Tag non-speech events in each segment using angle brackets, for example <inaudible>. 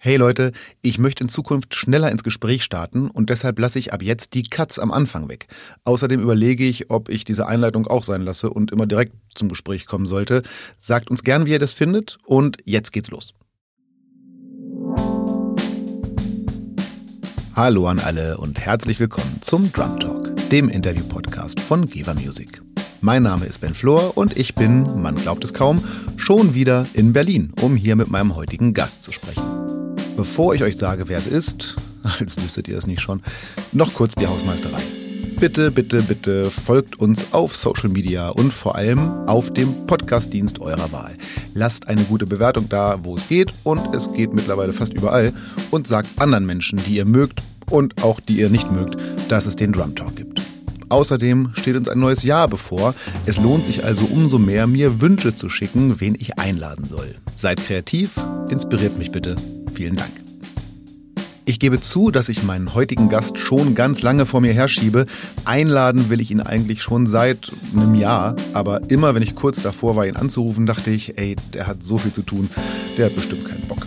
Hey Leute, ich möchte in Zukunft schneller ins Gespräch starten und deshalb lasse ich ab jetzt die Cuts am Anfang weg. Außerdem überlege ich, ob ich diese Einleitung auch sein lasse und immer direkt zum Gespräch kommen sollte. Sagt uns gern, wie ihr das findet und jetzt geht's los. Hallo an alle und herzlich willkommen zum Drum Talk, dem Interview-Podcast von Geber Music. Mein Name ist Ben Flor und ich bin, man glaubt es kaum, schon wieder in Berlin, um hier mit meinem heutigen Gast zu sprechen. Bevor ich euch sage, wer es ist, <laughs> als wüsstet ihr es nicht schon, noch kurz die Hausmeisterei. Bitte, bitte, bitte folgt uns auf Social Media und vor allem auf dem Podcast-Dienst eurer Wahl. Lasst eine gute Bewertung da, wo es geht und es geht mittlerweile fast überall und sagt anderen Menschen, die ihr mögt und auch die ihr nicht mögt, dass es den Drum Talk gibt. Außerdem steht uns ein neues Jahr bevor. Es lohnt sich also umso mehr, mir Wünsche zu schicken, wen ich einladen soll. Seid kreativ, inspiriert mich bitte. Vielen Dank. Ich gebe zu, dass ich meinen heutigen Gast schon ganz lange vor mir herschiebe. Einladen will ich ihn eigentlich schon seit einem Jahr, aber immer wenn ich kurz davor war, ihn anzurufen, dachte ich, ey, der hat so viel zu tun, der hat bestimmt keinen Bock.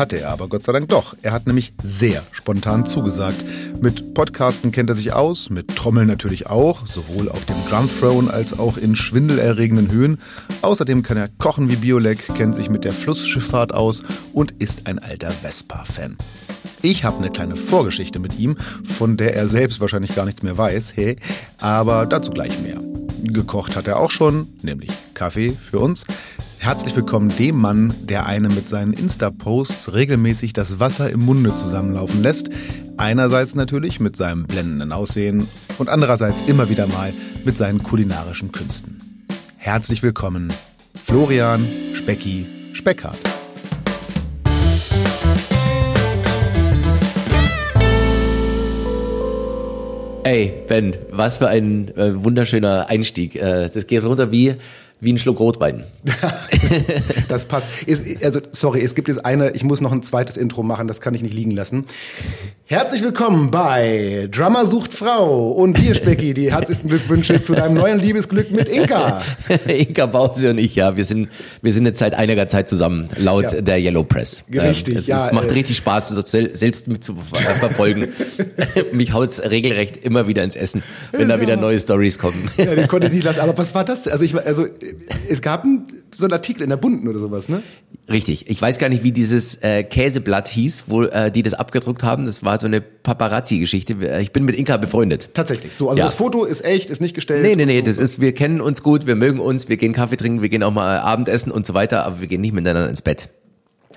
Hatte er aber Gott sei Dank doch. Er hat nämlich sehr spontan zugesagt. Mit Podcasten kennt er sich aus, mit Trommeln natürlich auch, sowohl auf dem Drum Throne als auch in schwindelerregenden Höhen. Außerdem kann er kochen wie Biolek, kennt sich mit der Flussschifffahrt aus und ist ein alter Vespa-Fan. Ich habe eine kleine Vorgeschichte mit ihm, von der er selbst wahrscheinlich gar nichts mehr weiß, hey, aber dazu gleich mehr. Gekocht hat er auch schon, nämlich Kaffee für uns. Herzlich willkommen dem Mann, der einem mit seinen Insta-Posts regelmäßig das Wasser im Munde zusammenlaufen lässt. Einerseits natürlich mit seinem blendenden Aussehen und andererseits immer wieder mal mit seinen kulinarischen Künsten. Herzlich willkommen, Florian Specki Speckhardt. Ey, Ben, was für ein äh, wunderschöner Einstieg. Äh, das geht runter wie wie ein Schluck Rotwein. <laughs> das passt. Es, also, sorry, es gibt jetzt eine, ich muss noch ein zweites Intro machen, das kann ich nicht liegen lassen. Herzlich willkommen bei Drummer sucht Frau und dir, Specki, die <laughs> herzlichsten Glückwünsche zu deinem neuen Liebesglück mit Inka. <laughs> Inka Bause und ich, ja, wir sind, wir sind jetzt seit einiger Zeit zusammen, laut ja. der Yellow Press. Richtig, ähm, es, ja. Es macht äh, richtig Spaß, das selbst mit zu verfolgen. Mich haut's regelrecht immer wieder ins Essen, wenn da wieder neue Stories kommen. Ja, den konnte ich nicht lassen. Aber was war das? Also ich, also es gab so einen Artikel in der Bunden oder sowas, ne? Richtig. Ich weiß gar nicht, wie dieses äh, Käseblatt hieß, wo äh, die das abgedruckt haben. Das war so eine Paparazzi-Geschichte. Ich bin mit Inka befreundet. Tatsächlich. So, also ja. das Foto ist echt, ist nicht gestellt. Nee, nee, nee. Das ist, wir kennen uns gut, wir mögen uns, wir gehen Kaffee trinken, wir gehen auch mal Abendessen und so weiter, aber wir gehen nicht miteinander ins Bett.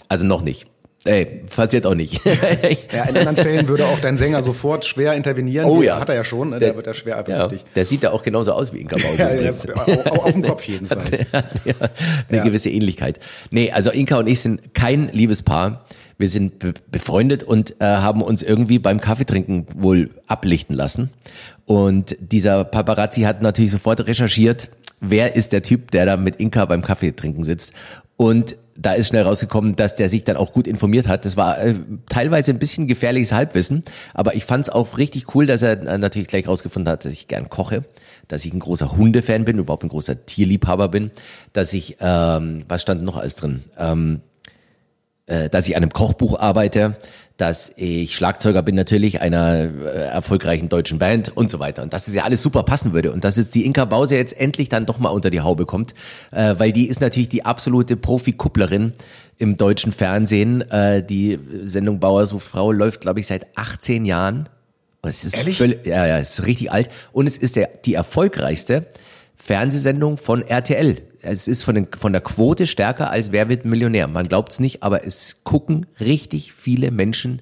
Also noch nicht. Ey, passiert auch nicht. <laughs> ja, in anderen Fällen würde auch dein Sänger sofort schwer intervenieren. Oh ja. Hat er ja schon, ne? der, der wird ja schwer eifersüchtig. Ja, der sieht ja auch genauso aus wie Inka Bause. <laughs> ja, ja, auf, auf dem Kopf jedenfalls. <laughs> ja, eine ja. gewisse Ähnlichkeit. Nee, also Inka und ich sind kein Liebespaar. Wir sind be befreundet und äh, haben uns irgendwie beim Kaffeetrinken wohl ablichten lassen. Und dieser Paparazzi hat natürlich sofort recherchiert, wer ist der Typ, der da mit Inka beim Kaffeetrinken sitzt. Und da ist schnell rausgekommen, dass der sich dann auch gut informiert hat. Das war äh, teilweise ein bisschen gefährliches Halbwissen, aber ich fand es auch richtig cool, dass er äh, natürlich gleich rausgefunden hat, dass ich gern koche, dass ich ein großer Hundefan bin, überhaupt ein großer Tierliebhaber bin, dass ich, ähm, was stand noch alles drin? Ähm, äh, dass ich an einem Kochbuch arbeite, dass ich Schlagzeuger bin natürlich einer äh, erfolgreichen deutschen Band und so weiter. Und dass es ja alles super passen würde. Und dass jetzt die Inka Bause jetzt endlich dann doch mal unter die Haube kommt, äh, weil die ist natürlich die absolute Profi-Kupplerin im deutschen Fernsehen. Äh, die Sendung Bauer so Frau läuft, glaube ich, seit 18 Jahren. Es ist Ehrlich? Völlig, ja, ja, es ist richtig alt. Und es ist der, die erfolgreichste Fernsehsendung von RTL es ist von, den, von der Quote stärker als Wer wird Millionär. Man glaubt es nicht, aber es gucken richtig viele Menschen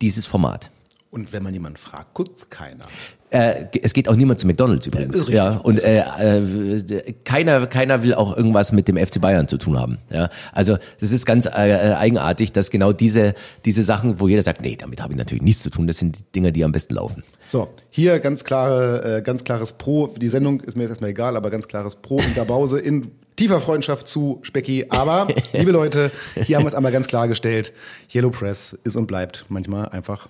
dieses Format. Und wenn man jemanden fragt, guckt keiner. Äh, es geht auch niemand zu McDonalds übrigens. Ja, ja und äh, äh, keiner, keiner will auch irgendwas mit dem FC Bayern zu tun haben. Ja, also das ist ganz äh, eigenartig, dass genau diese diese Sachen, wo jeder sagt, nee, damit habe ich natürlich nichts zu tun. Das sind die Dinge, die am besten laufen. So, hier ganz klare, äh, ganz klares Pro. Die Sendung ist mir jetzt erstmal egal, aber ganz klares Pro in der Pause in tiefer Freundschaft zu Specki. Aber, <laughs> liebe Leute, hier haben wir es einmal ganz klar gestellt. Yellow Press ist und bleibt manchmal einfach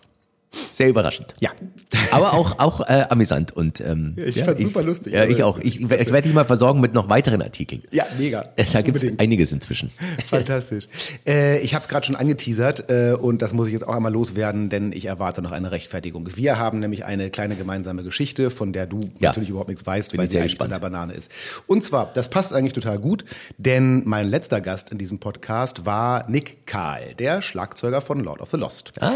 Sehr überraschend. Ja. <laughs> Aber auch, auch äh, amüsant und ähm, Ja, ich fand's super lustig. Ja, ich auch. Ich, ich werde dich mal versorgen mit noch weiteren Artikeln. Ja, mega. <laughs> Da gibt es Unbedingt. einiges inzwischen. <laughs> Fantastisch. Äh, ich habe es gerade schon angeteasert äh, und das muss ich jetzt auch einmal loswerden, denn ich erwarte noch eine Rechtfertigung. Wir haben nämlich eine kleine gemeinsame Geschichte, von der du Ja. natürlich überhaupt nichts weißt, Bin weil ich sie eigentlich gespannt. der Banane ist. Und zwar, das passt eigentlich total gut, denn mein letzter Gast in diesem Podcast war Nick Kahl, der Schlagzeuger von Lord of the Lost. Ah.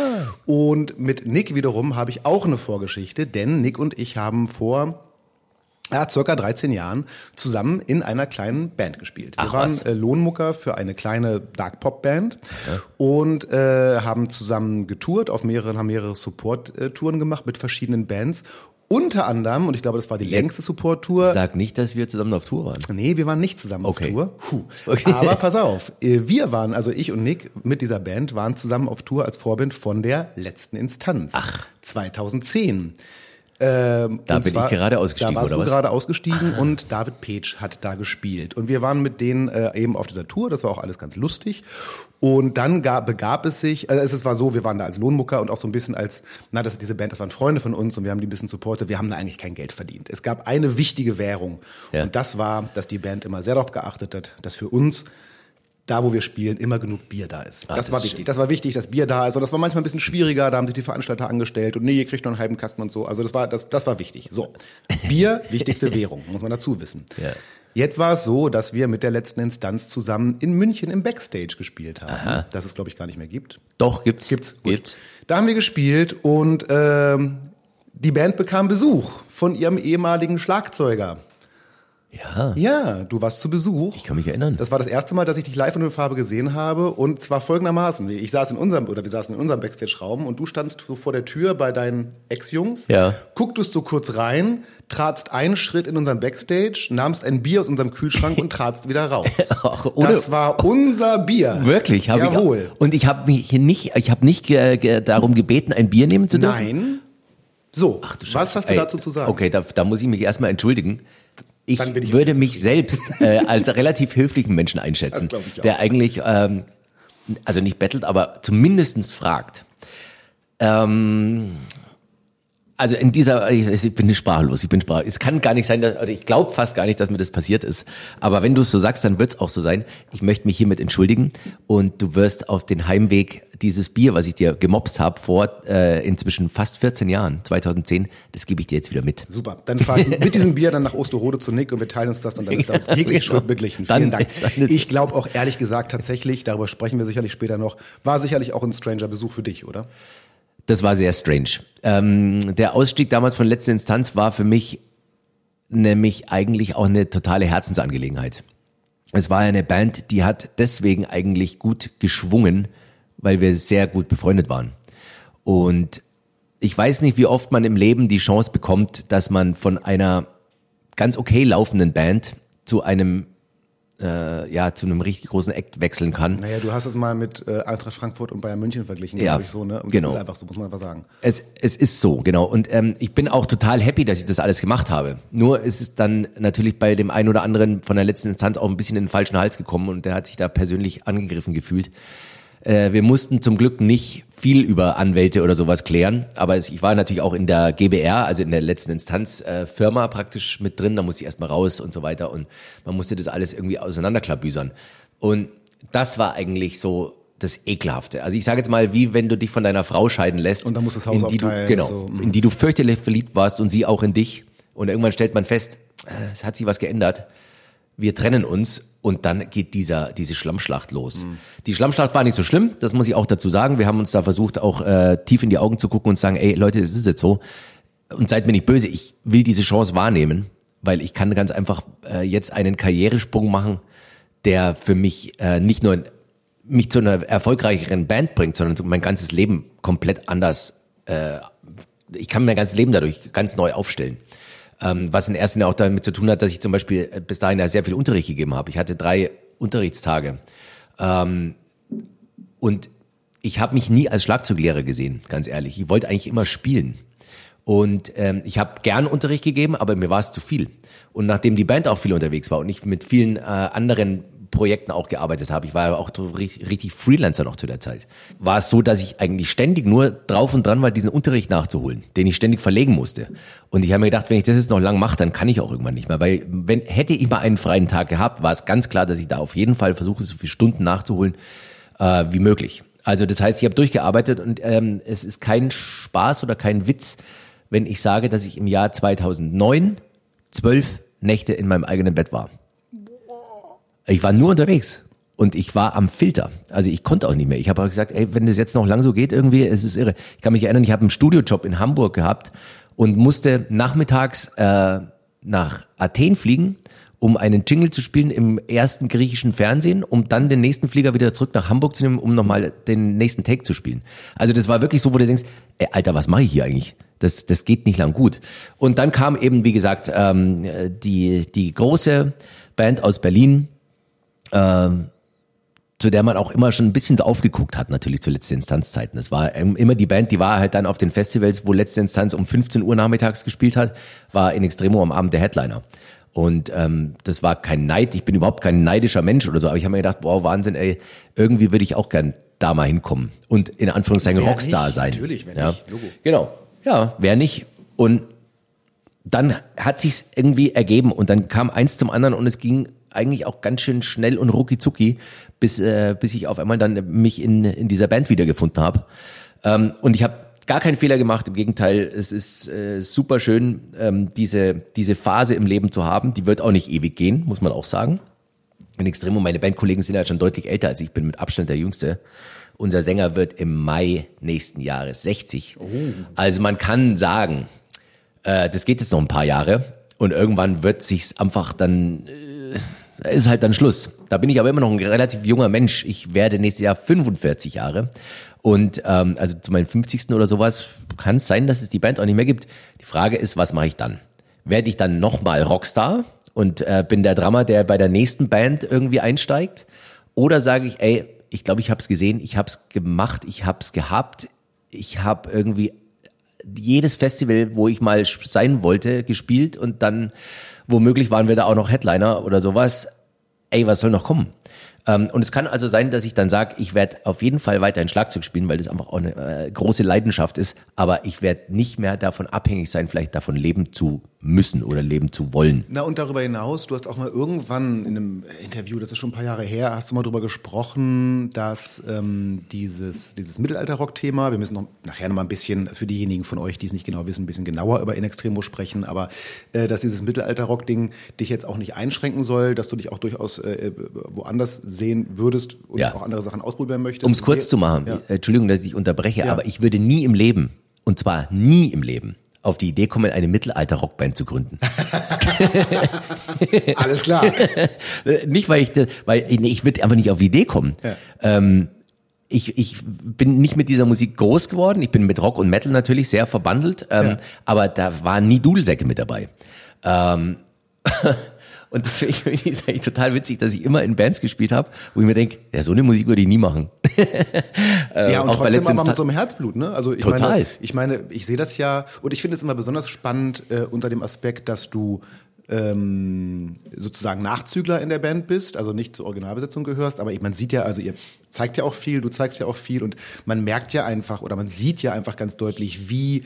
Und mit Nick wiederum habe ich auch eine Vorgeschichte, denn Nick und ich haben vor ja, circa 13 Jahren zusammen in einer kleinen Band gespielt. Wir Ach, waren äh, Lohnmucker für eine kleine Dark Pop Band und äh, haben zusammen getourt, auf mehreren haben mehrere Support äh, Touren gemacht mit verschiedenen Bands. Unter anderem, und ich glaube, das war die längste Support Tour. Sag nicht, dass wir zusammen auf Tour waren. Nee, wir waren nicht zusammen Okay. auf Tour. Puh. Okay. Aber pass auf, äh, wir waren, also ich und Nick mit dieser Band, waren zusammen auf Tour als Vorband von der letzten Instanz. Ach. 2010. Ähm, Da bin ich gerade ausgestiegen, Da warst oder du was? gerade ausgestiegen und David Page hat da gespielt. Und wir waren mit denen äh, eben auf dieser Tour, das war auch alles ganz lustig. Und dann gab, begab es sich, also es war so, wir waren da als Lohnmucker und auch so ein bisschen als, na, das diese Band, das waren Freunde von uns und wir haben die ein bisschen supportet, wir haben da eigentlich kein Geld verdient. Es gab eine wichtige Währung Ja. und das war, dass die Band immer sehr darauf geachtet hat, dass für uns da, wo wir spielen, immer genug Bier da ist. Ah, das, das war wichtig. schön. Das war wichtig, dass Bier da ist. Und das war manchmal ein bisschen schwieriger. Da haben sich die Veranstalter angestellt und nee, ihr kriegt noch einen halben Kasten und so. Also das war, das, das war wichtig. So. Bier, <laughs> wichtigste Währung, muss man dazu wissen. Ja. Jetzt war es so, dass wir mit der letzten Instanz zusammen in München im Backstage gespielt haben. Das es, glaube ich, gar nicht mehr gibt. Doch, gibt's. Gibt's. Gut. Gibt's. Da haben wir gespielt und ähm, die Band bekam Besuch von ihrem ehemaligen Schlagzeuger. Ja, Ja, du warst zu Besuch. ich kann mich erinnern. Das war das erste Mal, dass ich dich live in Farbe gesehen habe und zwar folgendermaßen. Ich saß in unserem, oder wir saßen in unserem Backstage-Raum und du standst so vor der Tür bei deinen Ex-Jungs, Ja. gucktest so kurz rein, tratst einen Schritt in unseren Backstage, nahmst ein Bier aus unserem Kühlschrank und <laughs> tratst wieder raus. <laughs> Ach, das war unser Bier. Wirklich, habe ich. Jawohl. Und ich habe mich hier nicht, ich habe nicht ge, darum gebeten, ein Bier nehmen zu dürfen. Nein. So, was hast du Ey, dazu zu sagen? Okay, da, da muss ich mich erstmal entschuldigen. Ich, ich würde mich selbst äh, als relativ höflichen Menschen einschätzen, der eigentlich, ähm, also nicht bettelt, aber zumindestens fragt. Ähm, also in dieser, ich, bin sprachlos, ich bin sprachlos. Es kann gar nicht sein, dass, oder ich glaube fast gar nicht, dass mir das passiert ist. Aber wenn du es so sagst, dann wird es auch so sein. Ich möchte mich hiermit entschuldigen und du wirst auf den Heimweg dieses Bier, was ich dir gemobst habe vor äh, inzwischen fast 14 Jahren, 2010, das gebe ich dir jetzt wieder mit. Super. Dann fahr ich mit diesem Bier dann nach Osterode zu Nick und wir teilen uns das und dann ist <laughs> auch jegliche Schuld beglichen. Vielen Dann- Dank. dann- Ich glaube auch ehrlich gesagt tatsächlich, darüber sprechen wir sicherlich später noch, war sicherlich auch ein Stranger-Besuch für dich, oder? Das war sehr strange. Ähm, der Ausstieg damals von letzter Instanz war für mich nämlich eigentlich auch eine totale Herzensangelegenheit. Es war eine Band, die hat deswegen eigentlich gut geschwungen, weil wir sehr gut befreundet waren. Und ich weiß nicht, wie oft man im Leben die Chance bekommt, dass man von einer ganz okay laufenden Band zu einem äh, ja zu einem richtig großen Act wechseln kann. Naja, du hast es mal mit äh, Eintracht Frankfurt und Bayern München verglichen, Ja, glaube ich so, ne? Und genau. das ist einfach so, muss man einfach sagen. Es, es ist so, genau. Und ähm, ich bin auch total happy, dass ich das alles gemacht habe. Nur ist es dann natürlich bei dem einen oder anderen von der letzten Instanz auch ein bisschen in den falschen Hals gekommen und der hat sich da persönlich angegriffen gefühlt. Äh, wir mussten zum Glück nicht viel über Anwälte oder sowas klären, aber ich war natürlich auch in der GBR, also in der letzten Instanz äh, Firma praktisch mit drin, da musste ich erstmal raus und so weiter und man musste das alles irgendwie auseinanderklabüsern. Und das war eigentlich so das Ekelhafte. Also ich sage jetzt mal, wie wenn du dich von deiner Frau scheiden lässt. Und dann musst du das Haus in die du, aufteilen, Genau, so, mm. in die du fürchterlich verliebt warst und sie auch in dich. Und irgendwann stellt man fest, äh, es hat sich was geändert. Wir trennen uns und dann geht dieser, diese Schlammschlacht los. Mhm. Die Schlammschlacht war nicht so schlimm, das muss ich auch dazu sagen. Wir haben uns da versucht, auch äh, tief in die Augen zu gucken und sagen, ey Leute, es ist jetzt so. Und seid mir nicht böse, ich will diese Chance wahrnehmen, weil ich kann ganz einfach äh, jetzt einen Karrieresprung machen, der für mich äh, nicht nur mich zu einer erfolgreicheren Band bringt, sondern mein ganzes Leben komplett anders. Äh, ich kann mein ganzes Leben dadurch ganz neu aufstellen. Ähm, was in erster Linie auch damit zu tun hat, dass ich zum Beispiel äh, bis dahin ja sehr viel Unterricht gegeben habe. Ich hatte drei Unterrichtstage. Ähm, und ich habe mich nie als Schlagzeuglehrer gesehen, ganz ehrlich. Ich wollte eigentlich immer spielen. Und ähm, ich habe gern Unterricht gegeben, aber mir war es zu viel. Und nachdem die Band auch viel unterwegs war und ich mit vielen äh, anderen Projekten auch gearbeitet habe. Ich war ja auch richtig, Freelancer noch zu der Zeit. War es so, dass ich eigentlich ständig nur drauf und dran war, diesen Unterricht nachzuholen, den ich ständig verlegen musste. Und ich habe mir gedacht, wenn ich das jetzt noch lang mache, dann kann ich auch irgendwann nicht mehr. Weil wenn hätte ich mal einen freien Tag gehabt, war es ganz klar, dass ich da auf jeden Fall versuche, so viele Stunden nachzuholen äh, wie möglich. Also das heißt, ich habe durchgearbeitet und ähm, es ist kein Spaß oder kein Witz, wenn ich sage, dass ich im Jahr 2009 zwölf Nächte in meinem eigenen Bett war. Ich war nur unterwegs und ich war am Filter. Also ich konnte auch nicht mehr. Ich habe gesagt, ey, wenn das jetzt noch lang so geht, irgendwie, es ist irre. Ich kann mich erinnern, ich habe einen Studiojob in Hamburg gehabt und musste nachmittags äh, nach Athen fliegen, um einen Jingle zu spielen im ersten griechischen Fernsehen, um dann den nächsten Flieger wieder zurück nach Hamburg zu nehmen, um nochmal den nächsten Take zu spielen. Also das war wirklich so, wo du denkst, ey, Alter, was mache ich hier eigentlich? Das, das geht nicht lang gut. Und dann kam eben, wie gesagt, ähm, die, die große Band aus Berlin, ähm, zu der man auch immer schon ein bisschen aufgeguckt hat, natürlich zu letzten Instanzzeiten. Das war immer die Band, die war halt dann auf den Festivals, wo letzte Instanz um 15 Uhr nachmittags gespielt hat, war in Extremo am Abend der Headliner. Und ähm, das war kein Neid, ich bin überhaupt kein neidischer Mensch oder so, aber ich habe mir gedacht, wow, Wahnsinn, ey, irgendwie würde ich auch gern da mal hinkommen und in Anführungszeichen wer Rockstar nicht? sein. Natürlich, wenn ja. nicht, Logo. Genau, ja, wer nicht. Und dann hat sich's irgendwie ergeben und dann kam eins zum anderen und es ging eigentlich auch ganz schön schnell und rucki zucki, bis, äh, bis ich auf einmal dann mich in, in dieser Band wiedergefunden habe. Ähm, und ich habe gar keinen Fehler gemacht. Im Gegenteil, es ist äh, super schön, ähm, diese, diese Phase im Leben zu haben. Die wird auch nicht ewig gehen, muss man auch sagen. In Extremo, meine Bandkollegen sind ja schon deutlich älter als ich, bin mit Abstand der Jüngste. Unser Sänger wird im Mai nächsten Jahres 60. Oh. Also man kann sagen, äh, das geht jetzt noch ein paar Jahre und irgendwann wird sich's einfach dann äh, ist halt dann Schluss. Da bin ich aber immer noch ein relativ junger Mensch. Ich werde nächstes Jahr 45 Jahre. Und ähm, also zu meinem 50. oder sowas kann es sein, dass es die Band auch nicht mehr gibt. Die Frage ist, was mache ich dann? Werde ich dann nochmal Rockstar und äh, bin der Drama, der bei der nächsten Band irgendwie einsteigt? Oder sage ich, ey, ich glaube, ich habe es gesehen, ich habe es gemacht, ich habe es gehabt, ich habe irgendwie jedes Festival, wo ich mal sein wollte, gespielt und dann womöglich waren wir da auch noch Headliner oder sowas. Ey, was soll noch kommen? Ähm, und es kann also sein, dass ich dann sage, ich werde auf jeden Fall weiterhin Schlagzeug spielen, weil das einfach auch eine äh, große Leidenschaft ist. Aber ich werde nicht mehr davon abhängig sein, vielleicht davon leben zu müssen oder leben zu wollen. Na und darüber hinaus, du hast auch mal irgendwann in einem Interview, das ist schon ein paar Jahre her, hast du mal darüber gesprochen, dass ähm, dieses, dieses Mittelalter-Rock-Thema, wir müssen noch nachher noch mal ein bisschen für diejenigen von euch, die es nicht genau wissen, ein bisschen genauer über In Extremo sprechen, aber äh, dass dieses Mittelalter-Rock-Ding dich jetzt auch nicht einschränken soll, dass du dich auch durchaus äh, woanders sehen würdest und ja. auch andere Sachen ausprobieren möchtest. Um es kurz zu machen, ja. Entschuldigung, dass ich unterbreche, ja. aber ich würde nie im Leben, und zwar nie im Leben, auf die Idee kommen, eine Mittelalter-Rockband zu gründen. <laughs> Alles klar. <laughs> nicht, weil ich, weil nee, ich würde einfach nicht auf die Idee kommen. Ja. Ähm, ich, ich bin nicht mit dieser Musik groß geworden. Ich bin mit Rock und Metal natürlich sehr verbandelt, ähm, ja. aber da waren nie Dudelsäcke mit dabei. Ähm, <laughs> Und deswegen <laughs> ich es eigentlich total witzig, dass ich immer in Bands gespielt habe, wo ich mir denke, ja, so eine Musik würde ich nie machen. <laughs> äh, ja, und auch trotzdem aber mit so einem Herzblut, ne? Also ich total. meine, ich meine, ich sehe das ja und ich finde es immer besonders spannend äh, unter dem Aspekt, dass du ähm, sozusagen Nachzügler in der Band bist, also nicht zur Originalbesetzung gehörst, aber man sieht ja, also ihr zeigt ja auch viel, du zeigst ja auch viel und man merkt ja einfach oder man sieht ja einfach ganz deutlich, wie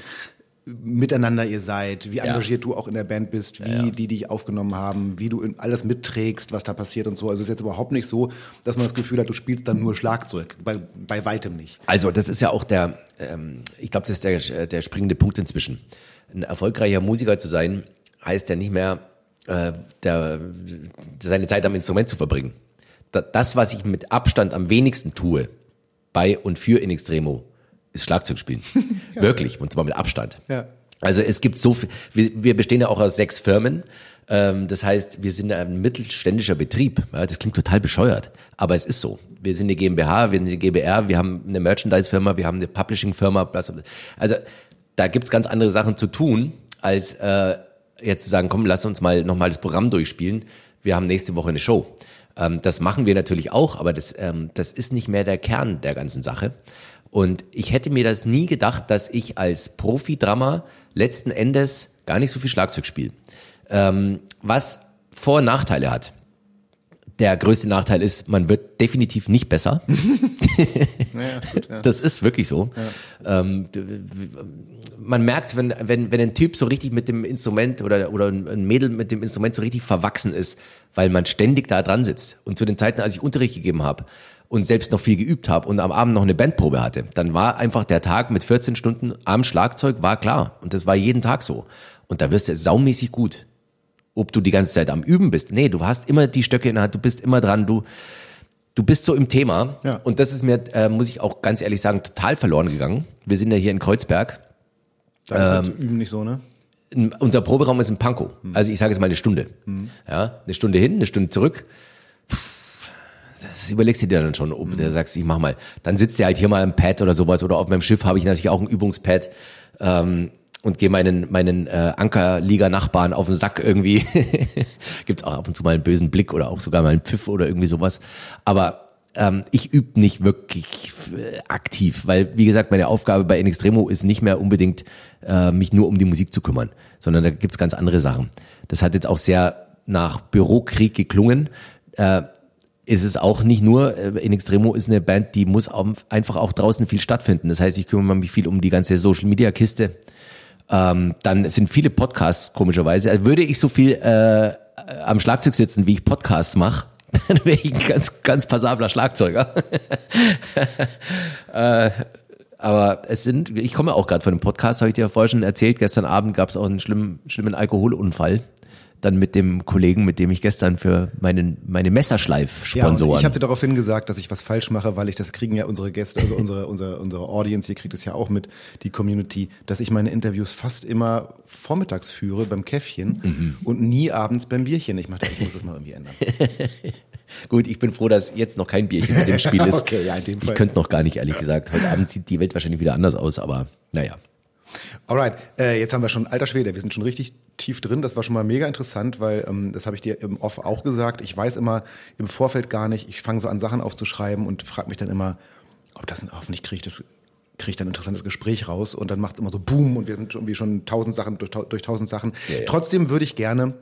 miteinander ihr seid, wie ja. engagiert du auch in der Band bist, wie ja, ja. die dich aufgenommen haben, wie du alles mitträgst, was da passiert und so. Also es ist jetzt überhaupt nicht so, dass man das Gefühl hat, du spielst dann nur Schlagzeug. Bei, bei weitem nicht. Also das ist ja auch der, ähm, ich glaube, das ist der, der springende Punkt inzwischen. Ein erfolgreicher Musiker zu sein, heißt ja nicht mehr, äh, der, seine Zeit am Instrument zu verbringen. Das, was ich mit Abstand am wenigsten tue, bei und für In Extremo, ist Schlagzeug spielen. <laughs> ja. Wirklich, und zwar mit Abstand. Ja. Also es gibt so viel, wir, wir bestehen ja auch aus sechs Firmen. Ähm, das heißt, wir sind ein mittelständischer Betrieb. Ja, das klingt total bescheuert, aber es ist so. Wir sind eine GmbH, wir sind eine GBR, wir haben eine Merchandise-Firma, wir haben eine Publishing-Firma. Also da gibt's ganz andere Sachen zu tun, als äh, jetzt zu sagen, komm, lass uns mal nochmal das Programm durchspielen. Wir haben nächste Woche eine Show. Ähm, das machen wir natürlich auch, aber das, ähm, das ist nicht mehr der Kern der ganzen Sache. Und ich hätte mir das nie gedacht, dass ich als Profi-Drummer letzten Endes gar nicht so viel Schlagzeug spiele. Ähm, was Vor- und Nachteile hat. Der größte Nachteil ist, man wird definitiv nicht besser. <laughs> Naja, gut, ja. Das ist wirklich so. Ähm, d- man merkt, wenn, wenn, wenn ein Typ so richtig mit dem Instrument oder, oder ein Mädel mit dem Instrument so richtig verwachsen ist, weil man ständig da dran sitzt. Und zu den Zeiten, als ich Unterricht gegeben habe und selbst noch viel geübt habe und am Abend noch eine Bandprobe hatte, dann war einfach der Tag mit 14 Stunden am Schlagzeug war klar. Und das war jeden Tag so. Und da wirst du saumäßig gut. Ob du die ganze Zeit am Üben bist. Nee, du hast immer die Stöcke in der Hand, du bist immer dran, du, du bist so im Thema. Ja. Und das ist mir, äh, muss ich auch ganz ehrlich sagen, total verloren gegangen. Wir sind ja hier in Kreuzberg. Da ist halt Ähm, Üben nicht so, ne? Unser Proberaum ist in Pankow. Hm. Also ich sage jetzt mal eine Stunde. Ja, eine Stunde hin, eine Stunde zurück. Das überlegst du dir dann schon, ob du sagst, ich mach mal. Dann sitzt du halt hier mal im Pad oder sowas oder auf meinem Schiff habe ich natürlich auch ein Übungspad ähm, und gehe meinen meinen äh, Ankerliga-Nachbarn auf den Sack irgendwie. <laughs> Gibt's auch ab und zu mal einen bösen Blick oder auch sogar mal einen Pfiff oder irgendwie sowas. Aber ähm, ich übe nicht wirklich äh, aktiv, weil wie gesagt, meine Aufgabe bei In Extremo ist nicht mehr unbedingt äh, mich nur um die Musik zu kümmern, sondern da gibt's ganz andere Sachen. Das hat jetzt auch sehr nach Bürokrieg geklungen. Äh, ist es auch nicht nur, äh, In Extremo ist eine Band, die muss einfach auch draußen viel stattfinden. Das heißt, ich kümmere mich viel um die ganze Social Media Kiste. Ähm, dann sind viele Podcasts komischerweise. Also würde ich so viel äh, am Schlagzeug sitzen, wie ich Podcasts mache, <laughs> dann wäre ich ein ganz, ganz passabler Schlagzeuger. <laughs> äh, aber es sind, ich komme auch gerade von einem Podcast, habe ich dir ja vorher schon erzählt. Gestern Abend gab es auch einen schlimmen, schlimmen Alkoholunfall. Dann mit dem Kollegen, mit dem ich gestern für meinen, meine Messerschleif Ja, ich habe dir daraufhin gesagt, dass ich was falsch mache, weil ich das kriegen ja unsere Gäste, also unsere, unsere, unsere Audience, hier kriegt es ja auch mit, die Community, dass ich meine Interviews fast immer vormittags führe beim Käffchen Mhm. und nie abends beim Bierchen. Ich dachte, ich muss das mal irgendwie ändern. <laughs> Gut, ich bin froh, dass jetzt noch kein Bierchen mit dem Spiel ist. <laughs> Okay, ja, in dem Fall. Ich könnte noch gar nicht, ehrlich gesagt. Heute Abend sieht die Welt wahrscheinlich wieder anders aus, aber naja. Alright, äh, jetzt haben wir schon, alter Schwede, wir sind schon richtig tief drin. Das war schon mal mega interessant, weil ähm, das habe ich dir im Off auch gesagt. Ich weiß immer im Vorfeld gar nicht. Ich fange so an Sachen aufzuschreiben und frage mich dann immer, ob das hoffentlich kriege ich das kriege ich dann ein interessantes Gespräch raus und dann macht es immer so Boom und wir sind schon, irgendwie schon tausend Sachen durch, durch tausend Sachen. Ja, ja. Trotzdem würde ich gerne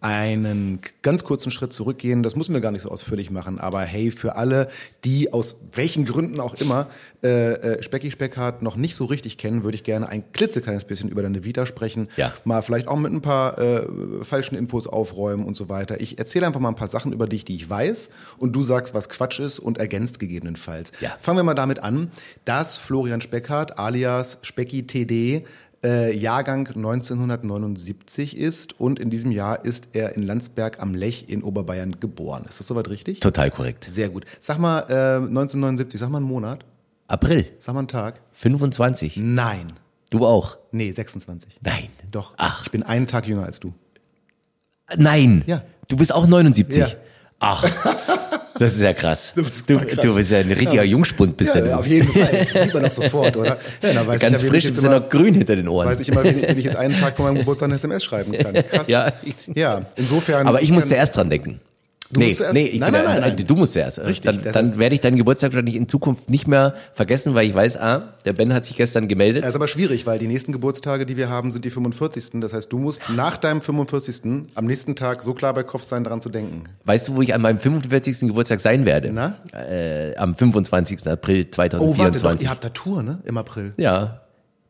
einen ganz kurzen Schritt zurückgehen. Das müssen wir gar nicht so ausführlich machen, aber hey, für alle, die aus welchen Gründen auch immer äh, äh, Specki Speckhardt noch nicht so richtig kennen, würde ich gerne ein klitzekleines bisschen über deine Vita sprechen. Ja. Mal vielleicht auch mit ein paar äh, falschen Infos aufräumen und so weiter. Ich erzähle einfach mal ein paar Sachen über dich, die ich weiß und du sagst, was Quatsch ist und ergänzt gegebenenfalls. Ja. Fangen wir mal damit an, dass Florian Speckhardt alias Specki TD äh, Jahrgang 1979 ist und in diesem Jahr ist er in Landsberg am Lech in Oberbayern geboren. Ist das soweit richtig? Total korrekt. Sehr gut. Sag mal äh, 1979, sag mal einen Monat, April sag mal einen Tag. 25. Nein. Du auch? Nee, 26. Nein. Doch. Ach. Ich bin einen Tag jünger als du. Nein. Ja. Du bist auch 79. Ja. Ach. <laughs> Das ist ja krass. <laughs> Du, super krass. du bist ja ein richtiger Jungspund, bist ja, Ja, du. auf jeden Fall. Das sieht man doch sofort, oder? Ja, Ganz ich ja, frisch, bist ja noch grün hinter den Ohren. weiß ich immer, wenn ich, wenn ich jetzt einen Tag vor meinem Geburtstag eine SMS schreiben kann. <laughs> Krass. Ja. Ja, insofern. Aber ich muss kann- zuerst dran denken. Du nee, musst zuerst- nee, ich Nein, nein, nein, nein. Du musst zuerst. Richtig, Dann, dann werde ich deinen Geburtstag wahrscheinlich in Zukunft nicht mehr vergessen, weil ich weiß, ah, der Ben hat sich gestern gemeldet. Das ist aber schwierig, weil die nächsten Geburtstage, die wir haben, sind die 45. Das heißt, du musst nach deinem 45. am nächsten Tag so klar bei Kopf sein, daran zu denken. weißt du, wo ich an meinem 45. Geburtstag sein werde? Na? Äh, am 25. April Oh, warte, doch, 2024. ihr habt da Tour, ne? Im April. Ja.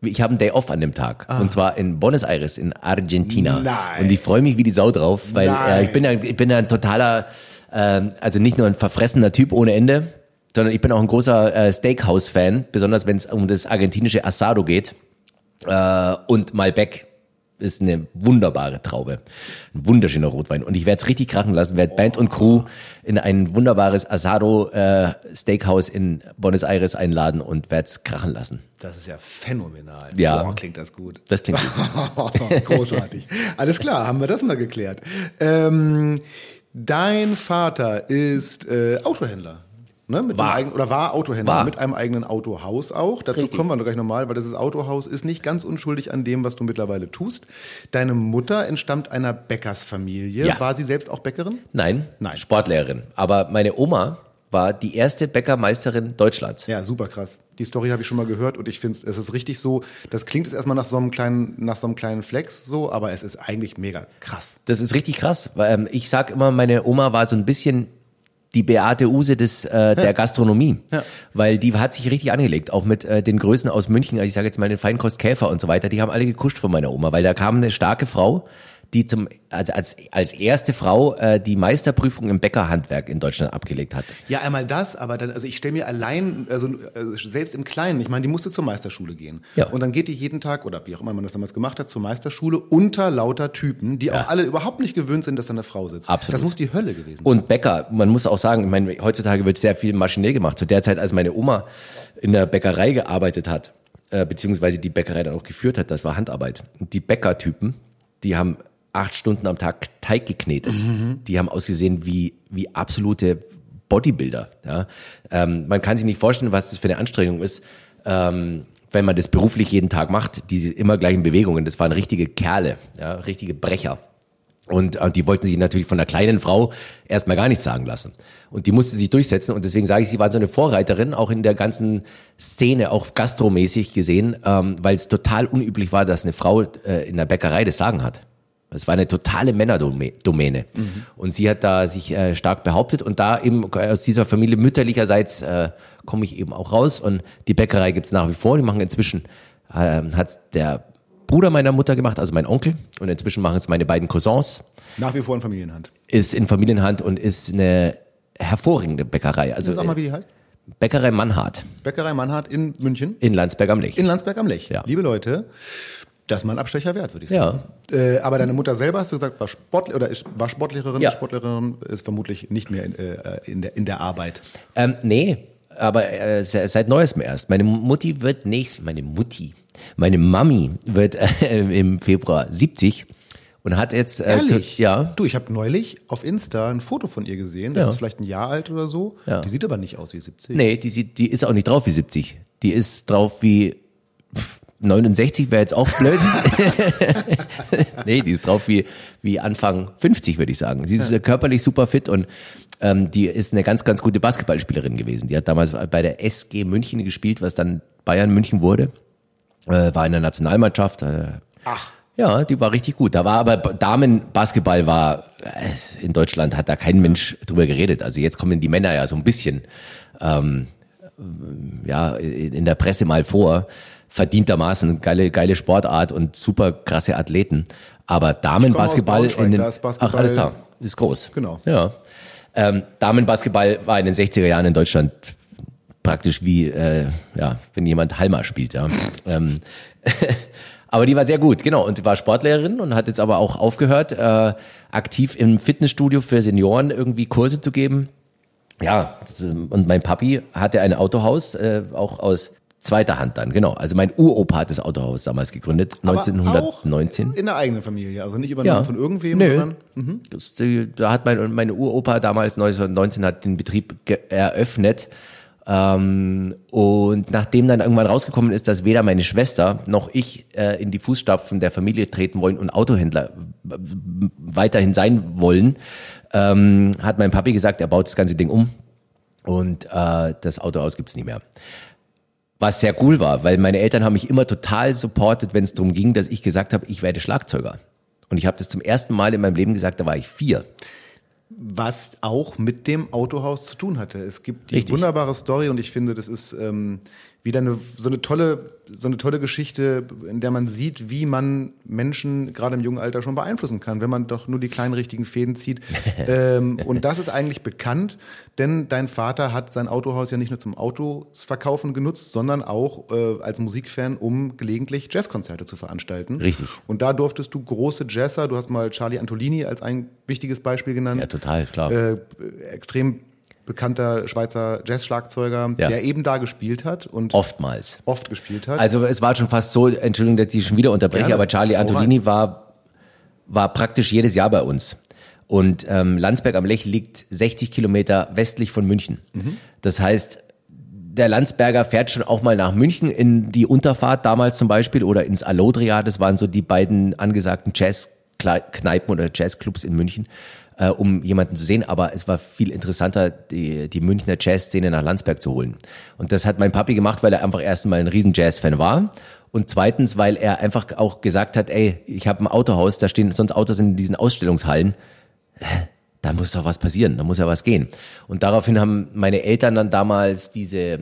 Ich habe einen Day off an dem Tag. Und zwar in Buenos Aires, in Argentina. Ah. Nein. Und ich freue mich wie die Sau drauf, weil äh, ich bin ja, ich bin ja ein totaler, ähm, also nicht nur ein verfressener Typ ohne Ende, sondern ich bin auch ein großer äh, Steakhouse-Fan, besonders wenn es um das argentinische Asado geht. Äh, und Malbec ist eine wunderbare Traube. Ein wunderschöner Rotwein. Und ich werde es richtig krachen lassen, werde Band und Crew in ein wunderbares Asado äh, Steakhouse in Buenos Aires einladen und werde es krachen lassen. Das ist ja phänomenal. Ja. Boah, klingt das gut. Das klingt gut. <laughs> Großartig. Alles klar, haben wir das mal geklärt. Ähm, dein Vater ist äh, Autohändler. Ne, mit War. Eigenen, oder war Autohändler War. mit einem eigenen Autohaus auch. Dazu Richtig. kommen wir noch gleich nochmal, weil das Autohaus ist nicht ganz unschuldig an dem, was du mittlerweile tust. Deine Mutter entstammt einer Bäckersfamilie. Ja. War sie selbst auch Bäckerin? Nein, Nein. Sportlehrerin. Aber meine Oma war die erste Bäckermeisterin Deutschlands. Ja, super krass. Die Story habe ich schon mal gehört und ich finde, es ist richtig so, das klingt jetzt erstmal nach so einem kleinen, nach so einem kleinen Flex so, aber es ist eigentlich mega krass. Das ist richtig krass, weil ähm, ich sag immer, meine Oma war so ein bisschen die Beate Use des äh, <laughs> der Gastronomie, Ja. weil die hat sich richtig angelegt, auch mit äh, den Größen aus München, also ich sage jetzt mal den Feinkost Käfer und so weiter, die haben alle gekuscht von meiner Oma, weil da kam eine starke Frau, die zum also als als erste Frau äh, die Meisterprüfung im Bäckerhandwerk in Deutschland abgelegt hat. Ja, einmal das, aber dann, also ich stelle mir allein, also äh, selbst im Kleinen, ich meine, die musste zur Meisterschule gehen. Ja. Und dann geht die jeden Tag, oder wie auch immer man das damals gemacht hat, zur Meisterschule unter lauter Typen, die auch alle überhaupt nicht gewöhnt sind, dass da eine Frau sitzt. Absolut. Das muss die Hölle gewesen sein. Und Bäcker, man muss auch sagen, ich meine, heutzutage wird sehr viel maschinell gemacht. Zu der Zeit, als meine Oma in der Bäckerei gearbeitet hat, äh, beziehungsweise die Bäckerei dann auch geführt hat, das war Handarbeit. Und die Bäckertypen, die haben acht Stunden am Tag Teig geknetet. Die haben ausgesehen wie, wie absolute Bodybuilder. Ja? Ähm, man kann sich nicht vorstellen, was das für eine Anstrengung ist, ähm, wenn man das beruflich jeden Tag macht, diese immer gleichen Bewegungen. Das waren richtige Kerle, ja? richtige Brecher. Und äh, die wollten sich natürlich von einer kleinen Frau erstmal gar nichts sagen lassen. Und die musste sich durchsetzen. Und deswegen sage ich, sie war so eine Vorreiterin, auch in der ganzen Szene, auch gastromäßig gesehen, ähm, weil es total unüblich war, dass eine Frau äh, in der Bäckerei das Sagen hat. Es war eine totale Männerdomäne. Und sie hat da sich äh, stark behauptet. Und da eben aus dieser Familie mütterlicherseits äh, komme ich eben auch raus. Und die Bäckerei gibt's nach wie vor. Die machen inzwischen, äh, hat der Bruder meiner Mutter gemacht, also mein Onkel. Und inzwischen machen es meine beiden Cousins. Nach wie vor in Familienhand. Ist in Familienhand und ist eine hervorragende Bäckerei. Also Sag mal, wie die heißt. Bäckerei Mannhardt Bäckerei Mannhardt in München, in Landsberg am Lech. in Landsberg am Lech. Ja. Liebe Leute, das ist mal ein Abstecher wert, würde ich sagen. Äh, aber deine Mutter selber, hast du gesagt, war, Sport, oder ist, war Sportlehrerin. Ja. Sportlehrerin ist vermutlich nicht mehr in, äh, in, der, in der Arbeit. Ähm, nee, aber äh, se- seit neuestem erst. Meine Mutti wird nächst, meine Mutti, meine Mami wird <laughs> äh, im Februar 70 und hat jetzt äh, Ehrlich? Zu, ja, Du, ich habe neulich auf Insta ein Foto von ihr gesehen. Das Ja. ist vielleicht ein Jahr alt oder so. Ja. Die sieht aber nicht aus wie 70. nee, die sieht, die ist auch nicht drauf wie 70. Die ist drauf wie pff, 69 wäre jetzt auch blöd. <laughs> nee, die ist drauf wie, wie Anfang 50, würde ich sagen. Sie ist äh, körperlich super fit und ähm, die ist eine ganz, ganz gute Basketballspielerin gewesen. Die hat damals bei der SG München gespielt, was dann Bayern München wurde. Äh, war in der Nationalmannschaft. Äh, Ach. ja, die war richtig gut. Da war aber Damenbasketball war äh, in Deutschland hat da kein Mensch drüber geredet. Also jetzt kommen die Männer ja so ein bisschen ähm, ja in der Presse mal vor. Verdientermaßen geile geile Sportart und super krasse Athleten. Aber Damenbasketball in den Basketball- ach alles da ist groß. Genau. Ja. Ähm, Damenbasketball war in den 60er Jahren in Deutschland praktisch wie, äh, ja, wenn jemand Halma spielt, ja. ähm, <laughs> aber die war sehr gut, genau. Und die war Sportlehrerin und hat jetzt aber auch aufgehört, äh, aktiv im Fitnessstudio für Senioren irgendwie Kurse zu geben. Ja, ähm, und mein Papi hatte ein Autohaus, äh, auch aus zweiter Hand dann, genau. Also mein Uropa hat das Autohaus damals gegründet, Aber 1919. Auch in der eigenen Familie, also nicht übernommen von irgendwem, Nö. sondern Das, die, da hat mein, meine Uropa damals 1919 hat den Betrieb eröffnet. Ähm, und nachdem dann irgendwann rausgekommen ist, dass weder meine Schwester noch ich äh, in die Fußstapfen der Familie treten wollen und Autohändler weiterhin sein wollen, ähm, hat mein Papi gesagt, er baut das ganze Ding um und äh, das Autohaus gibt's nie mehr. Was sehr cool war, weil meine Eltern haben mich immer total supportet, wenn es darum ging, dass ich gesagt habe, ich werde Schlagzeuger. Und ich habe das zum ersten Mal in meinem Leben gesagt, da war ich vier. was auch mit dem Autohaus zu tun hatte. Es gibt die Richtig. wunderbare Story und ich finde, das ist ähm, wieder eine, so eine tolle, so eine tolle Geschichte, in der man sieht, wie man Menschen gerade im jungen Alter schon beeinflussen kann, wenn man doch nur die kleinen richtigen Fäden zieht. <laughs> ähm, und das ist eigentlich bekannt, denn dein Vater hat sein Autohaus ja nicht nur zum Autos verkaufen genutzt, sondern auch äh, als Musikfan, um gelegentlich Jazzkonzerte zu veranstalten. Richtig. Und da durftest du große Jazzer, du hast mal Charlie Antolini als ein wichtiges Beispiel genannt Ja, total, klar. äh, extrem bekannter Schweizer Jazzschlagzeuger, Ja. der eben da gespielt hat und Oftmals. oft gespielt hat. Also es war schon fast so, Entschuldigung, dass ich schon wieder unterbreche, Gerne. aber Charlie Hau Antolini war, war praktisch jedes Jahr bei uns. Und ähm, Landsberg am Lech liegt 60 Kilometer westlich von München. Das heißt, der Landsberger fährt schon auch mal nach München in die Unterfahrt damals zum Beispiel oder ins Allodria. Das waren so die beiden angesagten Jazzkneipen oder Jazzclubs in München. Äh, um jemanden zu sehen, aber es war viel interessanter, die, die Münchner Jazzszene nach Landsberg zu holen. Und das hat mein Papi gemacht, weil er einfach erst mal ein riesen Jazz-Fan war und zweitens, weil er einfach auch gesagt hat, ey, ich habe ein Autohaus, da stehen sonst Autos in diesen Ausstellungshallen. Da muss doch was passieren, da muss ja was gehen. Und daraufhin haben meine Eltern dann damals diese, äh,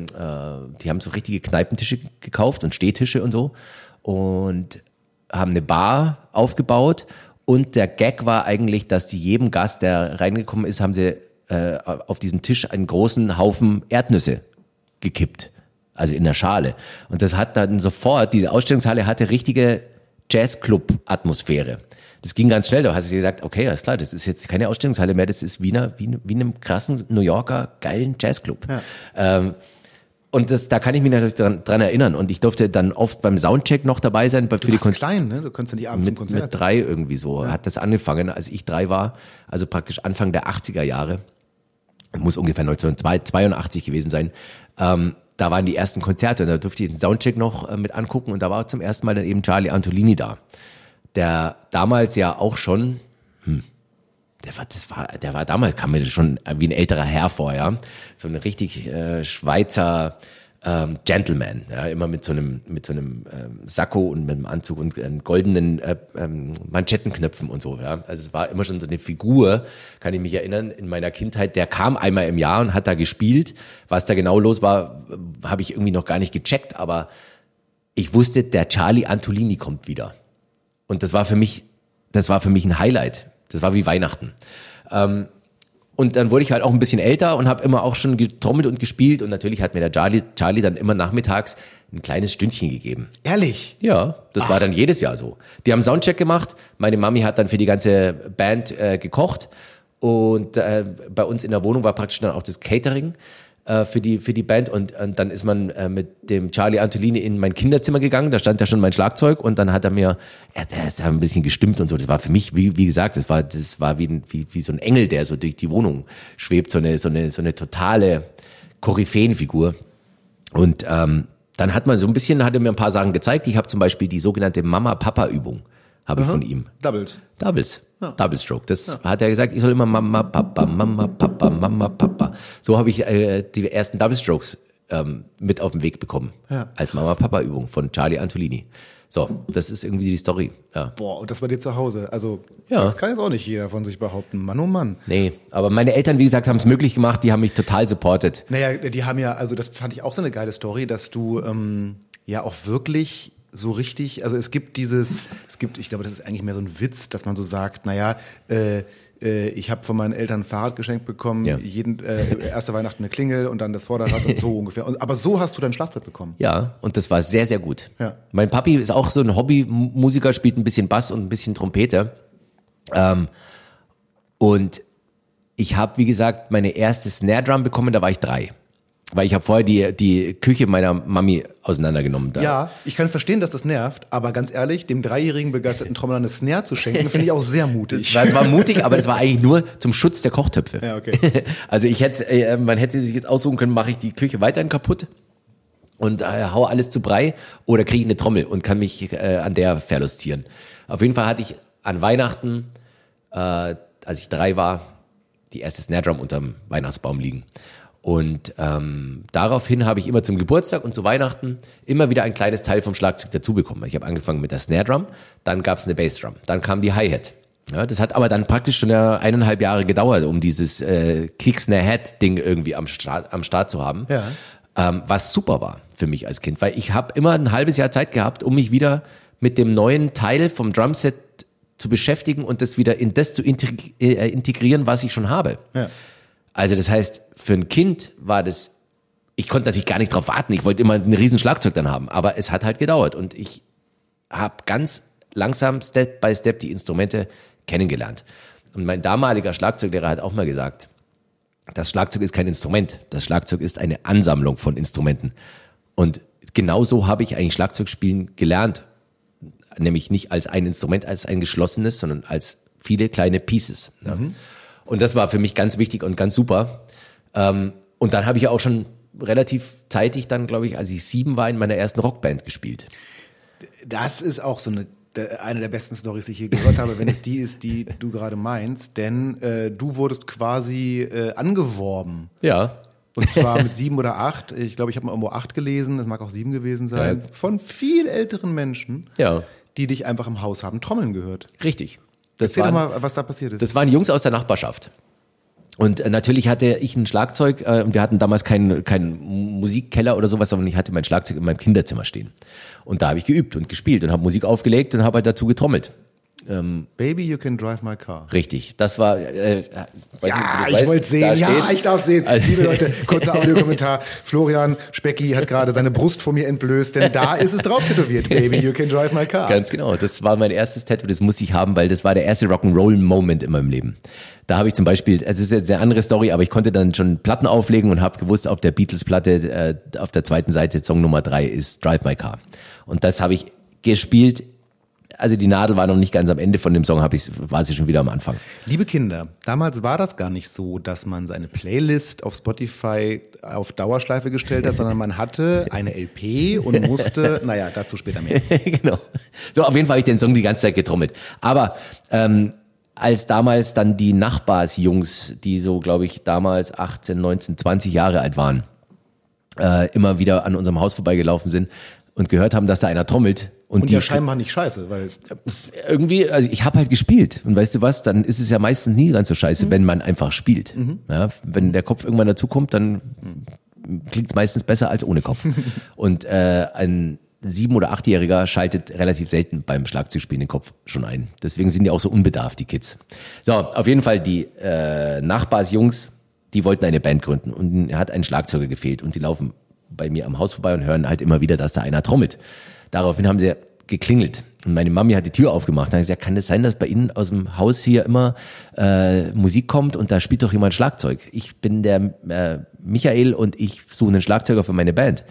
die haben so richtige Kneipentische gekauft und Stehtische und so und haben eine Bar aufgebaut. Und der Gag war eigentlich, dass die jedem Gast, der reingekommen ist, haben sie äh, auf diesen Tisch einen großen Haufen Erdnüsse gekippt also in der Schale. Und das hat dann sofort, diese Ausstellungshalle hatte richtige Jazzclub-Atmosphäre. Das ging ganz schnell, da hat sie gesagt, okay, alles klar, das ist jetzt keine Ausstellungshalle mehr, das ist wie, einer, wie, wie einem krassen New Yorker geilen Jazzclub. Ja. Ähm, und das, da kann ich mich natürlich dran, dran erinnern. Und ich durfte dann oft beim Soundcheck noch dabei sein. Du für warst die klein, ne? Du konntest ja nicht abends mit, im Konzert. Mit drei irgendwie so. Ja. Hat das angefangen, als ich drei war. Also praktisch Anfang der 80er Jahre. Muss ungefähr 1982 gewesen sein. Ähm, da waren die ersten Konzerte und da durfte ich den Soundcheck noch äh, mit angucken und da war zum ersten Mal dann eben Charlie Antolini da. Der damals ja auch schon, hm, der war, das war, der war damals, kam mir schon wie ein älterer Herr vor, ja. So ein richtig äh, Schweizer ähm, Gentleman, ja, immer mit so einem, mit so einem ähm, Sakko und mit einem Anzug und äh, goldenen äh, ähm, Manschettenknöpfen und so. Ja. Also es war immer schon so eine Figur, kann ich mich erinnern, in meiner Kindheit, der kam einmal im Jahr und hat da gespielt. Was da genau los war, habe ich irgendwie noch gar nicht gecheckt, aber ich wusste, der Charlie Antolini kommt wieder. Und das war für mich, das war für mich ein Highlight. Das war wie Weihnachten. Ähm, und dann wurde ich halt auch ein bisschen älter und habe immer auch schon getrommelt und gespielt. Und natürlich hat mir der Charlie, Charlie dann immer nachmittags ein kleines Stündchen gegeben. Ehrlich? Ja, das Ach. war dann jedes Jahr so. Die haben Soundcheck gemacht. Meine Mami hat dann für die ganze Band äh, gekocht. Und äh, bei uns in der Wohnung war praktisch dann auch das Catering äh, für, die, für die Band und, und dann ist man äh, mit dem Charlie Antolini in mein Kinderzimmer gegangen, da stand ja schon mein Schlagzeug und dann hat er mir, ja, der ist ja ein bisschen gestimmt und so, das war für mich, wie, wie gesagt, das war, das war wie, ein, wie, wie so ein Engel, der so durch die Wohnung schwebt, so eine, so eine, so eine totale Koryphäenfigur und ähm, dann hat man so ein bisschen, hat er mir ein paar Sachen gezeigt. Ich habe zum Beispiel die sogenannte Mama-Papa-Übung, habe ich von ihm. Doubles. Doubles. Ja. Double Stroke. Das ja. hat er gesagt, ich soll immer Mama, Papa, Mama, Papa, Mama, Papa. So habe ich äh, die ersten Double Strokes ähm, mit auf den Weg bekommen. Ja. Als Mama-Papa-Übung von Charlie Antolini. So, das ist irgendwie die Story. Ja. Boah, und das bei dir zu Hause. Also, ja. das kann jetzt auch nicht jeder von sich behaupten. Mann, oh Mann. Nee, aber meine Eltern, wie gesagt, haben es möglich gemacht. Die haben mich total supportet. Naja, die haben ja, also das fand ich auch so eine geile Story, dass du ähm, ja auch wirklich so richtig, also es gibt dieses, es gibt, ich glaube, das ist eigentlich mehr so ein Witz, dass man so sagt, naja, äh, äh, ich habe von meinen Eltern ein Fahrrad geschenkt bekommen, ja. jeden äh, erste Weihnachten eine Klingel und dann das Vorderrad und so <laughs> ungefähr. Aber so hast du dein Schlagzeug bekommen. Ja, und das war sehr, sehr gut. Ja. Mein Papi ist auch so ein Hobbymusiker, spielt ein bisschen Bass und ein bisschen Trompete. Ähm, und ich habe, wie gesagt, meine erste Snare Drum bekommen, da war ich drei. Weil ich habe vorher die, die Küche meiner Mami auseinandergenommen. Da. Ja, ich kann verstehen, dass das nervt, aber ganz ehrlich, dem dreijährigen begeisterten Trommler eine Snare zu schenken, finde ich auch sehr mutig. Es war, mutig, aber es war eigentlich nur zum Schutz der Kochtöpfe. Ja, okay. <laughs> Also ich hätte, äh, man hätte sich jetzt aussuchen können, mache ich die Küche weiterhin kaputt und äh, hau alles zu Brei oder kriege ich eine Trommel und kann mich äh, an der verlustieren. Auf jeden Fall hatte ich an Weihnachten, äh, als ich drei war, die erste Snare Drum unterm Weihnachtsbaum liegen. Und ähm, daraufhin habe ich immer zum Geburtstag und zu Weihnachten immer wieder ein kleines Teil vom Schlagzeug dazu bekommen. Ich habe angefangen mit der Snare Drum, dann gab es eine Bass Drum, dann kam die Hi-Hat. Ja, das hat aber dann praktisch schon eineinhalb Jahre gedauert, um dieses äh, Kick-Snare-Hat-Ding irgendwie am Start, am Start zu haben. Ja. Ähm, was super war für mich als Kind, weil ich habe immer ein halbes Jahr Zeit gehabt, um mich wieder mit dem neuen Teil vom Drumset zu beschäftigen und das wieder in das zu äh, integrieren, was ich schon habe. Ja. Also das heißt, für ein Kind war das, ich konnte natürlich gar nicht drauf warten. Ich wollte immer ein riesen Schlagzeug dann haben, aber es hat halt gedauert und ich habe ganz langsam Step by Step die Instrumente kennengelernt. Und mein damaliger Schlagzeuglehrer hat auch mal gesagt, das Schlagzeug ist kein Instrument, das Schlagzeug ist eine Ansammlung von Instrumenten. Und genauso habe ich eigentlich Schlagzeugspielen gelernt, nämlich nicht als ein Instrument, als ein geschlossenes, sondern als viele kleine Pieces. Mhm. Und das war für mich ganz wichtig und ganz super. Ähm, und dann habe ich auch schon relativ zeitig dann, glaube ich, als ich sieben war, in meiner ersten Rockband gespielt. Das ist auch so eine eine der besten Stories, die ich je gehört habe, wenn es die ist, die du gerade meinst. Denn äh, du wurdest quasi äh, angeworben. Ja. Und zwar mit sieben oder acht. Ich glaube, ich habe mal irgendwo acht gelesen. Es mag auch sieben gewesen sein. Ja. Von viel älteren Menschen, Ja. die dich einfach im Haus haben trommeln gehört. Richtig. Das Erzähl doch waren, mal, was da passiert ist. das waren Jungs aus der Nachbarschaft. Und äh, natürlich hatte ich ein Schlagzeug äh, und wir hatten damals keinen keinen Musikkeller oder sowas, sondern ich hatte mein Schlagzeug in meinem Kinderzimmer stehen. Und da habe ich geübt und gespielt und habe Musik aufgelegt und habe halt dazu getrommelt. Baby, you can drive my car. Richtig. Das war. Äh, weiß Ja, nicht, ich wollte sehen. Ja, steht's. ich darf sehen. Also- Liebe Leute, <laughs> kurzer Audiokommentar. Florian Specki hat gerade seine Brust vor mir entblößt, denn da ist es drauf tätowiert. Baby, you can drive my car. Ganz genau. Das war mein erstes Tattoo. Das muss ich haben, weil das war der erste Rock'n'Roll-Moment in meinem Leben. Da habe ich zum Beispiel, es ist jetzt eine andere Story, aber ich konnte dann schon Platten auflegen und habe gewusst, auf der Beatles-Platte, äh, auf der zweiten Seite, Song Nummer drei ist Drive My Car. Und das habe ich gespielt. Also die Nadel war noch nicht ganz am Ende von dem Song, habe ich, war sie schon wieder am Anfang. Liebe Kinder, damals war das gar nicht so, dass man seine Playlist auf Spotify auf Dauerschleife gestellt hat, sondern man hatte eine LP und <laughs> musste, naja, dazu später mehr. <laughs> genau. So, auf jeden Fall habe ich den Song die ganze Zeit getrommelt. Aber ähm, als damals dann die Nachbarsjungs, die so, glaube ich, damals 18, 19, 20 Jahre alt waren, äh, immer wieder an unserem Haus vorbeigelaufen sind und gehört haben, dass da einer trommelt. Und, Und die ja scheinbar nicht scheiße, weil irgendwie, also ich habe halt gespielt. Und weißt du was, dann ist es ja meistens nie ganz so scheiße, wenn man einfach spielt. Ja, wenn der Kopf irgendwann dazukommt, dann klingt es meistens besser als ohne Kopf. <laughs> Und äh, ein sieben- oder achtjähriger schaltet relativ selten beim Schlagzeugspielen den Kopf schon ein. Deswegen sind die auch so unbedarft, die Kids. So, auf jeden Fall die äh, Nachbarsjungs, die wollten eine Band gründen und er hat einen Schlagzeuger gefehlt und die laufen bei mir am Haus vorbei und hören halt immer wieder, dass da einer trommelt. Daraufhin haben sie geklingelt und meine Mami hat die Tür aufgemacht. Dann habe ich gesagt, kann es sein, dass bei Ihnen aus dem Haus hier immer äh, Musik kommt und da spielt doch jemand Schlagzeug? Ich bin der äh, Michael und ich suche einen Schlagzeuger für meine Band.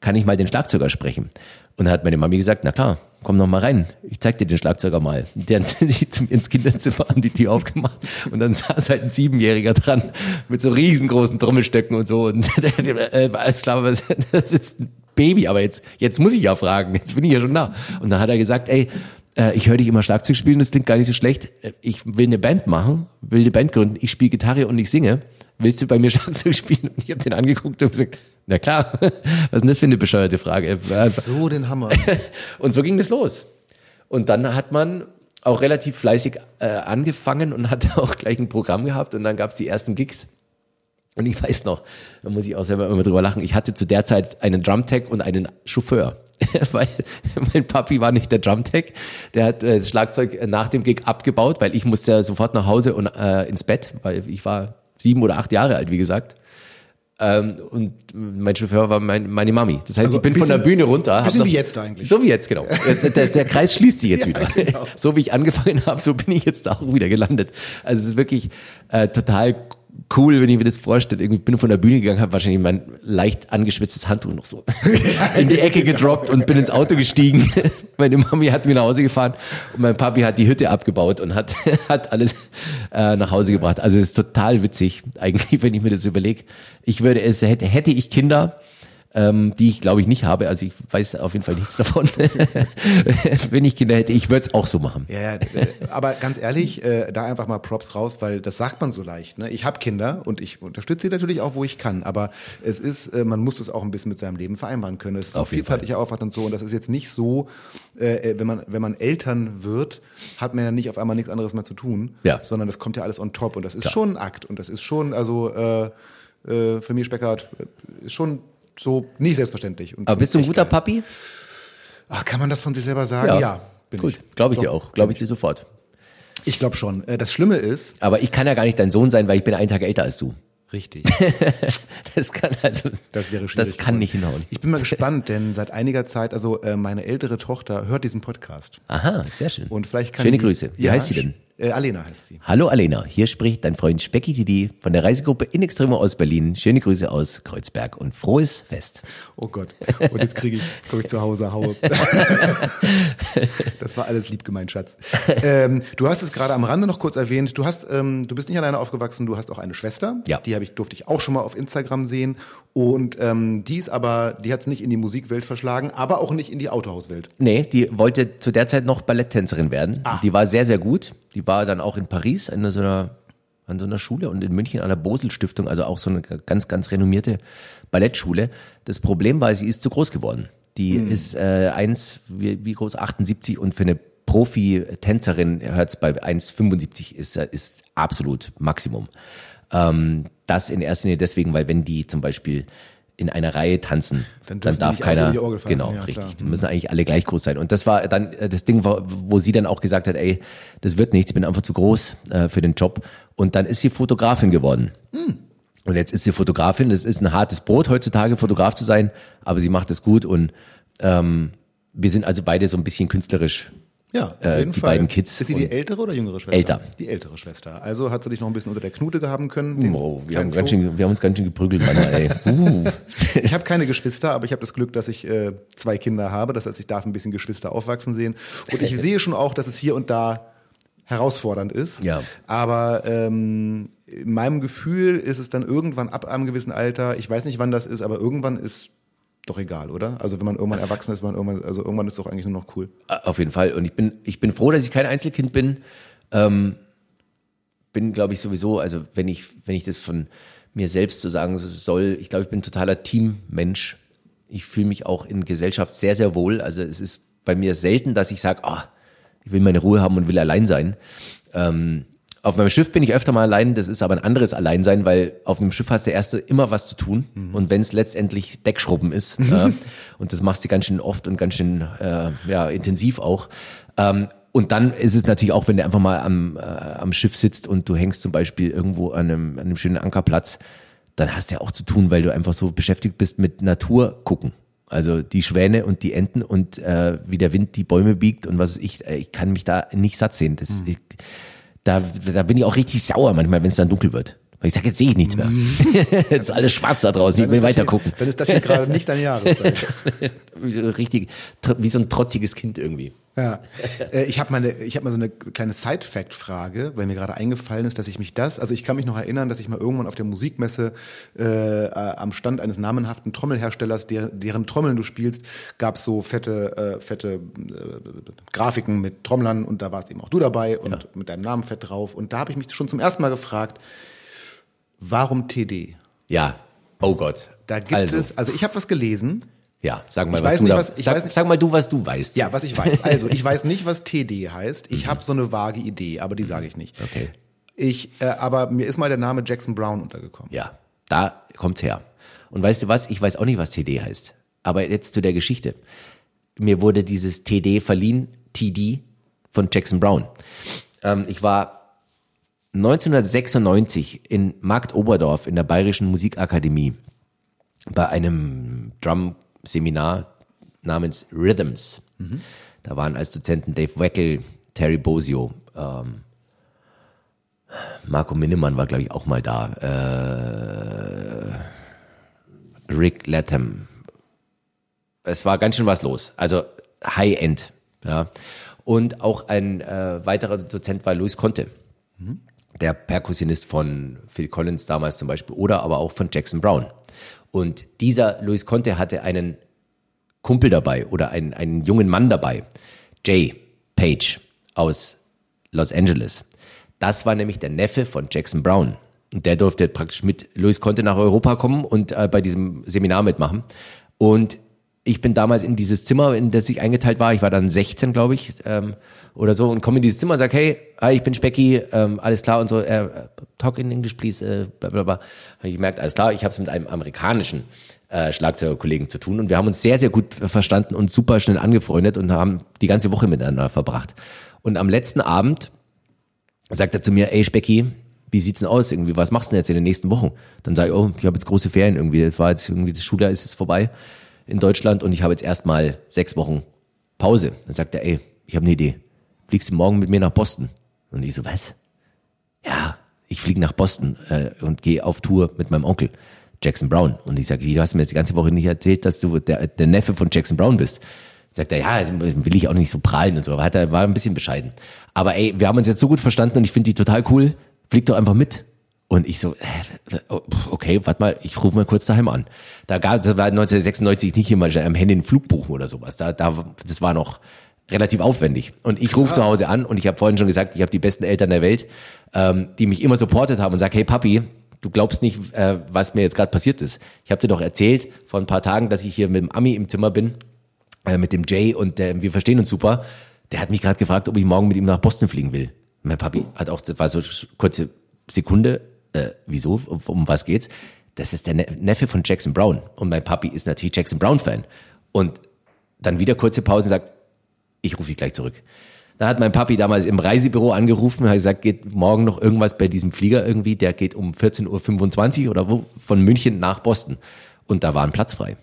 Kann ich mal den Schlagzeuger sprechen? Und dann hat meine Mami gesagt, na klar, komm noch mal rein. Ich zeig dir den Schlagzeuger mal. Dann sind sie zum- ins Kinderzimmer, haben die Tür aufgemacht und dann <laughs> saß halt ein Siebenjähriger dran mit so riesengroßen Trommelstöcken und so. Und <laughs> äh, alles klar, <laughs> das ist ein Baby, aber jetzt, jetzt muss ich ja fragen, jetzt bin ich ja schon da. Und dann hat er gesagt, ey, äh, ich höre dich immer Schlagzeug spielen, das klingt gar nicht so schlecht. Äh, Ich will eine Band machen, will eine Band gründen, ich spiele Gitarre und ich singe. Willst du bei mir <laughs> Schlagzeug spielen? Und ich habe den angeguckt und gesagt, na klar, <laughs> was ist denn das für eine bescheuerte Frage? so den Hammer. <laughs> Und so ging das los. Und dann hat man auch relativ fleißig äh, angefangen und hat auch gleich ein Programm gehabt und dann gab es die ersten Gigs. Und ich weiß noch, da muss ich auch selber immer drüber lachen, ich hatte zu der Zeit einen Drumtech und einen Chauffeur. weil mein Papi war nicht der Drumtech, der hat äh, das Schlagzeug nach dem Gig abgebaut, weil ich musste ja sofort nach Hause und äh, ins Bett, weil ich war sieben oder acht Jahre alt, wie gesagt. Ähm, und mein Chauffeur war mein, meine Mami. Das heißt, Also ich bin bisschen- von der Bühne runter. bisschen noch- wie jetzt eigentlich. So wie jetzt, genau. Jetzt, der, der Kreis schließt sich jetzt <laughs> Ja, wieder. genau. So wie ich angefangen habe, so bin ich jetzt auch wieder gelandet. Also es ist wirklich äh, total cool, wenn ich mir das vorstelle. Irgendwie bin von der Bühne gegangen, habe wahrscheinlich mein leicht angeschwitztes Handtuch noch so <laughs> in die Ecke gedroppt und bin ins Auto gestiegen. <laughs> Meine Mami hat mich nach Hause gefahren und mein Papi hat die Hütte abgebaut und hat, <laughs> hat alles äh, nach Hause gebracht. Also es ist total witzig, eigentlich, wenn ich mir das überlege. Ich würde es, hätte, hätte ich Kinder, ähm, die ich glaube ich nicht habe. Also ich weiß auf jeden Fall nichts davon. <laughs> Wenn ich Kinder hätte, ich würde es auch so machen. Ja, ja, äh, aber ganz ehrlich, äh, da einfach mal Props raus, weil das sagt man so leicht. Ne? Ich habe Kinder und ich unterstütze sie natürlich auch, wo ich kann. Aber es ist, äh, man muss das auch ein bisschen mit seinem Leben vereinbaren können. Es ist Auf jeden vielzeitlicher Aufwand und so. Und das ist jetzt nicht so, äh, wenn man wenn man Eltern wird, hat man ja nicht auf einmal nichts anderes mehr zu tun, Ja. sondern das kommt ja alles on top. Und das ist schon ein Akt. Und das ist schon, also äh, äh, für mich Speckert äh, ist schon so nicht selbstverständlich. Und Aber bist du ein guter geil. Papi? Ach, kann man das von sich selber sagen? Ja, bin Gut, ich. glaube ich dir auch. Glaube ich dir sofort. Ich glaube schon. Äh, Das Schlimme ist, Aber ich kann ja gar nicht dein Sohn sein, weil ich bin einen Tag älter als du. richtig. <laughs> Das kann also, Das wäre schwierig. das kann nicht hinhauen. Ich bin mal gespannt, denn seit einiger Zeit, also äh, meine ältere Tochter hört diesen Podcast. Aha, sehr schön. Und vielleicht kann Schöne die- Grüße. Wie Ja, heißt sie denn? Äh, Alena heißt sie. Hallo Alena, hier spricht dein Freund Specki Didi von der Reisegruppe In Extremo aus Berlin. Schöne Grüße aus Kreuzberg und frohes Fest. Oh Gott. Und jetzt kriege ich, komm ich zu Hause haue. das war alles lieb gemeint, Schatz. Ähm, du hast es gerade am Rande noch kurz erwähnt. Du hast, ähm, du bist nicht alleine aufgewachsen, du hast auch eine Schwester. Ja. Die habe ich, durfte ich auch schon mal auf Instagram sehen. Und ähm, die ist aber, die hat es nicht in die Musikwelt verschlagen, aber auch nicht in die Autohauswelt. Nee, die wollte zu der Zeit noch Balletttänzerin werden. Ah. Die war sehr, sehr gut. Die war dann auch in Paris in so einer, an so einer Schule und in München an der Bosel Stiftung, also auch so eine ganz, ganz renommierte Ballettschule. Das Problem war, sie ist zu groß geworden. Die ist äh, eins, wie, wie groß, 78 und für eine Profi-Tänzerin hört's bei 1,75 ist, ist absolut Maximum. Ähm, das in erster Linie deswegen, weil wenn die zum Beispiel in einer Reihe tanzen, Dann dann, darf keiner, die Orgel fallen. genau, Ja, richtig, klar. die müssen eigentlich alle gleich groß sein. Und das war dann äh, das Ding, wo, wo sie dann auch gesagt hat, ey, das wird nichts, ich bin einfach zu groß äh, für den Job. Und dann ist sie Fotografin geworden. Hm. Und jetzt ist sie Fotografin. Das ist ein hartes Brot heutzutage, Fotograf zu sein, aber sie macht es gut und ähm, wir sind also beide so ein bisschen künstlerisch. Ja, auf Äh, jeden die Fall. beiden Kids Ist sie die ältere oder jüngere Schwester? Älter. Die ältere Schwester. Also hat sie dich noch ein bisschen unter der Knute gehaben können. den Oh, wir, haben ganz schön, wir haben uns ganz schön geprügelt, Mann, ey. <laughs> Uh. Ich habe keine Geschwister, aber ich habe das Glück, dass ich äh, zwei Kinder habe. Das heißt, ich darf ein bisschen Geschwister aufwachsen sehen. Und ich <laughs> sehe schon auch, dass es hier und da herausfordernd ist. Ja. Aber ähm, in meinem Gefühl ist es dann irgendwann ab einem gewissen Alter, ich weiß nicht, wann das ist, aber irgendwann ist doch egal, oder? Also wenn man irgendwann erwachsen ist, man irgendwann, also irgendwann ist doch eigentlich nur noch cool. Auf jeden Fall. Und ich bin, ich bin froh, dass ich kein Einzelkind bin. Ähm, bin, glaube ich, sowieso, also wenn ich, wenn ich das von mir selbst so sagen soll, ich glaube, ich bin ein totaler Teammensch. Ich fühle mich auch in Gesellschaft sehr, sehr wohl. Also es ist bei mir selten, dass ich sage, ah, ich will meine Ruhe haben und will allein sein. Ähm, auf meinem Schiff bin ich öfter mal allein, das ist aber ein anderes Alleinsein, weil auf einem Schiff hast du erst immer was zu tun und wenn es letztendlich Deckschrubben ist äh, und das machst du ganz schön oft und ganz schön äh, ja, intensiv auch. Ähm, und dann ist es natürlich auch, wenn du einfach mal am, äh, am Schiff sitzt und du hängst zum Beispiel irgendwo an einem, an einem schönen Ankerplatz, dann hast du ja auch zu tun, weil du einfach so beschäftigt bist mit Natur gucken. Also die Schwäne und die Enten und äh, wie der Wind die Bäume biegt und was weiß ich, äh, ich kann mich da nicht satt sehen. Das, ich, da, da bin ich auch richtig sauer manchmal, wenn es dann dunkel wird. Weil ich sage, jetzt sehe ich nichts mehr. <laughs> jetzt ist alles schwarz da draußen, ich will weiter gucken. Dann ist das hier gerade nicht deine Jahreszeit. <laughs> Richtig, wie so ein trotziges Kind irgendwie. Ja, äh, ich habe mal, eine- ich hab mal so eine kleine Side-Fact-Frage, weil mir gerade eingefallen ist, dass ich mich das, also ich kann mich noch erinnern, dass ich mal irgendwann auf der Musikmesse äh, am Stand eines namenhaften Trommelherstellers, der, deren Trommeln du spielst, gab so fette, äh, fette äh, Grafiken mit Trommlern und da warst eben auch du dabei und mit deinem Namen fett drauf. Und da habe ich mich schon zum ersten Mal gefragt, warum TD? Ja, oh Gott. Da gibt also, es, also ich habe was gelesen, Ja, sag mal, Ich was weiß du nicht, da, was- ich sag, weiß nicht- sag mal du, was du weißt. Ja, was ich weiß. Also, ich <laughs> weiß nicht, was TD heißt. Ich habe so eine vage Idee, aber die sage ich nicht. Okay. Ich, äh, aber mir ist mal der Name Jackson Brown untergekommen. Ja, da kommt's her. Und weißt du was? Ich weiß auch nicht, was TD heißt. Aber jetzt zu der Geschichte. Mir wurde dieses TD verliehen, TD, von Jackson Brown. Ähm, ich war 1996 in Markt Oberdorf in der Bayerischen Musikakademie bei einem Drum-Seminar namens Rhythms. Da waren als Dozenten Dave Weckel, Terry Bosio, ähm, Marco Minnemann war, glaube ich, auch mal da. Äh, Rick Latham. Es war ganz schön was los. Also High-End. Ja. Und auch ein äh, weiterer Dozent war Luis Conte, der Perkussionist von Phil Collins damals zum Beispiel oder aber auch von Jackson Brown. Und dieser Luis Conte hatte einen Kumpel dabei oder einen, einen jungen Mann dabei, Jay Page aus Los Angeles. Das war nämlich der Neffe von Jackson Brown. Und der durfte praktisch mit Luis Conte nach Europa kommen und äh, bei diesem Seminar mitmachen. Und ich bin damals in dieses Zimmer, in das ich eingeteilt war, ich war dann 16, glaube ich, ähm, oder so, und komme in dieses Zimmer und sage, hey, hi, ich bin Specky, ähm, alles klar und so, äh, talk in English, please, äh, bla bla bla. Ich gemerkt, alles klar, ich habe es mit einem amerikanischen äh, Schlagzeugerkollegen zu tun und wir haben uns sehr, sehr gut verstanden und super schnell angefreundet und haben die ganze Woche miteinander verbracht. Und am letzten Abend sagt er zu mir, ey Specki, wie sieht's denn aus irgendwie? Was machst du denn jetzt in den nächsten Wochen? Dann sage ich, oh, ich habe jetzt große Ferien irgendwie. Das war jetzt irgendwie, das Schuljahr ist jetzt vorbei in Deutschland und ich habe jetzt erstmal sechs Wochen Pause. Dann sagt er, ey, ich habe eine Idee. Fliegst du morgen mit mir nach Boston? Und ich so, was? Ja, ich fliege nach Boston äh, und gehe auf Tour mit meinem Onkel Jackson Brown. Und ich sage, wie, du hast mir jetzt die ganze Woche nicht erzählt, dass du der, der Neffe von Jackson Brown bist. Sagt er, ja, will ich auch nicht so prahlen und so. Aber hat er war ein bisschen bescheiden. Aber ey, wir haben uns jetzt so gut verstanden und ich finde die total cool. Flieg doch einfach mit. Und ich so, äh, okay, warte mal, ich rufe mal kurz daheim an. Da gab, das war 1996 nicht immer am Handy einen Flug buchen oder sowas. Da, da, das war noch relativ aufwendig. Und ich rufe zu Hause an und ich habe vorhin schon gesagt, ich habe die besten Eltern der Welt, ähm, die mich immer supportet haben und sagen, hey Papi, du glaubst nicht, äh, was mir jetzt gerade passiert ist. Ich habe dir doch erzählt vor ein paar Tagen, dass ich hier mit dem Ami im Zimmer bin, äh, mit dem Jay und äh, wir verstehen uns super. Der hat mich gerade gefragt, ob ich morgen mit ihm nach Boston fliegen will. Mein Papi hat auch, das war so kurze Sekunde, äh, wieso, um, was geht's? Das ist der ne-, Neffe von Jackson Brown und mein Papi ist natürlich Jackson Brown Fan. Und dann wieder kurze Pause und sagt, ich rufe dich gleich zurück. Da hat mein Papi damals im Reisebüro angerufen, hat gesagt, geht morgen noch irgendwas bei diesem Flieger irgendwie, der geht um 14.25 Uhr oder wo, von München nach Boston. Und da war ein Platz frei.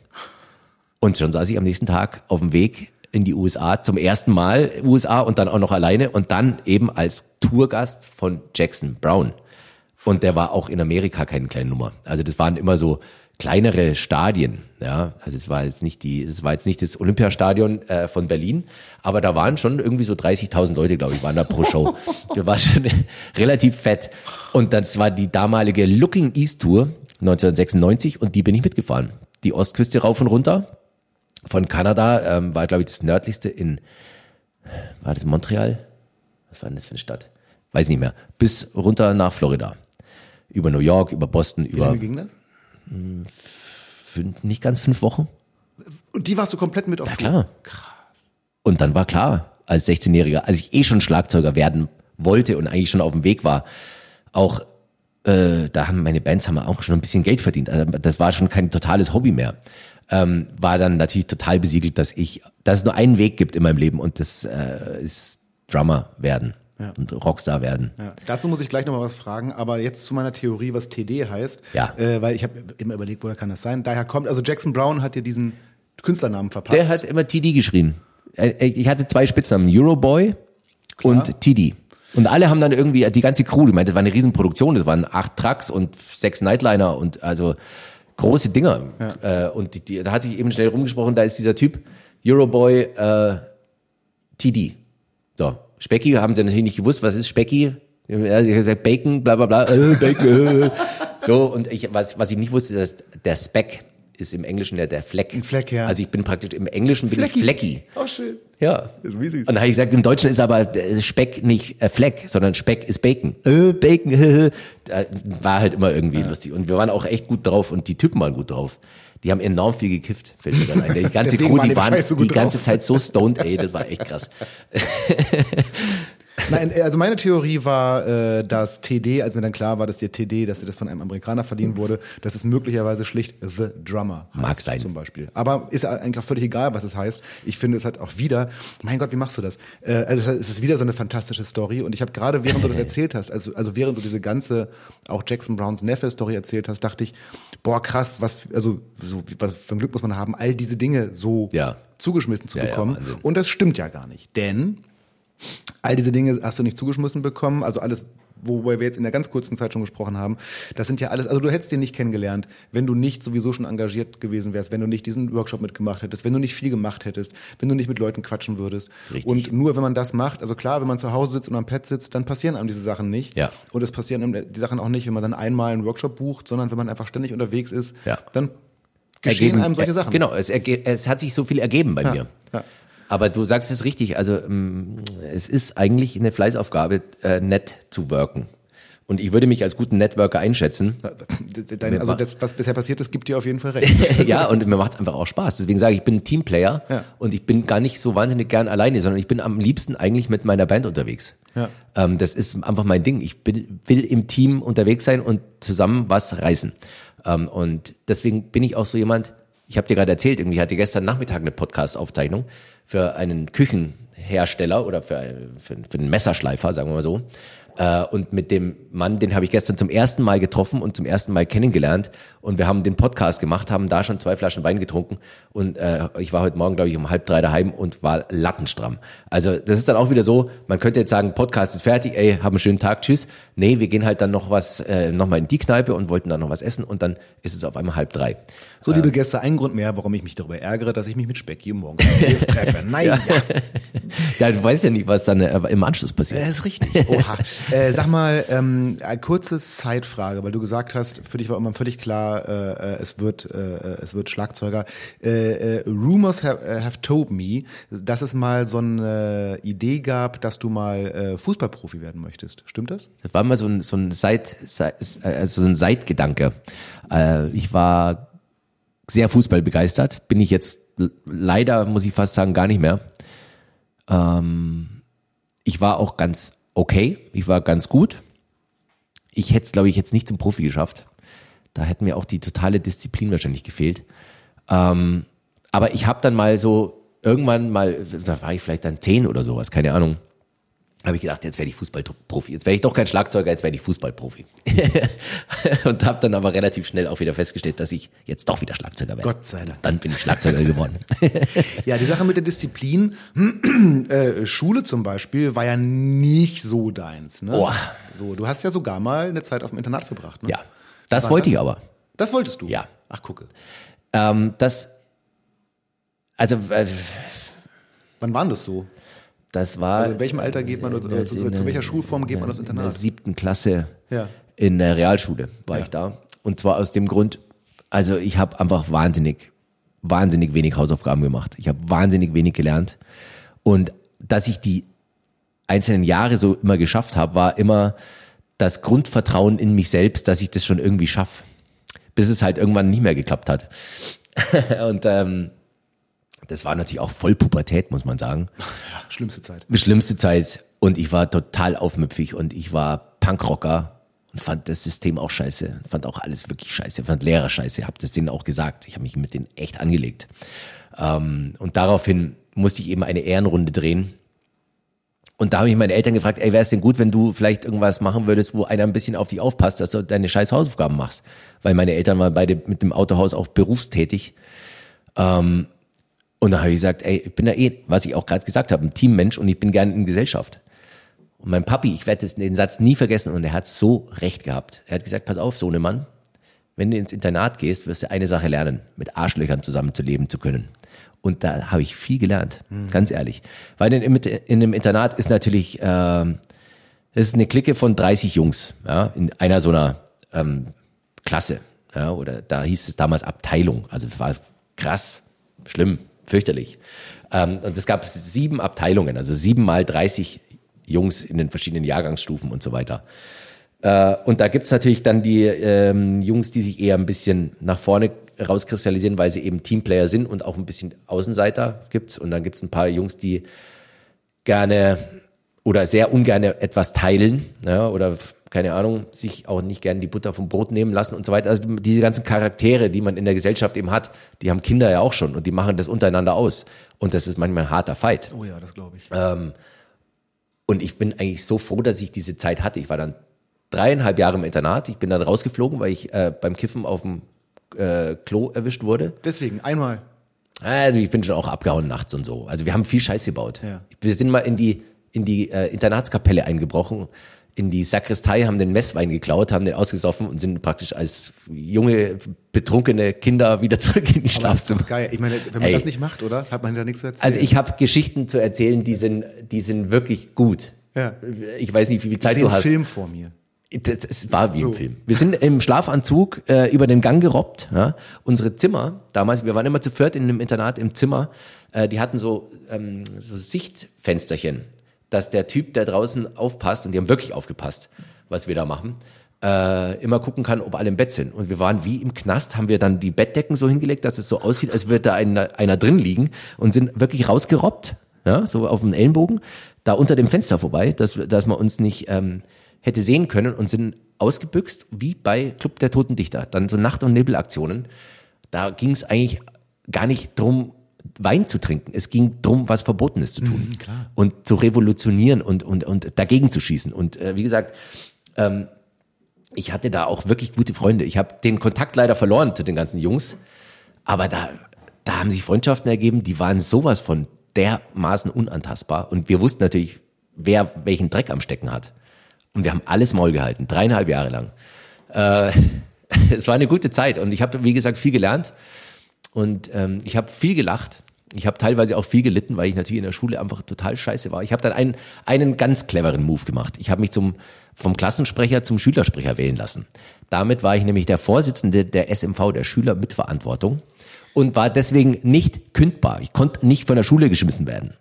Und schon saß ich am nächsten Tag auf dem Weg in die USA, zum ersten Mal USA und dann auch noch alleine und dann eben als Tourgast von Jackson Brown. Und der war auch in Amerika keine kleine Nummer. Also das waren immer so kleinere Stadien. Ja, also es war jetzt nicht die, es war jetzt nicht das Olympiastadion äh, von Berlin, aber da waren schon irgendwie so 30.000 Leute, glaube ich, waren da pro Show. <laughs> das war schon <laughs> relativ fett. Und das war die damalige Looking East Tour 1996 und die bin ich mitgefahren. Die Ostküste rauf und runter. Von Kanada ähm, war, glaube ich, das nördlichste in, war das Montreal? Was war denn das für eine Stadt? Weiß nicht mehr. Bis runter nach Florida. Über New York, über Boston, Wie über lange ging das? fünf, nicht ganz fünf Wochen. Und die warst du komplett mit auf Ja klar. Und dann war klar, als 16-Jähriger, als ich eh schon Schlagzeuger werden wollte und eigentlich schon auf dem Weg war, auch äh, da haben meine Bands haben auch schon ein bisschen Geld verdient. Also das war schon kein totales Hobby mehr. Ähm, war dann natürlich total besiegelt, dass ich, dass es nur einen Weg gibt in meinem Leben und das äh, ist Drummer werden und Rockstar werden. Ja, dazu muss ich gleich noch mal was fragen, aber jetzt zu meiner Theorie, was TD heißt. Ja. Äh, weil ich habe immer überlegt, woher kann das sein? Daher kommt, also Jackson Brown hat dir diesen Künstlernamen verpasst. Der hat immer TD geschrien. Äh, Ich hatte zwei Spitznamen, Euroboy und TD. Und alle haben dann irgendwie, die ganze Crew, ich meine, das war eine Riesenproduktion, das waren acht Trucks und sechs Nightliner und also große Dinger. Äh, Und die, die, da hat sich eben schnell rumgesprochen, da ist dieser Typ, Euroboy äh, TD. So, Specky haben sie natürlich nicht gewusst, was ist Specky? Er hat gesagt, Bacon, bla bla bla, äh, Bacon. äh. <laughs> So, und ich, was, was ich nicht wusste, dass der Speck ist im Englischen der, der Fleck. Ein Fleck, ja. Also ich bin praktisch, im Englischen bin Flecki. ich Flecki. Oh, schön. Ja. Das ist. Und da habe ich gesagt, im Deutschen ist aber äh, Speck nicht äh, Fleck, sondern Speck ist Bacon. Äh, Bacon, äh, da war halt immer irgendwie lustig. Und wir waren auch echt gut drauf und die Typen waren gut drauf. Die haben enorm viel gekifft, fällt mir gerade ein. Die <laughs> ganze Crew, die waren so die gut ganze drauf. Zeit so stoned, ey, das war echt krass. <laughs> Nein, also meine Theorie war, äh, dass TD, als mir dann klar war, dass der TD, dass dir das von einem Amerikaner verliehen wurde, dass es möglicherweise schlicht The Drummer heißt, Mag sein. Zum Beispiel. Aber ist eigentlich auch völlig egal, was es heißt. Ich finde, es hat auch wieder, mein Gott, wie machst du das? Äh, also es ist wieder so eine fantastische Story. Und ich habe gerade, während du das <laughs> erzählt hast, also, also während du diese ganze, auch Jackson Browns Neffe-Story erzählt hast, dachte ich, boah, krass, was, also, so, was für ein Glück muss man haben, all diese Dinge so Ja. zugeschmissen zu Ja, ja, bekommen. Wahnsinn. Und das stimmt ja gar nicht. Denn all diese Dinge hast du nicht zugeschmissen bekommen, also alles, worüber wir jetzt in der ganz kurzen Zeit schon gesprochen haben, das sind ja alles, also du hättest den nicht kennengelernt, wenn du nicht sowieso schon engagiert gewesen wärst, wenn du nicht diesen Workshop mitgemacht hättest, wenn du nicht viel gemacht hättest, wenn du nicht mit Leuten quatschen würdest. Richtig. Und nur wenn man das macht, also klar, wenn man zu Hause sitzt und am Pad sitzt, dann passieren einem diese Sachen nicht. Ja. Und es passieren die Sachen auch nicht, wenn man dann einmal einen Workshop bucht, sondern wenn man einfach ständig unterwegs ist, Ja. dann geschehen Ergeben- einem solche Sachen. Genau, es, erge- es hat sich so viel ergeben bei mir. ja. Aber du sagst es richtig, also ähm, es ist eigentlich eine Fleißaufgabe, äh, nett zu worken. Und ich würde mich als guten Networker einschätzen. Dein, also das, was bisher passiert ist, gibt dir auf jeden Fall recht. <laughs> ja, und mir macht es einfach auch Spaß. Deswegen sage ich, ich bin ein Teamplayer Ja. und ich bin gar nicht so wahnsinnig gern alleine, sondern ich bin am liebsten eigentlich mit meiner Band unterwegs. Ja. Ähm, das ist einfach mein Ding. Ich bin, will im Team unterwegs sein und zusammen was reißen. Ähm, und deswegen bin ich auch so jemand, ich habe dir gerade erzählt, irgendwie hatte gestern Nachmittag eine Podcast-Aufzeichnung für einen Küchenhersteller oder für, für, für einen Messerschleifer, sagen wir mal so. Äh, und mit dem Mann, den habe ich gestern zum ersten Mal getroffen und zum ersten Mal kennengelernt. Und wir haben den Podcast gemacht, haben da schon zwei Flaschen Wein getrunken. Und äh, ich war heute Morgen, glaube ich, um halb drei daheim und war lattenstramm. Also das ist dann auch wieder so, man könnte jetzt sagen, Podcast ist fertig, ey, haben einen schönen Tag, tschüss. Nee, wir gehen halt dann noch was, äh, noch mal in die Kneipe und wollten dann noch was essen und dann ist es auf einmal halb drei. So, liebe Gäste, ein Grund mehr, warum ich mich darüber ärgere, dass ich mich mit Specki morgen <laughs> treffe. Naja. ja, du weißt ja nicht, was dann äh, im Anschluss passiert. Das ist richtig. Oha. <laughs> äh, sag mal, ähm, eine kurze Zeitfrage, weil du gesagt hast, für dich war immer völlig klar, äh, es wird, äh, es wird Schlagzeuger. Äh, äh, Rumors have, äh, have told me, dass es mal so eine Idee gab, dass du mal äh, Fußballprofi werden möchtest. Stimmt das? Das war mal so ein, so ein Seit, also so ein Seitgedanke. Äh, ich war sehr Fußball begeistert. Bin ich jetzt leider, muss ich fast sagen, gar nicht mehr. Ähm, ich war auch ganz okay. Ich war ganz gut. Ich hätte es, glaube ich, jetzt nicht zum Profi geschafft. Da hätte mir auch die totale Disziplin wahrscheinlich gefehlt. Ähm, aber ich habe dann mal so irgendwann mal, da war ich vielleicht dann zehn oder sowas, keine Ahnung habe ich gedacht, jetzt werde ich Fußballprofi. Jetzt werde ich doch kein Schlagzeuger, jetzt werde ich Fußballprofi. <laughs> und habe dann aber relativ schnell auch wieder festgestellt, dass ich jetzt doch wieder Schlagzeuger werde. Gott sei Dank. Dann bin ich Schlagzeuger geworden. <laughs> ja, die Sache mit der Disziplin, <clears throat> äh, Schule zum Beispiel, war ja nicht so deins. Ne? Oh. So, du hast ja sogar mal eine Zeit auf dem Internat verbracht. Ne? Ja, das wollte das? ich aber. Das wolltest du? Ja. Ach, gucke. Ähm, das, also... Äh, Wann war das so? Das war. Also in welchem Alter geht man, oder zu, zu, welcher Schulform geht man aufs Internat? In der siebten Klasse ja. in der Realschule war ja. ich da. Und zwar aus dem Grund, also ich habe einfach wahnsinnig, wahnsinnig wenig Hausaufgaben gemacht. Ich habe wahnsinnig wenig gelernt. Und dass ich die einzelnen Jahre so immer geschafft habe, war immer das Grundvertrauen in mich selbst, dass ich das schon irgendwie schaffe. Bis es halt irgendwann nicht mehr geklappt hat. <laughs> und ähm, das war natürlich auch voll Pubertät, muss man sagen. Schlimmste Zeit. Schlimmste Zeit. Und ich war total aufmüpfig und ich war Punkrocker und fand das System auch scheiße. Fand auch alles wirklich scheiße. Fand Lehrer scheiße. Hab das denen auch gesagt. Ich habe mich mit denen echt angelegt. Ähm, und daraufhin musste ich eben eine Ehrenrunde drehen. Und da habe ich meine Eltern gefragt, ey, wäre es denn gut, wenn du vielleicht irgendwas machen würdest, wo einer ein bisschen auf dich aufpasst, dass du deine scheiß Hausaufgaben machst? Weil meine Eltern waren beide mit dem Autohaus auch berufstätig. Ähm, und dann habe ich gesagt, ey, ich bin da eh, was ich auch gerade gesagt habe, ein Teammensch und ich bin gerne in Gesellschaft. Und mein Papi, ich werde den Satz nie vergessen und er hat so recht gehabt. Er hat gesagt, pass auf, Sohnemann, wenn du ins Internat gehst, wirst du eine Sache lernen, mit Arschlöchern zusammen zu leben zu können. Und da habe ich viel gelernt, mhm. ganz ehrlich. Weil in, in, einem Internat ist natürlich, äh, das ist eine Clique von 30 Jungs, ja, in einer so einer ähm, Klasse. Ja, oder da hieß es damals Abteilung. Also es war krass, schlimm, fürchterlich. Ähm, und es gab sieben Abteilungen, also sieben mal 30 Jungs in den verschiedenen Jahrgangsstufen und so weiter. Äh, und da gibt's natürlich dann die ähm, Jungs, die sich eher ein bisschen nach vorne rauskristallisieren, weil sie eben Teamplayer sind und auch ein bisschen Außenseiter gibt's. Und dann gibt's ein paar Jungs, die gerne oder sehr ungern etwas teilen ja, oder keine Ahnung, sich auch nicht gern die Butter vom Brot nehmen lassen und so weiter. Also diese ganzen Charaktere, die man in der Gesellschaft eben hat, die haben Kinder ja auch schon und die machen das untereinander aus. Und das ist manchmal ein harter Fight. Oh ja, das glaube ich. Ähm, und ich bin eigentlich so froh, dass ich diese Zeit hatte. Ich war dann dreieinhalb Jahre im Internat. Ich bin dann rausgeflogen, weil ich äh, beim Kiffen auf dem äh, Klo erwischt wurde. Deswegen, einmal. Also ich bin schon auch abgehauen nachts und so. Also wir haben viel Scheiß gebaut. Ja. Wir sind mal in die in die äh, Internatskapelle eingebrochen in die Sakristei, haben den Messwein geklaut, haben den ausgesoffen und sind praktisch als junge, betrunkene Kinder wieder <laughs> zurück in die Schlafzimmer. Geil. Ich meine, wenn man Ey. das nicht macht, oder? Hat man da nichts zu erzählen? Also ich habe Geschichten zu erzählen, die sind, die sind wirklich gut. Ja. Ich weiß nicht, wie viel Zeit ich du hast. Film vor mir. Das war wie so. im Film. Wir sind im Schlafanzug äh, über den Gang gerobbt. Ja? Unsere Zimmer, damals, wir waren immer zu viert in einem Internat im Zimmer, äh, die hatten so, ähm, so Sichtfensterchen dass der Typ, der draußen aufpasst, und die haben wirklich aufgepasst, was wir da machen, äh, immer gucken kann, ob alle im Bett sind. Und wir waren wie im Knast, haben wir dann die Bettdecken so hingelegt, dass es so aussieht, als würde da einer, einer drin liegen und sind wirklich rausgerobbt, ja, so auf dem Ellenbogen, da unter dem Fenster vorbei, dass, dass man uns nicht ähm, hätte sehen können und sind ausgebüxt, wie bei Club der Toten Dichter. Dann so Nacht- und Nebelaktionen. Da ging es eigentlich gar nicht drum Wein zu trinken. Es ging darum, was Verbotenes zu tun. Mhm. Und zu revolutionieren und, und, und dagegen zu schießen. Und äh, wie gesagt, ähm, ich hatte da auch wirklich gute Freunde. Ich habe den Kontakt leider verloren zu den ganzen Jungs. Aber da, da haben sich Freundschaften ergeben, die waren sowas von dermaßen unantastbar. Und wir wussten natürlich, wer welchen Dreck am Stecken hat. Und wir haben alles Maul gehalten, dreieinhalb Jahre lang. Äh, <laughs> es war eine gute Zeit und ich habe, wie gesagt, viel gelernt. Und ähm, ich habe viel gelacht. Ich habe teilweise auch viel gelitten, weil ich natürlich in der Schule einfach total scheiße war. Ich habe dann einen, einen ganz cleveren Move gemacht. Ich habe mich zum, vom Klassensprecher zum Schülersprecher wählen lassen. Damit war ich nämlich der Vorsitzende der SMV, der Schülermitverantwortung, und war deswegen nicht kündbar. Ich konnte nicht von der Schule geschmissen werden.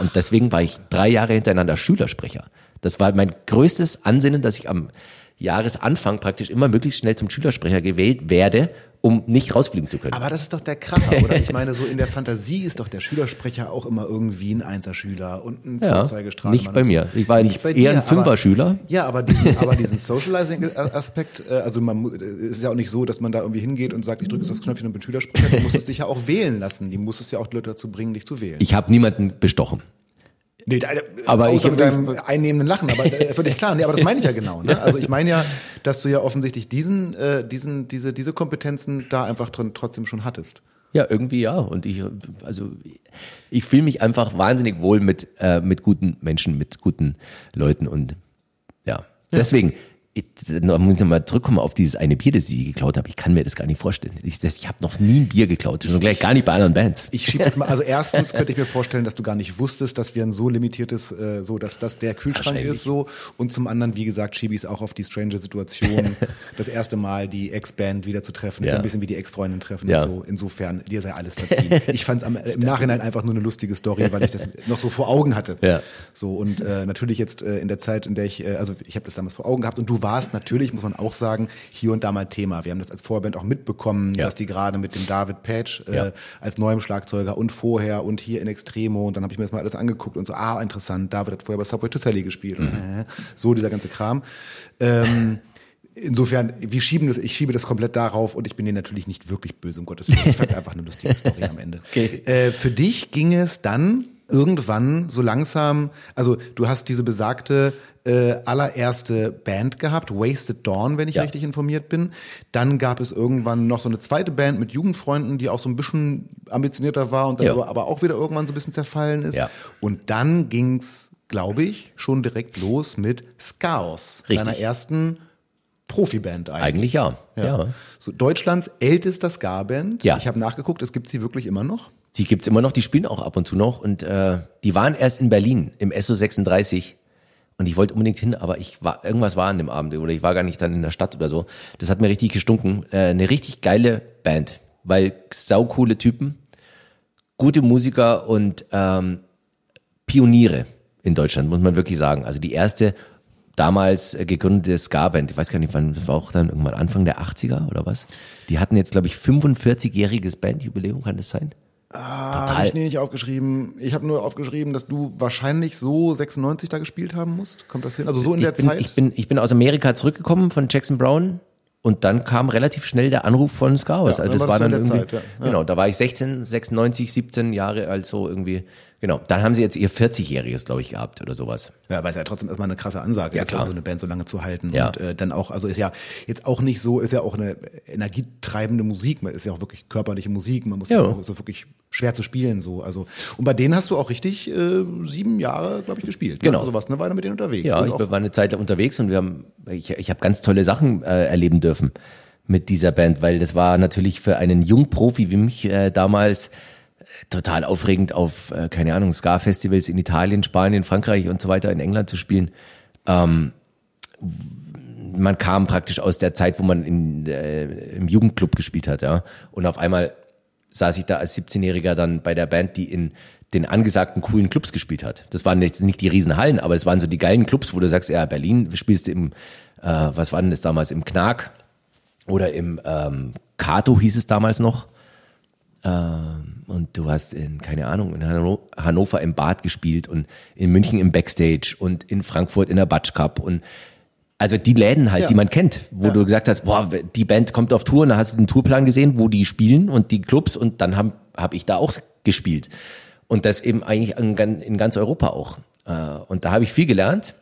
Und deswegen war ich drei Jahre hintereinander Schülersprecher. Das war mein größtes Ansinnen, dass ich am Jahresanfang praktisch immer möglichst schnell zum Schülersprecher gewählt werde, um nicht rausfliegen zu können. Aber das ist doch der Kracher, oder? <laughs> Ich meine, so in der Fantasie ist doch der Schülersprecher auch immer irgendwie ein Einserschüler und ein ja, Vorzeigestrahl. nicht bei mir. Ich war nicht bei eher dir, ein Fünfer-Schüler. Ja, aber diesen, <laughs> aber diesen Socializing-Aspekt, äh, also man es ist ja auch nicht so, dass man da irgendwie hingeht und sagt, ich drücke jetzt das Knöpfchen und bin Schülersprecher. Du musstest dich ja auch wählen lassen. Die musstest ja auch Leute dazu bringen, dich zu wählen. Ich habe niemanden bestochen. Nee, da, Aber außer ich- mit deinem einnehmenden Lachen, aber äh, völlig klar. Nee, aber das meine ich ja genau. Ne? <laughs> Also ich meine ja, dass du ja offensichtlich diesen, äh, diesen, diese, diese Kompetenzen da einfach drin, trotzdem schon hattest. Ja, irgendwie ja. Und ich, also ich fühle mich einfach wahnsinnig wohl mit, äh, mit guten Menschen, mit guten Leuten und ja. Deswegen, ich, da muss ich mal zurückkommen auf dieses eine Bier, das ich geklaut habe. Ich kann mir das gar nicht vorstellen. Ich, das- ich habe noch nie ein Bier geklaut, schon gleich gar nicht bei anderen Bands. Ich schiebe jetzt mal, also <laughs> erstens könnte ich mir vorstellen, dass du gar nicht wusstest, dass wir ein so limitiertes, äh, so dass das der Kühlschrank ist so. Und zum anderen, wie gesagt, schiebe ich es auch auf die strange Situation, <laughs> das erste Mal die Ex-Band wieder zu treffen. Ist Ja. ja ein bisschen wie die Ex-Freundin treffen Ja. und so. Insofern, dir sei alles verziehen. Ich fand es im Nachhinein einfach nur eine lustige Story, weil ich das noch so vor Augen hatte. Ja. So und äh, natürlich jetzt äh, in der Zeit, in der ich, äh, also ich habe das damals vor Augen gehabt und du warst natürlich, muss man auch sagen, hier und da mal Thema. Wir haben das als Vorband auch mitbekommen, Ja. dass die gerade mit dem David Page äh, Ja. als neuem Schlagzeuger und vorher und hier in Extremo und dann habe ich mir das mal alles angeguckt und so, ah, interessant, David hat vorher bei Subway to Sally gespielt und äh, so dieser ganze Kram. Ähm, Insofern, wir schieben das, ich schiebe das komplett darauf und ich bin dir natürlich nicht wirklich böse, um Gottes Willen. Ich fand <laughs> einfach eine lustige Story am Ende. Okay. Äh, für dich ging es dann irgendwann so langsam, also du hast diese besagte äh, allererste Band gehabt, Wasted Dawn, wenn ich Ja. richtig informiert bin. Dann gab es irgendwann noch so eine zweite Band mit Jugendfreunden, die auch so ein bisschen ambitionierter war und dann Ja. aber, auch wieder irgendwann so ein bisschen zerfallen ist. Ja. Und dann ging's, glaube ich, schon direkt los mit Skaos, Richtig. deiner ersten Profiband eigentlich. Eigentlich ja. ja. So Deutschlands ältester Ska-Band. Ja. Ich habe nachgeguckt, es gibt sie wirklich immer noch. Die gibt's immer noch, die spielen auch ab und zu noch. Und äh, die waren erst in Berlin im SO 36. Und ich wollte unbedingt hin, aber ich war, irgendwas war an dem Abend oder ich war gar nicht dann in der Stadt oder so. Das hat mir richtig gestunken. Äh, eine richtig geile Band, weil saukoole Typen, gute Musiker und ähm, Pioniere in Deutschland, muss man wirklich sagen. Also die erste damals gegründete Ska-Band, ich weiß gar nicht wann, das war auch dann irgendwann Anfang der 80er oder was. Die hatten jetzt, glaube ich, 45-jähriges Bandjubiläum, kann das sein? Ah, Total. hab ich nicht aufgeschrieben. Ich habe nur aufgeschrieben, dass du wahrscheinlich so 96 da gespielt haben musst. Kommt das hin? Also so in der ich bin, Zeit? Ich bin, ich bin aus Amerika zurückgekommen von Jackson Brown und dann kam relativ schnell der Anruf von Scarus. Ja, also das war dann irgendwie, der Zeit, ja. Ja. genau, da war ich 16, 96, 17 Jahre alt, so irgendwie, genau. Dann haben sie jetzt ihr 40-jähriges, glaube ich, gehabt oder sowas. Ja, weil es ja trotzdem erstmal eine krasse Ansage Ja, ist, klar. also eine Band so lange zu halten. Ja. Und äh, dann auch, also ist ja jetzt auch nicht so, ist ja auch eine energietreibende Musik, man ist ja auch wirklich körperliche Musik, man muss Ja. auch so wirklich schwer zu spielen so. Also und bei denen hast du auch richtig äh, sieben Jahre, glaube ich, gespielt. Ne? Genau. Also warst eine Weile mit denen unterwegs. Ja, ich war eine Zeit unterwegs und wir haben, ich, ich habe ganz tolle Sachen äh, erleben dürfen mit dieser Band, weil das war natürlich für einen Jungprofi wie mich äh, damals total aufregend auf, äh, keine Ahnung, Ska-Festivals in Italien, Spanien, Frankreich und so weiter, in England zu spielen. Ähm, man kam praktisch aus der Zeit, wo man in, äh, im Jugendclub gespielt hat, ja. Und auf einmal saß ich da als 17-Jähriger dann bei der Band, die in den angesagten coolen Clubs gespielt hat. Das waren jetzt nicht die Riesenhallen, aber es waren so die geilen Clubs, wo du sagst, ja, Berlin spielst du im, äh, was war denn das damals, im Knack oder im ähm, Kato hieß es damals noch. Ähm, und du hast in, keine Ahnung, in Hanno- Hannover im Bad gespielt und in München im Backstage und in Frankfurt in der Batsch Cup und also die Läden halt, Ja. die man kennt, wo du gesagt hast, boah, die Band kommt auf Tour und dann hast du den Tourplan gesehen, wo die spielen und die Clubs und dann habe hab ich da auch gespielt. Und das eben eigentlich in, in ganz Europa auch. Äh, und da habe ich viel gelernt.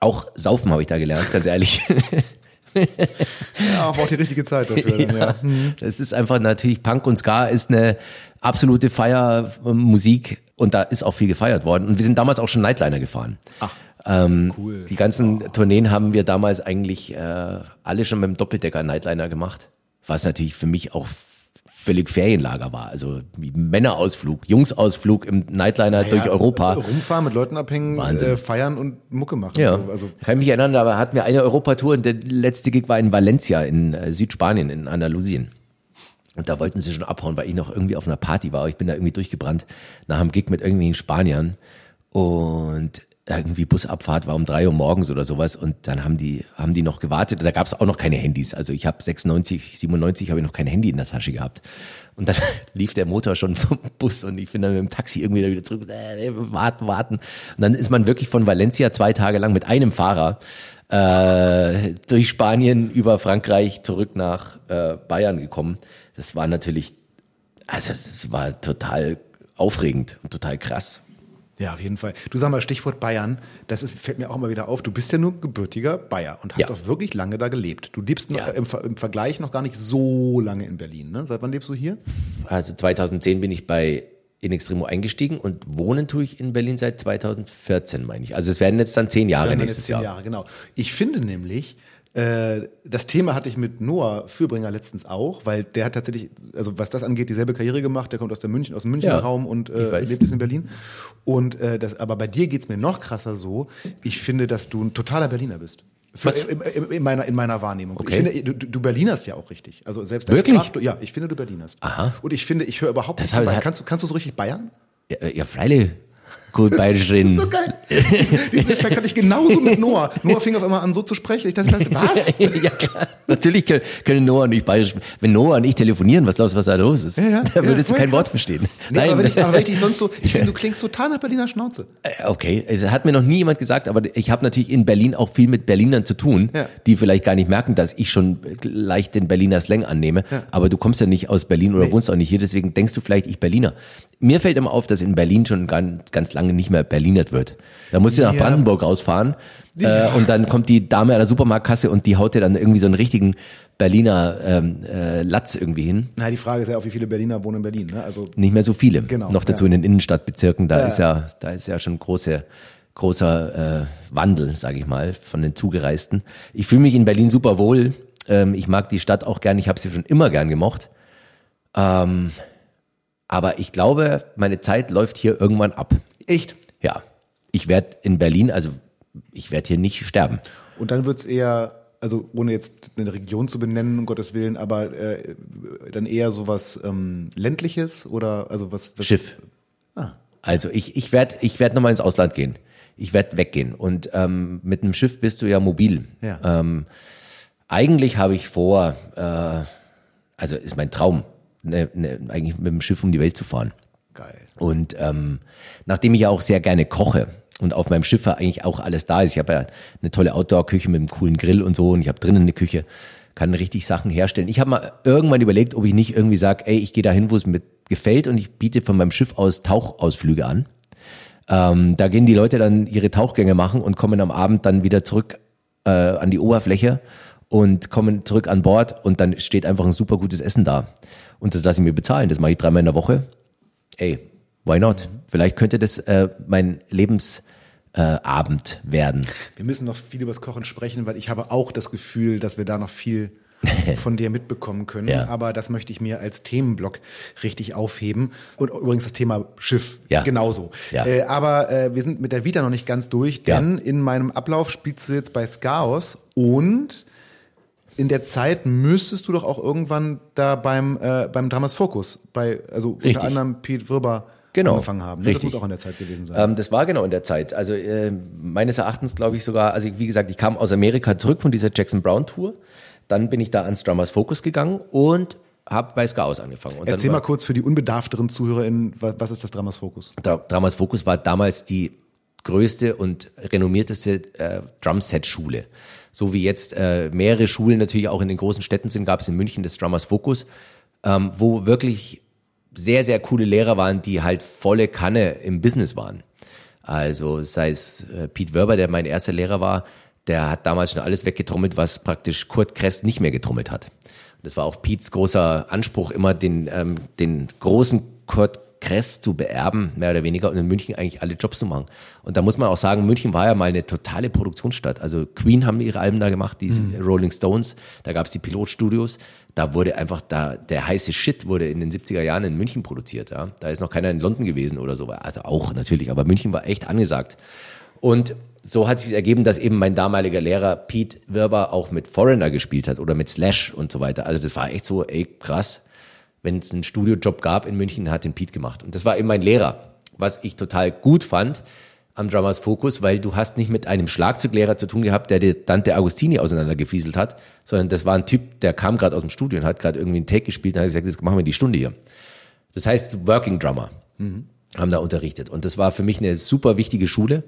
Auch Saufen habe ich da gelernt, ganz ehrlich. <laughs> ja, aber auch die richtige Zeit dafür. Dann, <laughs> ja. Hm. Das ist einfach natürlich Punk und Ska ist eine absolute Feiermusik und da ist auch viel gefeiert worden. Und wir sind damals auch schon Nightliner gefahren. Ach. Ähm, cool. Die ganzen oh. Tourneen haben wir damals eigentlich äh, alle schon mit dem Doppeldecker Nightliner gemacht. Was natürlich für mich auch völlig Ferienlager war. Also Männerausflug, Jungsausflug im Nightliner ja, durch Europa. Rumfahren, mit Leuten abhängen, äh, feiern und Mucke machen. Ja. So. Also. Kann ich mich erinnern, da hatten wir eine Europatour und der letzte Gig war in Valencia in äh, Südspanien, in Andalusien. Und da wollten sie schon abhauen, weil ich noch irgendwie auf einer Party war. Ich bin da irgendwie durchgebrannt nach einem Gig mit irgendwelchen Spaniern. Und irgendwie Busabfahrt war um drei Uhr morgens oder sowas und dann haben die haben die noch gewartet. Da gab es auch noch keine Handys. Also ich habe 96, 97 habe ich noch kein Handy in der Tasche gehabt. Und dann <laughs> lief der Motor schon vom Bus und ich bin dann mit dem Taxi irgendwie wieder zurück. Äh, warten, warten. Und dann ist man wirklich von Valencia zwei Tage lang mit einem Fahrer äh, durch Spanien über Frankreich zurück nach äh, Bayern gekommen. Das war natürlich, also das war total aufregend und total krass. Ja, auf jeden Fall. Du sag mal, Stichwort Bayern, das ist, fällt mir auch immer wieder auf. Du bist ja nur gebürtiger Bayer und hast ja. auch wirklich lange da gelebt. Du lebst ja. im, im, Vergleich noch gar nicht so lange in Berlin. Ne? Seit wann lebst du hier? Also 2010 bin ich bei In Extremo eingestiegen und wohnen tue ich in Berlin seit 2014, meine ich. Also es werden jetzt dann zehn Jahre nächstes zehn Jahr. Jahre, genau. Ich finde nämlich, das Thema hatte ich mit Noah Fürbringer letztens auch, weil der hat tatsächlich, also was das angeht, dieselbe Karriere gemacht. Der kommt aus der München, aus dem Münchner ja, Raum und äh, lebt jetzt in Berlin. Und äh, das, aber bei dir geht's mir noch krasser so. Ich finde, dass du ein totaler Berliner bist. Für, in, in, meiner, in meiner Wahrnehmung. Okay. Ich finde, du, du Berlinerst ja auch richtig. Also selbst Wirklich? Sprach, ja, ich finde, du Berlinerst. Aha. Und ich finde, ich höre überhaupt das nicht Kannst du, kannst du so richtig Bayern? Ja, ja freilich gut bayerisch reden. so geil. Diesen Effekt hatte ich genauso mit Noah. Noah fing auf einmal an, so zu sprechen. Ich dachte, was? <laughs> ja, klar. Natürlich können, können Noah und ich bayerisch Wenn Noah und ich telefonieren, was glaubst du, was da los ist? Ja, ja, da würdest ja, du kein krass. Wort verstehen. Nee, Nein. Aber wenn, ich, aber wenn ich sonst so, ich <laughs> finde, du klingst total nach Berliner Schnauze. Äh, okay, es hat mir noch nie jemand gesagt, aber ich habe natürlich in Berlin auch viel mit Berlinern zu tun, die vielleicht gar nicht merken, dass ich schon leicht den Berliner Slang annehme. Aber du kommst ja nicht aus Berlin oder nee. wohnst auch nicht hier, deswegen denkst du vielleicht, ich Berliner. Mir fällt immer auf, dass in Berlin schon ganz, ganz lange nicht mehr Berlinert wird. Da musst du ja. nach Brandenburg rausfahren ja. äh, und dann kommt die Dame an der Supermarktkasse und die haut dir dann irgendwie so einen richtigen Berliner ähm, äh, Latz irgendwie hin. Na, die Frage ist ja auch, wie viele Berliner wohnen in Berlin. Ne? Also nicht mehr so viele. Genau. Noch dazu ja. in den Innenstadtbezirken, da ja. ist ja, da ist ja schon große großer äh, Wandel, sage ich mal, von den Zugereisten. Ich fühle mich in Berlin super wohl. Ähm, ich mag die Stadt auch gern. Ich habe sie schon immer gern gemocht. Ähm, aber ich glaube, meine Zeit läuft hier irgendwann ab. Echt? Ja. Ich werde in Berlin, also ich werde hier nicht sterben. Und dann wird's eher also ohne jetzt eine Region zu benennen, um Gottes Willen, aber äh, dann eher sowas ähm, ländliches oder also was, was Schiff. Ah. Also ich ich werde ich werd nochmal ins Ausland gehen. Ich werde weggehen und ähm, mit einem Schiff bist du ja mobil. Ja. Ähm, eigentlich habe ich vor, äh, also ist mein Traum, ne, ne, eigentlich mit dem Schiff um die Welt zu fahren. Geil. Und ähm, nachdem ich ja auch sehr gerne koche, und auf meinem Schiff eigentlich auch alles da ist. Ich habe ja eine tolle Outdoor-Küche mit einem coolen Grill und so und ich habe drinnen eine Küche, kann richtig Sachen herstellen. Ich habe mal irgendwann überlegt, ob ich nicht irgendwie sage, ey, ich gehe dahin, wo es mir gefällt und ich biete von meinem Schiff aus Tauchausflüge an. Ähm, da gehen die Leute dann ihre Tauchgänge machen und kommen am Abend dann wieder zurück äh, an die Oberfläche und kommen zurück an Bord und dann steht einfach ein super gutes Essen da. Und das lasse ich mir bezahlen. Das mache ich dreimal in der Woche. Ey, why not? Vielleicht könnte das äh, mein Lebens äh, Abend werden. Wir müssen noch viel über das Kochen sprechen, weil ich habe auch das Gefühl, dass wir da noch viel <laughs> von dir mitbekommen können. Ja. Aber das möchte ich mir als Themenblock richtig aufheben. Und übrigens das Thema Schiff ja. genauso. Ja. Äh, aber äh, wir sind mit der Vita noch nicht ganz durch, denn in meinem Ablauf spielst du jetzt bei Skaos und in der Zeit müsstest du doch auch irgendwann da beim, äh, beim Dramas Focus, bei, also Richtig. unter anderem Pete Wirber genau, angefangen haben. Richtig. Das muss auch in der Zeit gewesen sein. Ähm, das war genau in der Zeit. Also äh, meines Erachtens glaube ich sogar, also wie gesagt, ich kam aus Amerika zurück von dieser Jackson Brown Tour. Dann bin ich da ans Drummers Focus gegangen und habe bei Skaus angefangen. Und Erzähl mal kurz für die unbedarfteren ZuhörerInnen, was ist das Drummers Focus? Drummers Focus war damals die größte und renommierteste äh, Drumset-Schule. So wie jetzt äh, mehrere Schulen natürlich auch in den großen Städten sind, gab es in München das Drummers Focus, ähm, wo wirklich sehr, sehr coole Lehrer waren, die halt volle Kanne im Business waren. Also sei es äh, Pete Werber, der mein erster Lehrer war, der hat damals schon alles weggetrommelt, was praktisch Kurt Kress nicht mehr getrommelt hat. Das war auch Pete's großer Anspruch, immer den, ähm, den großen Kurt Kress zu beerben, mehr oder weniger, und in München eigentlich alle Jobs zu machen. Und da muss man auch sagen, München war ja mal eine totale Produktionsstadt. Also Queen haben ihre Alben da gemacht, die mhm. Rolling Stones, da gab es die Pilotstudios. Da wurde einfach da, der heiße Shit wurde in den 70er Jahren in München produziert. Ja. Da ist noch keiner in London gewesen oder so. Also auch natürlich, aber München war echt angesagt. Und so hat sich ergeben, dass eben mein damaliger Lehrer Pete Wirber auch mit Foreigner gespielt hat oder mit Slash und so weiter. Also das war echt so, ey, krass wenn es einen Studiojob gab in München, hat den Pete gemacht. Und das war eben mein Lehrer, was ich total gut fand am Drummers Focus, weil du hast nicht mit einem Schlagzeuglehrer zu tun gehabt, der dir Dante Agostini auseinandergefieselt hat, sondern das war ein Typ, der kam gerade aus dem Studio und hat gerade irgendwie einen Take gespielt und hat gesagt, jetzt machen wir die Stunde hier. Das heißt Working Drummer mhm. haben da unterrichtet und das war für mich eine super wichtige Schule.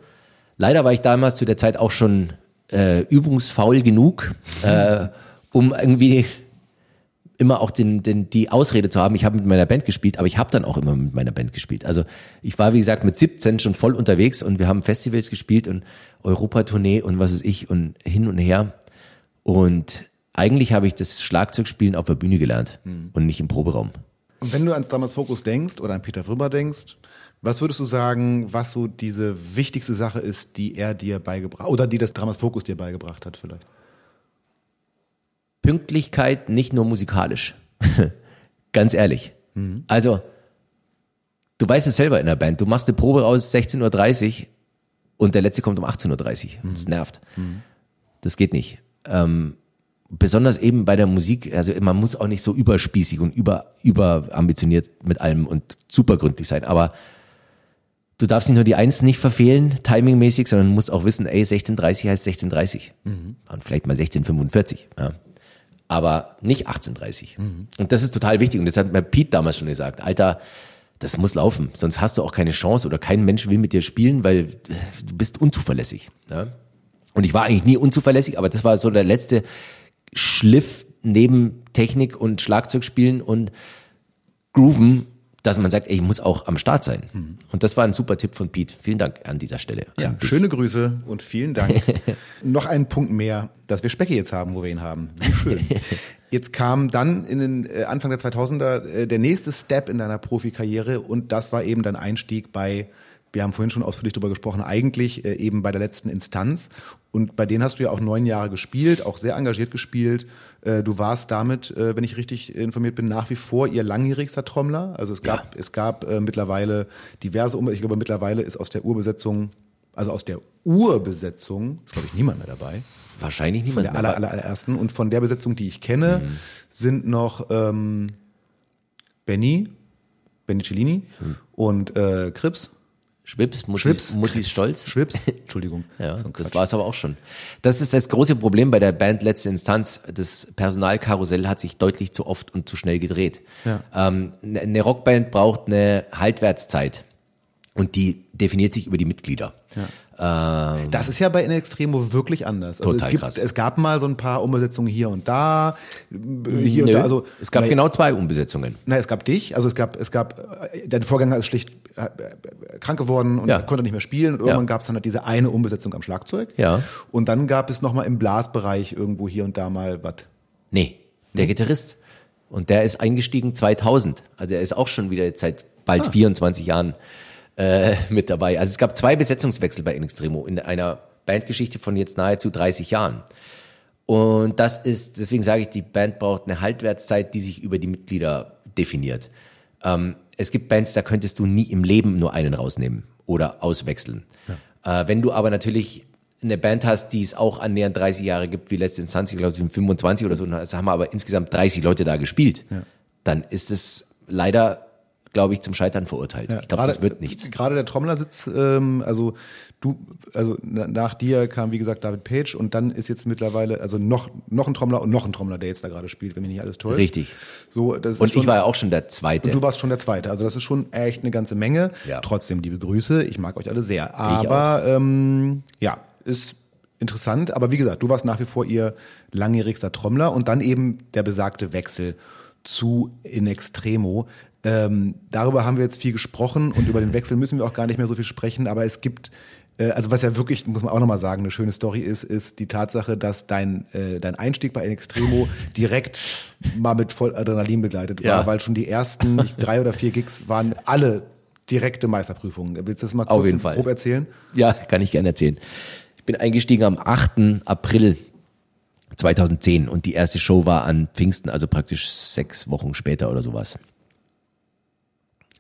Leider war ich damals zu der Zeit auch schon äh, übungsfaul genug, <laughs> äh, um irgendwie immer auch den, den, die Ausrede zu haben, ich habe mit meiner Band gespielt, aber ich habe dann auch immer mit meiner Band gespielt. Also ich war, wie gesagt, mit 17 schon voll unterwegs und wir haben Festivals gespielt und Europatournee und was ist ich und hin und her. Und eigentlich habe ich das Schlagzeugspielen auf der Bühne gelernt mhm. und nicht im Proberaum. Und wenn du ans damals Fokus denkst oder an Peter Fröber denkst, was würdest du sagen, was so diese wichtigste Sache ist, die er dir beigebracht oder die das damals Fokus dir beigebracht hat vielleicht? Pünktlichkeit nicht nur musikalisch. <laughs> Ganz ehrlich. Mhm. Also, du weißt es selber in der Band. Du machst eine Probe aus 16.30 Uhr und der letzte kommt um 18.30 Uhr. Mhm. Das nervt. Mhm. Das geht nicht. Ähm, besonders eben bei der Musik, also man muss auch nicht so überspießig und über, überambitioniert mit allem und supergründlich sein, aber du darfst nicht nur die Eins nicht verfehlen, timingmäßig, sondern musst auch wissen, ey, 16.30 heißt 16.30 mhm. und vielleicht mal 16.45. Ja aber nicht 1830. Mhm. Und das ist total wichtig. Und das hat mir Pete damals schon gesagt. Alter, das muss laufen, sonst hast du auch keine Chance oder kein Mensch will mit dir spielen, weil du bist unzuverlässig. Ja? Und ich war eigentlich nie unzuverlässig, aber das war so der letzte Schliff neben Technik und Schlagzeugspielen und Grooven, dass man sagt, ey, ich muss auch am Start sein. Mhm. Und das war ein super Tipp von Pete. Vielen Dank an dieser Stelle. Ja, schöne Grüße und vielen Dank. <laughs> Noch ein Punkt mehr, dass wir Specki jetzt haben, wo wir ihn haben. Wie schön. <laughs> Jetzt kam dann in den äh, Anfang der 2000er äh, der nächste Step in deiner Profikarriere und das war eben dein Einstieg bei wir haben vorhin schon ausführlich darüber gesprochen, eigentlich äh, eben bei der letzten Instanz. Und bei denen hast du ja auch neun Jahre gespielt, auch sehr engagiert gespielt. Äh, du warst damit, äh, wenn ich richtig informiert bin, nach wie vor ihr langjährigster Trommler. Also es gab, ja. es gab äh, mittlerweile diverse, ich glaube mittlerweile ist aus der Urbesetzung, also aus der Urbesetzung, ist glaube ich niemand mehr dabei. Wahrscheinlich niemand von der aller, aller, allerersten. Und von der Besetzung, die ich kenne, mhm. sind noch ähm, Benny, Benny Cellini mhm. und äh, Krips. Schwips, Mutti, Schwips, Muttis Stolz. Schwips, <laughs> Entschuldigung. ja, so das war es aber auch schon. Das ist das große Problem bei der Band Letzte Instanz. Das Personalkarussell hat sich deutlich zu oft und zu schnell gedreht. Ja. Ähm, ne, eine Rockband braucht eine Haltwertszeit und die definiert sich über die Mitglieder. Ja. Ähm, das ist ja bei In Extremo wirklich anders. Also total es, gibt, krass. es gab mal so ein paar Umbesetzungen hier und da. Hier Nö, und da. Also, es gab na, genau zwei Umbesetzungen. Nein, es gab dich. Also es gab, es gab, dein Vorgänger ist schlicht äh, krank geworden und ja. konnte nicht mehr spielen. Und irgendwann ja. gab es dann halt diese eine Umbesetzung am Schlagzeug. Ja. Und dann gab es nochmal im Blasbereich irgendwo hier und da mal was. Nee, der Gitarrist. Und der ist eingestiegen 2000. Also er ist auch schon wieder jetzt seit bald ah. 24 Jahren äh, mit dabei. Also es gab zwei Besetzungswechsel bei In Extremo in einer Bandgeschichte von jetzt nahezu 30 Jahren. Und das ist, deswegen sage ich, die Band braucht eine Haltwertszeit, die sich über die Mitglieder definiert. Ähm, es gibt Bands, da könntest du nie im Leben nur einen rausnehmen oder auswechseln. Ja. Äh, wenn du aber natürlich eine Band hast, die es auch annähernd 30 Jahre gibt, wie letzte Instanz, ich glaube, 25 oder so, jetzt haben wir aber insgesamt 30 Leute da gespielt, ja. dann ist es leider glaube ich, zum Scheitern verurteilt. Ja, ich glaube, das wird nichts. Gerade der Trommlersitz, ähm, also du, also nach dir kam, wie gesagt, David Page und dann ist jetzt mittlerweile, also noch, noch ein Trommler und noch ein Trommler, der jetzt da gerade spielt, wenn mich nicht alles täuscht. Richtig. So, das und schon, ich war ja auch schon der Zweite. Und du warst schon der Zweite. Also das ist schon echt eine ganze Menge. Ja. Trotzdem, liebe Grüße, ich mag euch alle sehr. Aber ähm, ja, ist interessant. Aber wie gesagt, du warst nach wie vor ihr langjährigster Trommler und dann eben der besagte Wechsel zu In Extremo. Ähm, darüber haben wir jetzt viel gesprochen und über den Wechsel müssen wir auch gar nicht mehr so viel sprechen, aber es gibt äh, also was ja wirklich, muss man auch nochmal sagen, eine schöne Story ist, ist die Tatsache, dass dein, äh, dein Einstieg bei Extremo direkt mal mit voll Adrenalin begleitet war, ja. weil schon die ersten <laughs> drei oder vier Gigs waren alle direkte Meisterprüfungen. Willst du das mal kurz grob erzählen? Ja, kann ich gerne erzählen. Ich bin eingestiegen am 8. April 2010 und die erste Show war an Pfingsten, also praktisch sechs Wochen später oder sowas.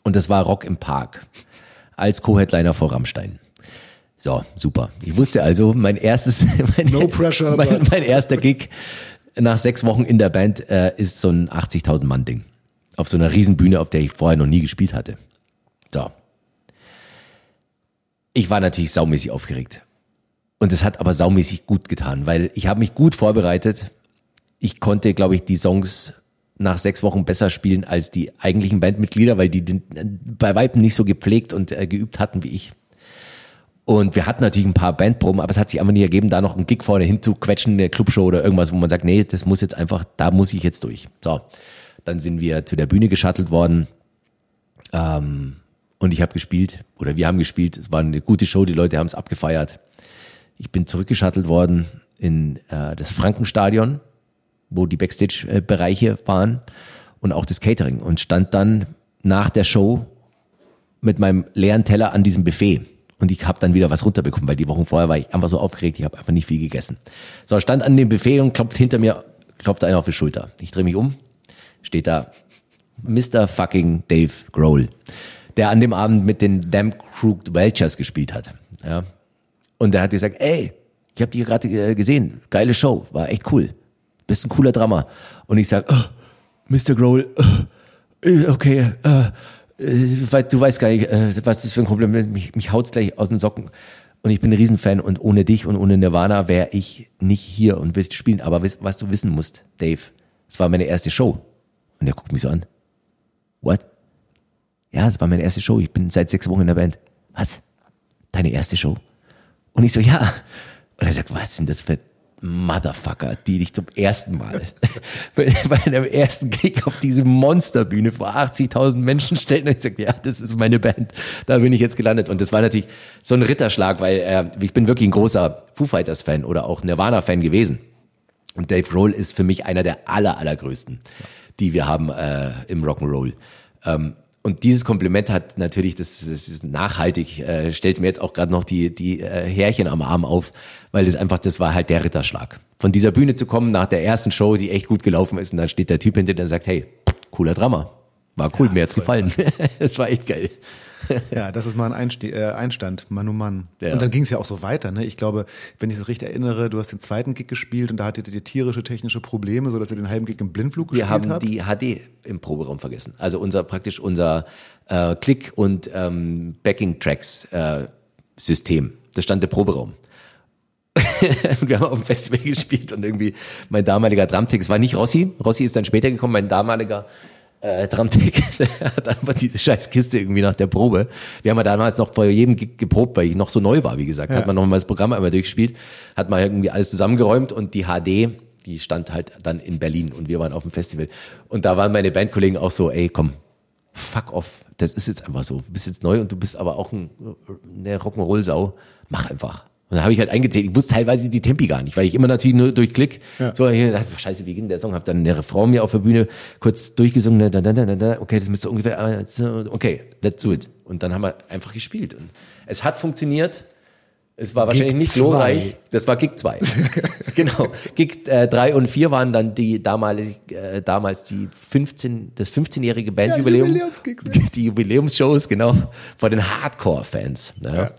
Und das war Rock im Park als Co-Headliner vor Rammstein. So, super. Ich wusste also, mein erstes, <laughs> mein, no pressure, mein, mein, erster Gig nach sechs Wochen in der Band äh, ist so ein 80.000 Mann Ding. Auf so einer Riesenbühne, auf der ich vorher noch nie gespielt hatte. So. Ich war natürlich saumäßig aufgeregt. Und es hat aber saumäßig gut getan, weil ich habe mich gut vorbereitet. Ich konnte, glaube ich, die Songs nach sechs Wochen besser spielen als die eigentlichen Bandmitglieder, weil die den, bei Weitem nicht so gepflegt und äh, geübt hatten wie ich. Und wir hatten natürlich ein paar Bandproben, aber es hat sich einfach nie ergeben, da noch einen Gig vorne hinzuquetschen, eine Clubshow oder irgendwas, wo man sagt, nee, das muss jetzt einfach, da muss ich jetzt durch. So, dann sind wir zu der Bühne geschattelt worden ähm, und ich habe gespielt oder wir haben gespielt. Es war eine gute Show, die Leute haben es abgefeiert. Ich bin zurückgeschattelt worden in äh, das Frankenstadion, wo die Backstage-Bereiche waren und auch das Catering und stand dann nach der Show mit meinem leeren Teller an diesem Buffet und ich habe dann wieder was runterbekommen, weil die Wochen vorher war ich einfach so aufgeregt, ich habe einfach nicht viel gegessen. So, stand an dem Buffet und klopft hinter mir, klopft einer auf die Schulter. Ich drehe mich um, steht da Mr. fucking Dave Grohl, der an dem Abend mit den Damn Crooked Welchers gespielt hat. Ja. Und der hat gesagt, ey, ich habe die gerade äh, gesehen, geile Show, war echt cool. Bist ein cooler Drummer. Und ich sag, oh, Mr. Grohl, oh, okay, äh, du weißt gar nicht, äh, was das für ein Problem ist. Mich, mich haut's gleich aus den Socken. Und ich bin ein Riesenfan und ohne dich und ohne Nirvana wäre ich nicht hier und will spielen. Aber was du wissen musst, Dave, es war meine erste Show. Und er guckt mich so an. What? Ja, es war meine erste Show. Ich bin seit sechs Wochen in der Band. Was? Deine erste Show? Und ich so, ja. Und er sagt, was sind das für Motherfucker, die dich zum ersten Mal <laughs> bei einem ersten Gig auf diese Monsterbühne vor 80.000 Menschen stellen. Und ich sage, ja, das ist meine Band, da bin ich jetzt gelandet. Und das war natürlich so ein Ritterschlag, weil äh, ich bin wirklich ein großer Foo Fighters Fan oder auch Nirvana Fan gewesen. Und Dave Roll ist für mich einer der aller allergrößten, die wir haben äh, im Rock'n'Roll. Ähm, und dieses Kompliment hat natürlich, das, das ist nachhaltig, äh, stellt mir jetzt auch gerade noch die, die äh, Härchen am Arm auf, weil das einfach, das war halt der Ritterschlag. Von dieser Bühne zu kommen nach der ersten Show, die echt gut gelaufen ist, und dann steht der Typ hinter dir und sagt, hey, cooler Drama. War cool, ja, mir hat's gefallen. <laughs> das war echt geil <laughs> ja, das ist mal ein Einste äh, Einstand, Mann oh Mann. Ja. Und dann ging es ja auch so weiter. Ne? Ich glaube, wenn ich es richtig erinnere, du hast den zweiten Gig gespielt und da hattet ihr tierische technische Probleme, sodass ihr den halben Gig im Blindflug gespielt habt. Wir haben die HD im Proberaum vergessen. Also unser praktisch unser äh, Klick- und ähm, Backing-Tracks-System. Äh, das stand der Proberaum. <laughs> wir haben auf dem Festival <laughs> gespielt und irgendwie mein damaliger Drumtech, es war nicht Rossi, Rossi ist dann später gekommen, mein damaliger äh, Drumtech <laughs> hat einfach diese scheiß Kiste irgendwie nach der Probe. Wir haben ja damals noch vor jedem Gig geprobt, weil ich noch so neu war, wie gesagt. Ja. Hat man noch mal das Programm einmal durchgespielt, hat man irgendwie alles zusammengeräumt und die HD, die stand halt dann in Berlin und wir waren auf dem Festival. Und da waren meine Bandkollegen auch so, ey, komm, fuck off. Das ist jetzt einfach so. Du bist jetzt neu und du bist aber auch ein, eine Rock'n'Roll-Sau. Mach einfach. Und dann habe ich halt eingezählt. Ich wusste teilweise die Tempi gar nicht, weil ich immer natürlich nur durch Klick ja. so hier dachte, scheiße, wie ging der Song? Habe dann eine Frau mir auf der Bühne kurz durchgesungen. Da, da, da, da, okay, das müsste ungefähr. Äh, okay, let's do it. Und dann haben wir einfach gespielt. Und es hat funktioniert. Es war wahrscheinlich Gig nicht glorreich. Das war Gig 2. <laughs> genau. Gig 3 äh, und 4 waren dann die damalig, äh, damals die 15, das 15-jährige Bandjubiläum. Ja, <laughs> die Jubiläumsshows, genau, vor den Hardcore-Fans. Ja. ja.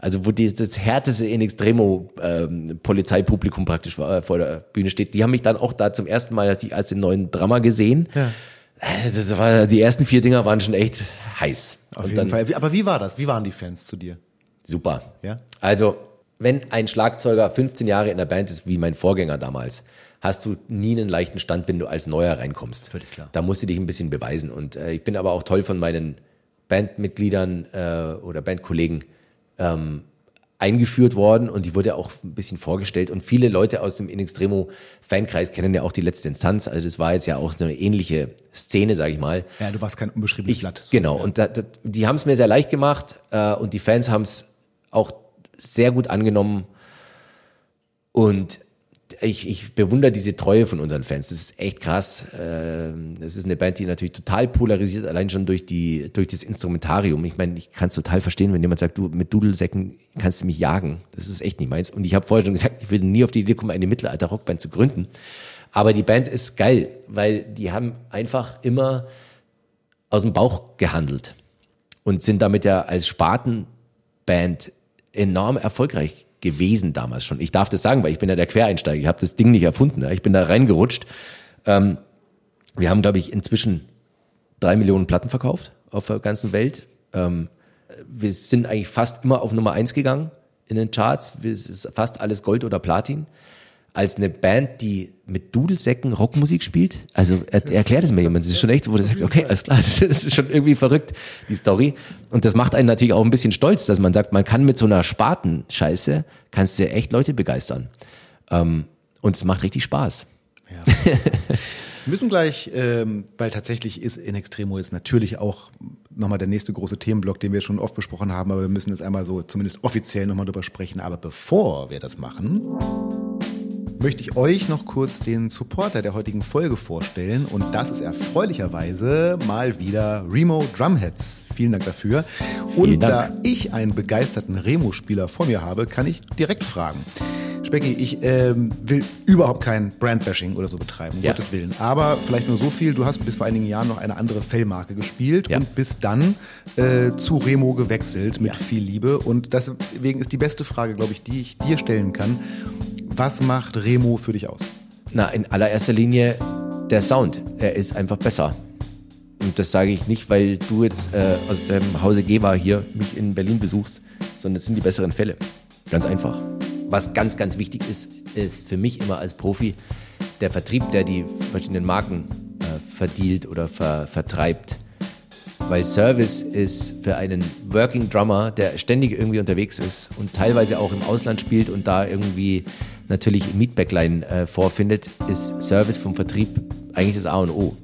Also wo die, das härteste in Extremo ähm, Polizeipublikum praktisch vor, vor der Bühne steht. Die haben mich dann auch da zum ersten Mal als, als den neuen Drama gesehen. Ja. Äh, das war, die ersten vier Dinger waren schon echt heiß. Auf Und jeden dann, Fall. Aber wie war das? Wie waren die Fans zu dir? Super. Ja. Also, wenn ein Schlagzeuger 15 Jahre in der Band ist, wie mein Vorgänger damals, hast du nie einen leichten Stand, wenn du als Neuer reinkommst. Völlig klar. Da musst du dich ein bisschen beweisen. Und äh, ich bin aber auch toll von meinen Bandmitgliedern äh, oder Bandkollegen ähm, eingeführt worden und die wurde auch ein bisschen vorgestellt und viele Leute aus dem In Extremo Fankreis kennen ja auch die letzte Instanz, also das war jetzt ja auch eine ähnliche Szene, sage ich mal. Ja, du warst kein unbeschriebenes ich, Blatt. So, genau, ja. und da, da, die haben es mir sehr leicht gemacht äh, und die Fans haben es auch sehr gut angenommen und ich, ich bewundere diese Treue von unseren Fans. Das ist echt krass. Ähm, das ist eine Band, die natürlich total polarisiert, allein schon durch die durch das Instrumentarium. Ich meine, ich kann es total verstehen, wenn jemand sagt, du mit Dudelsäcken kannst du mich jagen. Das ist echt nicht meins. Und ich habe vorher schon gesagt, ich würde nie auf die Idee kommen, eine Mittelalter-Rockband zu gründen. Aber die Band ist geil, weil die haben einfach immer aus dem Bauch gehandelt und sind damit ja als Spatenband enorm erfolgreich gewesen damals schon. Ich darf das sagen, weil ich bin ja der Quereinsteiger. Ich habe das Ding nicht erfunden. Ich bin da reingerutscht. Ähm, wir haben, glaube ich, inzwischen drei Millionen Platten verkauft auf der ganzen Welt. Ähm, wir sind eigentlich fast immer auf Nummer eins gegangen in den Charts. Es ist fast alles Gold oder Platin als eine Band, die mit Dudelsäcken Rockmusik spielt. Also er, erklärt es mir jemand. Das ist schon echt, wo du sagst, okay, alles klar, <laughs> das ist schon irgendwie verrückt, die Story. Und das macht einen natürlich auch ein bisschen stolz, dass man sagt, man kann mit so einer Spatenscheiße, kannst du echt Leute begeistern. Ähm, und es macht richtig Spaß. Ja. Wir müssen gleich, ähm, weil tatsächlich ist in Extremo jetzt natürlich auch nochmal der nächste große Themenblock, den wir schon oft besprochen haben, aber wir müssen jetzt einmal so zumindest offiziell nochmal drüber sprechen. Aber bevor wir das machen, möchte ich euch noch kurz den Supporter der heutigen Folge vorstellen. Und das ist erfreulicherweise mal wieder Remo Drumheads. Vielen Dank dafür. Und Dank. da ich einen begeisterten Remo-Spieler vor mir habe, kann ich direkt fragen. Specki, ich ähm, will überhaupt kein Brandbashing oder so betreiben, um ja. Gottes Willen. Aber vielleicht nur so viel, du hast bis vor einigen Jahren noch eine andere Fellmarke gespielt ja. und bist dann äh, zu Remo gewechselt mit ja. viel Liebe. Und deswegen ist die beste Frage, glaube ich, die ich dir stellen kann. Was macht Remo für dich aus? Na, in allererster Linie der Sound. Er ist einfach besser. Und das sage ich nicht, weil du jetzt äh, aus dem Hause Geber hier mich in Berlin besuchst, sondern es sind die besseren Fälle. Ganz einfach. Was ganz, ganz wichtig ist, ist für mich immer als Profi der Vertrieb, der die verschiedenen Marken äh, verdient oder ver vertreibt. Weil Service ist für einen Working Drummer, der ständig irgendwie unterwegs ist und teilweise auch im Ausland spielt und da irgendwie natürlich im Mietbackline äh, vorfindet, ist Service vom Vertrieb eigentlich das A und O.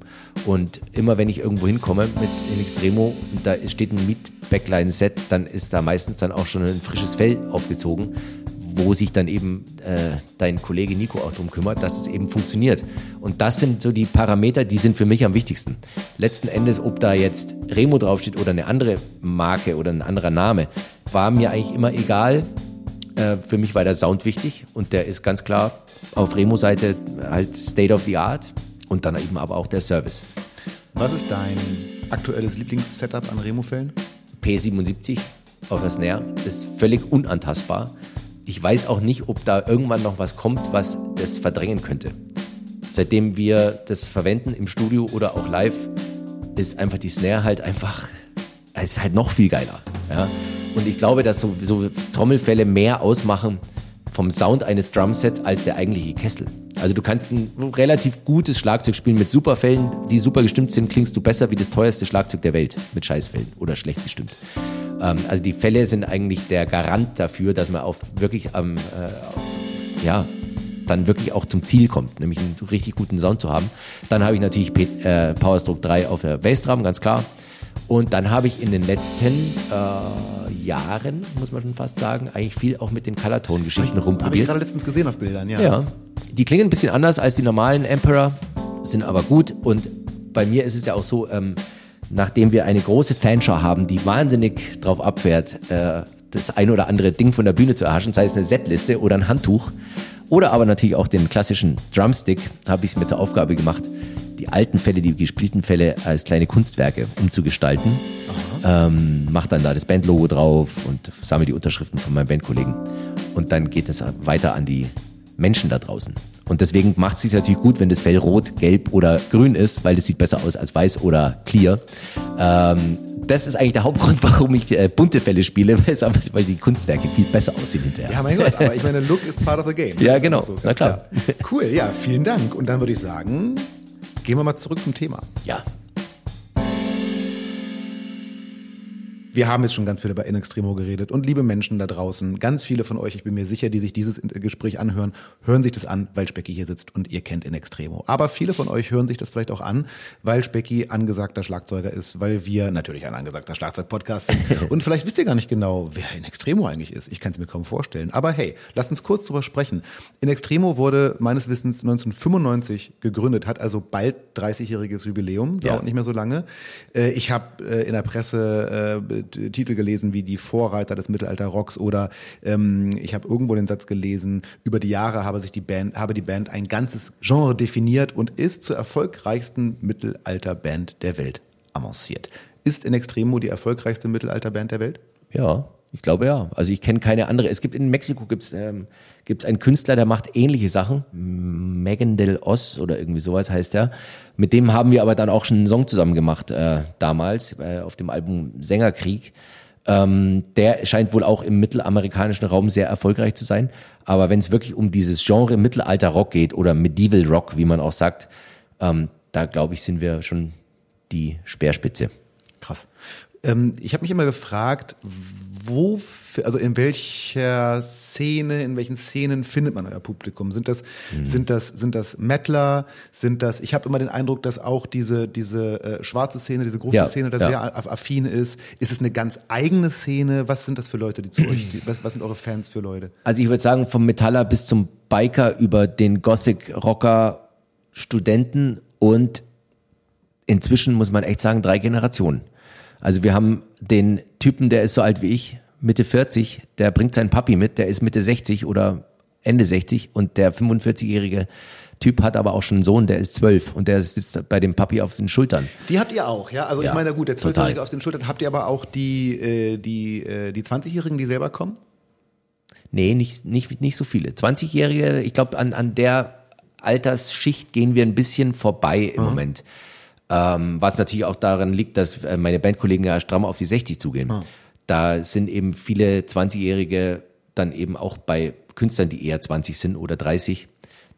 Und immer wenn ich irgendwo hinkomme mit in Extremo und da steht ein Mietbackline-Set, dann ist da meistens dann auch schon ein frisches Fell aufgezogen, wo sich dann eben äh, dein Kollege Nico auch drum kümmert, dass es eben funktioniert. Und das sind so die Parameter, die sind für mich am wichtigsten. Letzten Endes, ob da jetzt Remo draufsteht oder eine andere Marke oder ein anderer Name, war mir eigentlich immer egal. Äh, für mich war der Sound wichtig und der ist ganz klar auf Remo-Seite halt State of the Art und dann eben aber auch der Service. Was ist dein aktuelles Lieblingssetup an Remo-Fällen? P77 auf der Snare ist völlig unantastbar. Ich weiß auch nicht, ob da irgendwann noch was kommt, was das verdrängen könnte. Seitdem wir das verwenden im Studio oder auch live, ist einfach die Snare halt einfach, ist halt noch viel geiler. Ja? Und ich glaube, dass so, so Trommelfälle mehr ausmachen vom Sound eines Drumsets als der eigentliche Kessel. Also du kannst ein relativ gutes Schlagzeug spielen mit Superfällen, die super gestimmt sind, klingst du besser wie das teuerste Schlagzeug der Welt mit Scheißfällen oder schlecht gestimmt. Ähm, also die Fälle sind eigentlich der Garant dafür, dass man auf wirklich am, äh, ja, dann wirklich auch zum Ziel kommt, nämlich einen richtig guten Sound zu haben. Dann habe ich natürlich P äh, Powerstroke 3 auf der Bassdrum, ganz klar. Und dann habe ich in den letzten äh, Jahren, muss man schon fast sagen, eigentlich viel auch mit den Colorton-Geschichten rumprobiert. Habe ich gerade letztens gesehen auf Bildern, ja. Ja, die klingen ein bisschen anders als die normalen Emperor, sind aber gut. Und bei mir ist es ja auch so, ähm, nachdem wir eine große Fanschau haben, die wahnsinnig drauf abfährt, äh, das ein oder andere Ding von der Bühne zu erhaschen, sei es eine Setliste oder ein Handtuch oder aber natürlich auch den klassischen Drumstick, habe ich es mir zur Aufgabe gemacht, die alten Fälle, die gespielten Fälle als kleine Kunstwerke umzugestalten. Ähm, mach dann da das Bandlogo drauf und sammle die Unterschriften von meinen Bandkollegen. Und dann geht es weiter an die Menschen da draußen. Und deswegen macht es sich natürlich gut, wenn das Fell rot, gelb oder grün ist, weil das sieht besser aus als weiß oder clear. Ähm, das ist eigentlich der Hauptgrund, <laughs> warum ich äh, bunte Fälle spiele, <laughs> weil, die Kunstwerke viel besser aussehen hinterher. Ja, mein Gott, aber ich meine, Look <laughs> ist part of the game. Ja, genau. So, Na klar. klar. Cool, ja, vielen Dank. Und dann würde ich sagen, gehen wir mal zurück zum Thema. Ja. Wir haben jetzt schon ganz viel über In Extremo geredet und liebe Menschen da draußen, ganz viele von euch, ich bin mir sicher, die sich dieses Gespräch anhören, hören sich das an, weil Specki hier sitzt und ihr kennt In Extremo. Aber viele von euch hören sich das vielleicht auch an, weil Specki angesagter Schlagzeuger ist, weil wir natürlich ein angesagter Schlagzeug-Podcast sind. <laughs> und vielleicht wisst ihr gar nicht genau, wer In Extremo eigentlich ist. Ich kann es mir kaum vorstellen. Aber hey, lasst uns kurz drüber sprechen. In Extremo wurde meines Wissens 1995 gegründet, hat also bald 30-jähriges Jubiläum, dauert ja. nicht mehr so lange. Äh, ich habe äh, in der Presse äh, Titel gelesen wie die Vorreiter des Mittelalter-Rocks oder ähm, ich habe irgendwo den Satz gelesen, über die Jahre habe sich die Band, habe die Band ein ganzes Genre definiert und ist zur erfolgreichsten Mittelalter-Band der Welt avanciert. Ist in Extremo die erfolgreichste Mittelalter-Band der Welt? Ja, ich glaube ja. Also ich kenne keine andere. Es gibt in Mexiko gibt's ähm, gibt's einen Künstler, der macht ähnliche Sachen. Megan del Os oder irgendwie sowas heißt er. Mit dem haben wir aber dann auch schon einen Song zusammen gemacht äh, damals äh, auf dem Album Sängerkrieg. Ähm, der scheint wohl auch im mittelamerikanischen Raum sehr erfolgreich zu sein. Aber wenn es wirklich um dieses Genre Mittelalter Rock geht oder Medieval Rock, wie man auch sagt, ähm, da glaube ich, sind wir schon die Speerspitze. Krass. Ähm, ich habe mich immer gefragt, wo, also in welcher Szene, in welchen Szenen findet man euer Publikum? Sind das, mhm. sind das, sind das Mettler? Sind das, ich habe immer den Eindruck, dass auch diese, diese äh, schwarze Szene, diese große ja, Szene da ja. sehr affin ist. Ist es eine ganz eigene Szene? Was sind das für Leute, die zu <clears throat> euch, die, was, was sind eure Fans für Leute? Also ich würde sagen, vom Metaller bis zum Biker über den Gothic-Rocker, Studenten und inzwischen muss man echt sagen, drei Generationen. Also wir haben den Typen, der ist so alt wie ich, Mitte 40, der bringt seinen Papi mit, der ist Mitte 60 oder Ende 60 und der 45-jährige Typ hat aber auch schon einen Sohn, der ist zwölf und der sitzt bei dem Papi auf den Schultern. Die habt ihr auch, ja? Also ja, ich meine, gut, der zwölfjährige auf den Schultern, habt ihr aber auch die, äh, die, äh, die 20-Jährigen, die selber kommen? Nee, nicht, nicht, nicht so viele. 20-Jährige, ich glaube, an, an der Altersschicht gehen wir ein bisschen vorbei im mhm. Moment. Ähm, was natürlich auch daran liegt, dass äh, meine Bandkollegen ja stramm auf die 60 zugehen. Ah. Da sind eben viele 20-Jährige dann eben auch bei Künstlern, die eher 20 sind oder 30.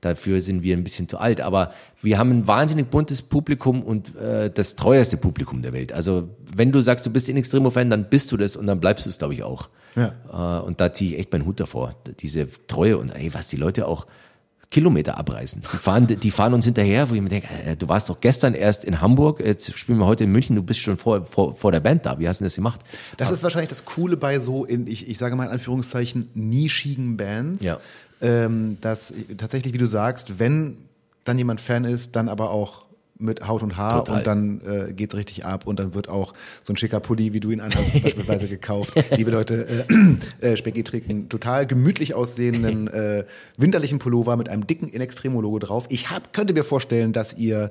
Dafür sind wir ein bisschen zu alt. Aber wir haben ein wahnsinnig buntes Publikum und äh, das treueste Publikum der Welt. Also wenn du sagst, du bist ein Extremo-Fan, dann bist du das und dann bleibst du es, glaube ich, auch. Ja. Äh, und da ziehe ich echt meinen Hut davor. Diese Treue und ey, was die Leute auch Kilometer abreißen. Die fahren, die fahren uns hinterher, wo ich mir denke, äh, du warst doch gestern erst in Hamburg, jetzt spielen wir heute in München, du bist schon vor, vor, vor der Band da. Wie hast du das gemacht? Das ist wahrscheinlich das Coole bei so, in, ich, ich sage mal in Anführungszeichen, nischigen Bands. Ja. Ähm, dass tatsächlich, wie du sagst, wenn dann jemand Fan ist, dann aber auch mit Haut und Haar Total. und dann äh, geht's richtig ab und dann wird auch so ein schicker Pulli, wie du ihn anhast, beispielsweise gekauft. <laughs> Liebe Leute, äh, äh, Specki trägt einen total gemütlich aussehenden <laughs> äh, winterlichen Pullover mit einem dicken In Extremo Logo drauf. Ich hab, könnte mir vorstellen, dass ihr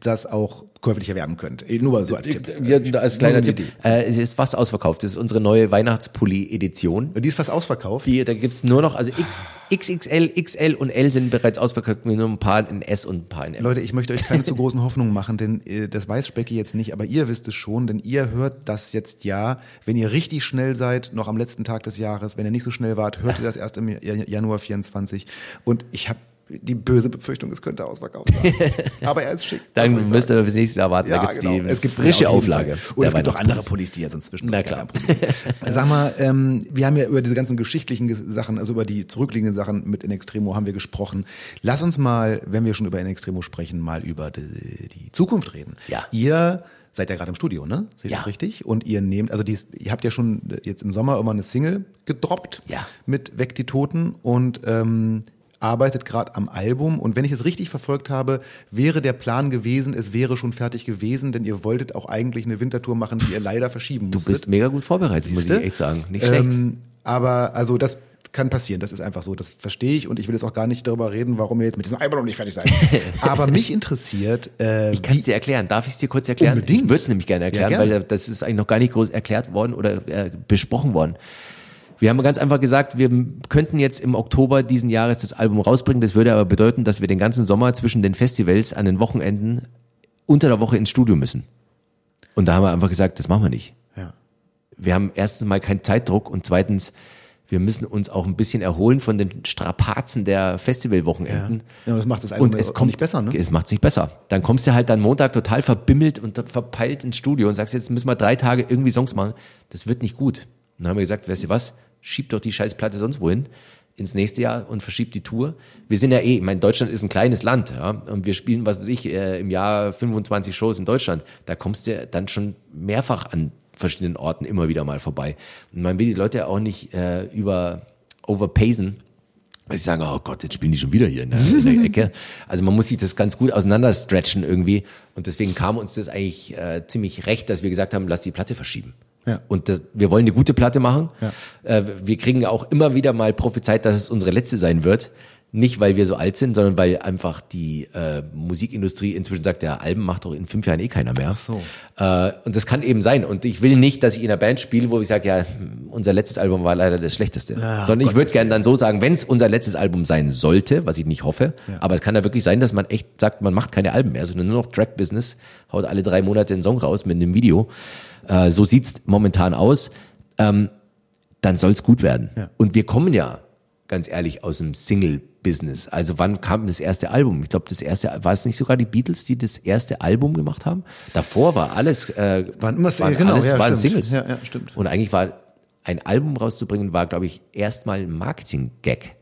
das auch käuflich erwerben könnt. Nur so als Tipp. Ja, als kleiner Tipp. Äh, es ist fast ausverkauft. Das ist unsere neue Weihnachtspulli-Edition. Die ist fast ausverkauft? Die, da gibt's nur noch, also X, XXL, XL und L sind bereits ausverkauft. Nur ein paar in S und ein paar in M. Leute, ich möchte euch keine zu großen Hoffnungen machen, denn äh, das weiß Specki jetzt nicht, aber ihr wisst es schon, denn ihr hört das jetzt ja, wenn ihr richtig schnell seid, noch am letzten Tag des Jahres. Wenn ihr nicht so schnell wart, hört ihr das erst im Januar 24. Und ich habe die böse Befürchtung, es könnte ausverkauft sein. <laughs> Aber er ist schick. Dann müsst ihr bis nächstes Jahr warten. Ja, da gibt's genau. die es gibt frische Auflage. Und es gibt auch andere Pullis, die ja sonst zwischen. Na klar. <laughs> Sag mal, ähm, wir haben ja über diese ganzen geschichtlichen Sachen, also über die zurückliegenden Sachen mit In Extremo haben wir gesprochen. Lass uns mal, wenn wir schon über In Extremo sprechen, mal über die, die Zukunft reden. Ja. Ihr seid ja gerade im Studio, ne? Sehe ich ja. das richtig? Und ihr nehmt, also die, ihr habt ja schon jetzt im Sommer immer eine Single gedroppt ja. mit Weg die Toten und ähm, arbeitet gerade am Album und wenn ich es richtig verfolgt habe, wäre der Plan gewesen, es wäre schon fertig gewesen, denn ihr wolltet auch eigentlich eine Wintertour machen, die ihr leider verschieben musstet. Du bist mega gut vorbereitet, Siehste? muss ich echt sagen. Nicht schlecht. Ähm, aber also das kann passieren, das ist einfach so, das verstehe ich und ich will jetzt auch gar nicht darüber reden, warum ihr jetzt mit diesem Album noch nicht fertig seid. <laughs> aber mich interessiert... Äh, ich kann es dir erklären, darf ich es dir kurz erklären? Unbedingt. Ich würde es nämlich gerne erklären, ja, gerne. weil das ist eigentlich noch gar nicht groß erklärt worden oder äh, besprochen worden. Wir haben ganz einfach gesagt, wir könnten jetzt im Oktober diesen Jahres das Album rausbringen. Das würde aber bedeuten, dass wir den ganzen Sommer zwischen den Festivals an den Wochenenden unter der Woche ins Studio müssen. Und da haben wir einfach gesagt, das machen wir nicht. Ja. Wir haben erstens mal keinen Zeitdruck und zweitens, Wir müssen uns auch ein bisschen erholen von den Strapazen der Festivalwochenenden. Ja, das macht das Album und es kommt nicht besser, ne? Es macht sich besser. Dann kommst du halt dann Montag total verbimmelt und verpeilt ins Studio und sagst, jetzt müssen wir drei Tage irgendwie Songs machen. Das wird nicht gut. Und dann haben wir gesagt, weißt du was? Schieb doch die Scheißplatte sonst wohin ins nächste Jahr und verschiebt die Tour. Wir sind ja eh, ich meine, Deutschland ist ein kleines Land, ja, und wir spielen, was weiß ich, äh, im Jahr 25 Shows in Deutschland. Da kommst du dann schon mehrfach an verschiedenen Orten immer wieder mal vorbei. Und man will die Leute auch nicht äh, über overpacen. Weil sie sagen, oh Gott, jetzt spielen die schon wieder hier in der, in der Ecke. Also man muss sich das ganz gut auseinanderstretchen irgendwie. Und deswegen kam uns das eigentlich äh, ziemlich recht, dass wir gesagt haben, lass die Platte verschieben. Ja. Und das, wir wollen eine gute Platte machen. Ja. Äh, wir kriegen auch immer wieder mal prophezeit, dass es unsere letzte sein wird. Nicht, weil wir so alt sind, sondern weil einfach die äh, Musikindustrie inzwischen sagt, der Alben macht doch in fünf Jahren eh keiner mehr. Ach so. Äh, und das kann eben sein. Und ich will nicht, dass ich in einer Band spiele, wo ich sage, ja, unser letztes Album war leider das schlechteste. Ja, sondern ich würde gerne dann so sagen, wenn es unser letztes Album sein sollte, was ich nicht hoffe, ja. aber es kann ja wirklich sein, dass man echt sagt, man macht keine Alben mehr, sondern nur noch Track-Business, haut alle drei Monate einen Song raus mit einem Video. Äh, so sieht's momentan aus. Ähm, dann soll's gut werden. Ja. Und wir kommen ja ganz ehrlich, aus dem Single-Business. Also wann kam das erste Album? Ich glaube, das erste, war es nicht sogar die Beatles, die das erste Album gemacht haben? Davor war alles, äh, waren immer waren genau, alles, ja, waren stimmt. Singles. Ja, ja, stimmt. Und eigentlich war ein Album rauszubringen, war, glaube ich, erstmal ein Marketing-Gag.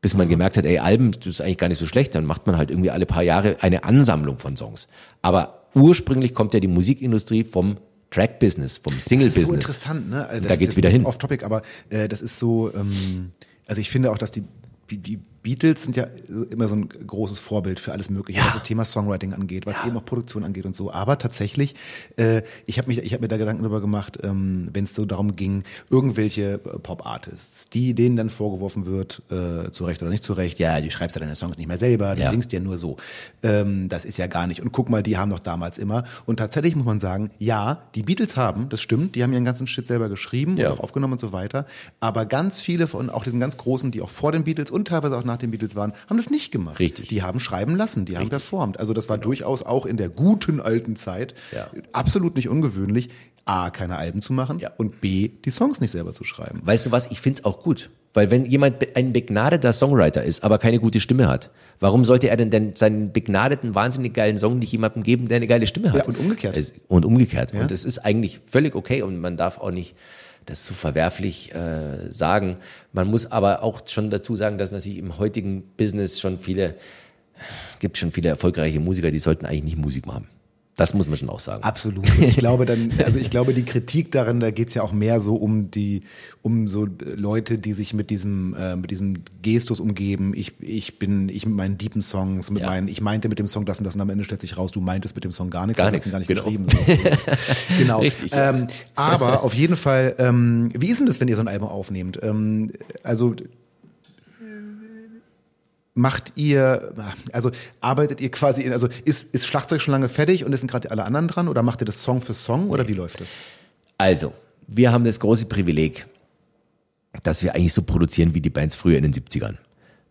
Bis man gemerkt hat, ey, Alben, das ist eigentlich gar nicht so schlecht, dann macht man halt irgendwie alle paar Jahre eine Ansammlung von Songs. Aber ursprünglich kommt ja die Musikindustrie vom Track-Business, vom Single-Business. Das ist so interessant, ne? Das da geht's wieder hin. Off-Topic, aber äh, das ist so, ähm, also ich finde auch, dass die, die Beatles sind ja immer so ein großes Vorbild für alles Mögliche, ja. was das Thema Songwriting angeht, was ja. eben auch Produktion angeht und so. Aber tatsächlich, äh, ich habe habe mir da Gedanken darüber gemacht, ähm, wenn es so darum ging, irgendwelche äh, Pop-Artists, die denen dann vorgeworfen wird, äh, zu Recht oder nicht zu Recht, ja, du schreibst ja deine Songs nicht mehr selber, du ja. singst ja nur so. Ähm, das ist ja gar nicht. Und guck mal, die haben doch damals immer. Und tatsächlich muss man sagen, ja, die Beatles haben, das stimmt, die haben ihren ganzen Shit selber geschrieben und auch aufgenommen und so weiter. Aber ganz viele von auch diesen ganz großen, die auch vor den Beatles und teilweise auch nach nach den Beatles waren, haben das nicht gemacht. Richtig. Die haben schreiben lassen, die Richtig. haben performt. Also das war genau. durchaus auch in der guten alten Zeit ja. absolut nicht ungewöhnlich, A, keine Alben zu machen ja. und B, die Songs nicht selber zu schreiben. Weißt du was, ich find's auch gut. Weil wenn jemand ein begnadeter Songwriter ist, aber keine gute Stimme hat, warum sollte er denn, denn seinen begnadeten, wahnsinnig geilen Song nicht jemandem geben, der eine geile Stimme hat? Ja, und umgekehrt. Und umgekehrt. Ja. Und das ist eigentlich völlig okay und man darf auch nicht das ist so verwerflich äh, sagen. Man muss aber auch schon dazu sagen, dass natürlich im heutigen Business schon viele, gibt schon viele erfolgreiche Musiker, die sollten eigentlich nicht Musik machen. Das muss man schon auch sagen. Absolut. Ich glaube dann, also ich glaube, die Kritik darin, da geht's ja auch mehr so um die, um so Leute, die sich mit diesem, äh, mit diesem Gestus umgeben. Ich, ich bin, ich mit meinen deepen Songs, mit ja. meinen, ich meinte mit dem Song das und das und am Ende stellt sich raus, du meintest mit dem Song gar nichts, gar nichts, gar nicht genau. geschrieben. <laughs> genau. Richtig. Ähm, aber auf jeden Fall, ähm, wie ist denn das, wenn ihr so ein Album aufnehmt? Ähm, also macht ihr, also arbeitet ihr quasi, in, also ist, ist Schlagzeug schon lange fertig und es sind gerade alle anderen dran oder macht ihr das Song für Song oder wie läuft das? Also, wir haben das große Privileg, dass wir eigentlich so produzieren wie die Bands früher in den 70ern.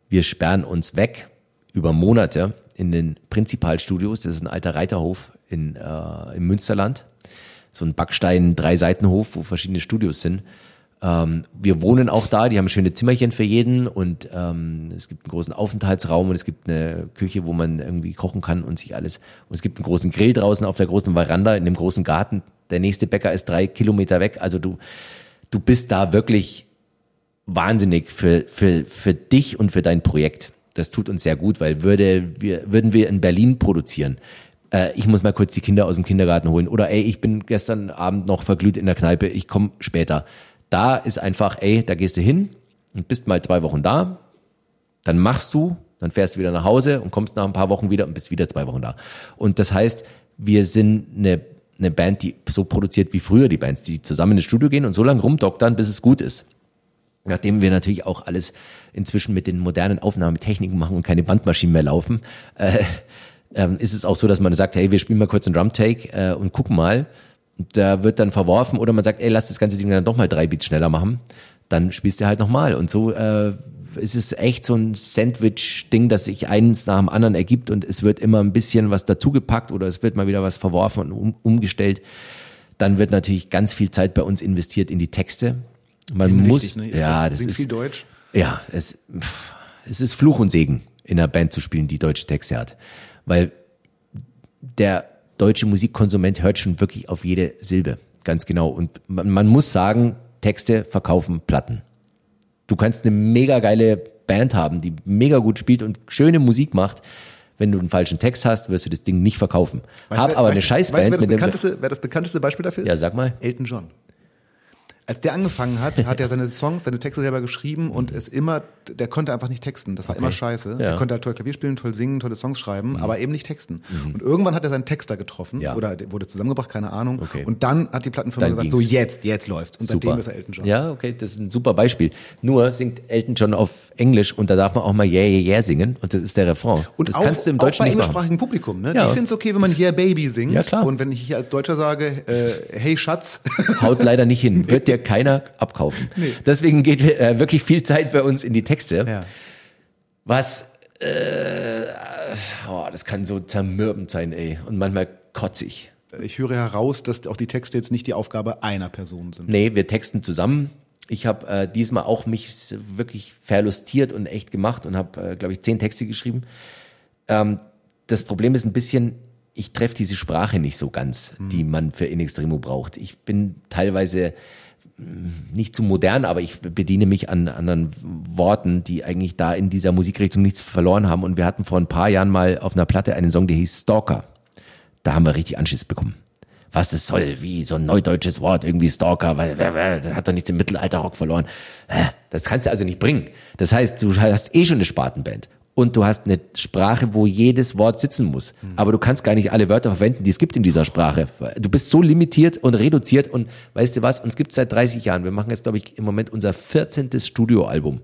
Wir sperren uns weg über Monate in den Prinzipalstudios, das ist ein alter Reiterhof in, äh, im Münsterland, so ein Backstein-Drei-Seitenhof, wo verschiedene Studios sind ähm, wir wohnen auch da, die haben schöne Zimmerchen für jeden und ähm, es gibt einen großen Aufenthaltsraum und es gibt eine Küche, wo man irgendwie kochen kann und sich alles. Und es gibt einen großen Grill draußen auf der großen Veranda in dem großen Garten. Der nächste Bäcker ist drei Kilometer weg. Also du, du bist da wirklich wahnsinnig für, für, für dich und für dein Projekt. Das tut uns sehr gut, weil würde wir, würden wir in Berlin produzieren, äh, ich muss mal kurz die Kinder aus dem Kindergarten holen oder ey, ich bin gestern Abend noch verglüht in der Kneipe, ich komme später da ist einfach, ey, da gehst du hin und bist mal zwei Wochen da, dann machst du, dann fährst du wieder nach Hause und kommst nach ein paar Wochen wieder und bist wieder zwei Wochen da. Und das heißt, wir sind eine, eine Band, die so produziert wie früher die Bands, die zusammen ins Studio gehen und so lange rumdoktern, bis es gut ist. Nachdem wir natürlich auch alles inzwischen mit den modernen Aufnahmetechniken machen und keine Bandmaschinen mehr laufen, äh, äh, ist es auch so, dass man sagt, hey, wir spielen mal kurz einen Drum-Take äh, und gucken mal, da wird dann verworfen oder man sagt, ey, lass das ganze Ding dann doch mal drei Beats schneller machen. Dann spielst du halt nochmal. Und so äh, ist es echt so ein Sandwich-Ding, dass sich eins nach dem anderen ergibt und es wird immer ein bisschen was dazugepackt oder es wird mal wieder was verworfen und um, umgestellt. Dann wird natürlich ganz viel Zeit bei uns investiert in die Texte. Man muss, wichtig, ne? ja, das ist viel Deutsch. Ja, es, pff, es ist Fluch und Segen, in einer Band zu spielen, die deutsche Texte hat. Weil der deutsche Musikkonsument hört schon wirklich auf jede Silbe. Ganz genau. Und man, man muss sagen, Texte verkaufen Platten. Du kannst eine mega geile Band haben, die mega gut spielt und schöne Musik macht. Wenn du einen falschen Text hast, wirst du das Ding nicht verkaufen. Hab du, aber eine weißt, Scheißband Weißt du, wer das, bekannteste, wer das bekannteste Beispiel dafür ist? Ja, sag mal. Elton John. Als der angefangen hat, hat er seine Songs, seine Texte selber geschrieben und es immer, der konnte einfach nicht texten. Das war immer scheiße. Ja. Mhm. Der konnte halt toll Klavier spielen, toll singen, tolle Songs schreiben, aber eben nicht texten. Und irgendwann hat er seinen Texter getroffen Ja. oder der wurde zusammengebracht, keine Ahnung. Okay. Und dann hat die Plattenfirma Dann gesagt, so ging's. jetzt, jetzt läuft's. Und seitdem ist er Elton John. Ja, okay, das ist ein super Beispiel. Nur singt Elton John auf Englisch und da darf man auch mal Yeah, yeah, yeah singen und das ist der Refrain. Und das auch, kannst du im auch Deutschen bei nicht machen. englischsprachigem Publikum. Ne? Ja. Ich finde es okay, wenn man Yeah Baby singt. Ja, klar. Und wenn ich hier als Deutscher sage, äh, hey Schatz, Haut leider nicht hin, <laughs> wird dir keiner abkaufen. Deswegen geht äh, wirklich viel Zeit bei uns in die Texte. ja. Was, äh, oh, das kann so zermürbend sein, ey. Und manchmal kotzig. ich höre heraus, dass auch die Texte jetzt nicht die Aufgabe einer Person sind. Nee, wir texten zusammen. Ich habe äh, diesmal auch mich wirklich verlustiert und echt gemacht und habe, äh, glaube ich, zehn Texte geschrieben. Ähm, das Problem ist ein bisschen, ich treffe diese Sprache nicht so ganz, die man für In Extremo braucht. Ich bin teilweise nicht zu modern, aber ich bediene mich an anderen Worten, die eigentlich da in dieser Musikrichtung nichts verloren haben. Und wir hatten vor ein paar Jahren mal auf einer Platte einen Song, der hieß Stalker. Da haben wir richtig Anschiss bekommen. Was es soll, wie so ein neudeutsches Wort, irgendwie Stalker, weil das hat doch nichts im Mittelalterrock verloren. Das kannst du also nicht bringen. Das heißt, du hast eh schon eine Spartenband. Und du hast eine Sprache, wo jedes Wort sitzen muss. Aber du kannst gar nicht alle Wörter verwenden, die es gibt in dieser Sprache. Du bist so limitiert und reduziert und weißt du was, uns gibt seit 30 Jahren. Wir machen jetzt, glaube ich, im Moment unser 14. Studioalbum.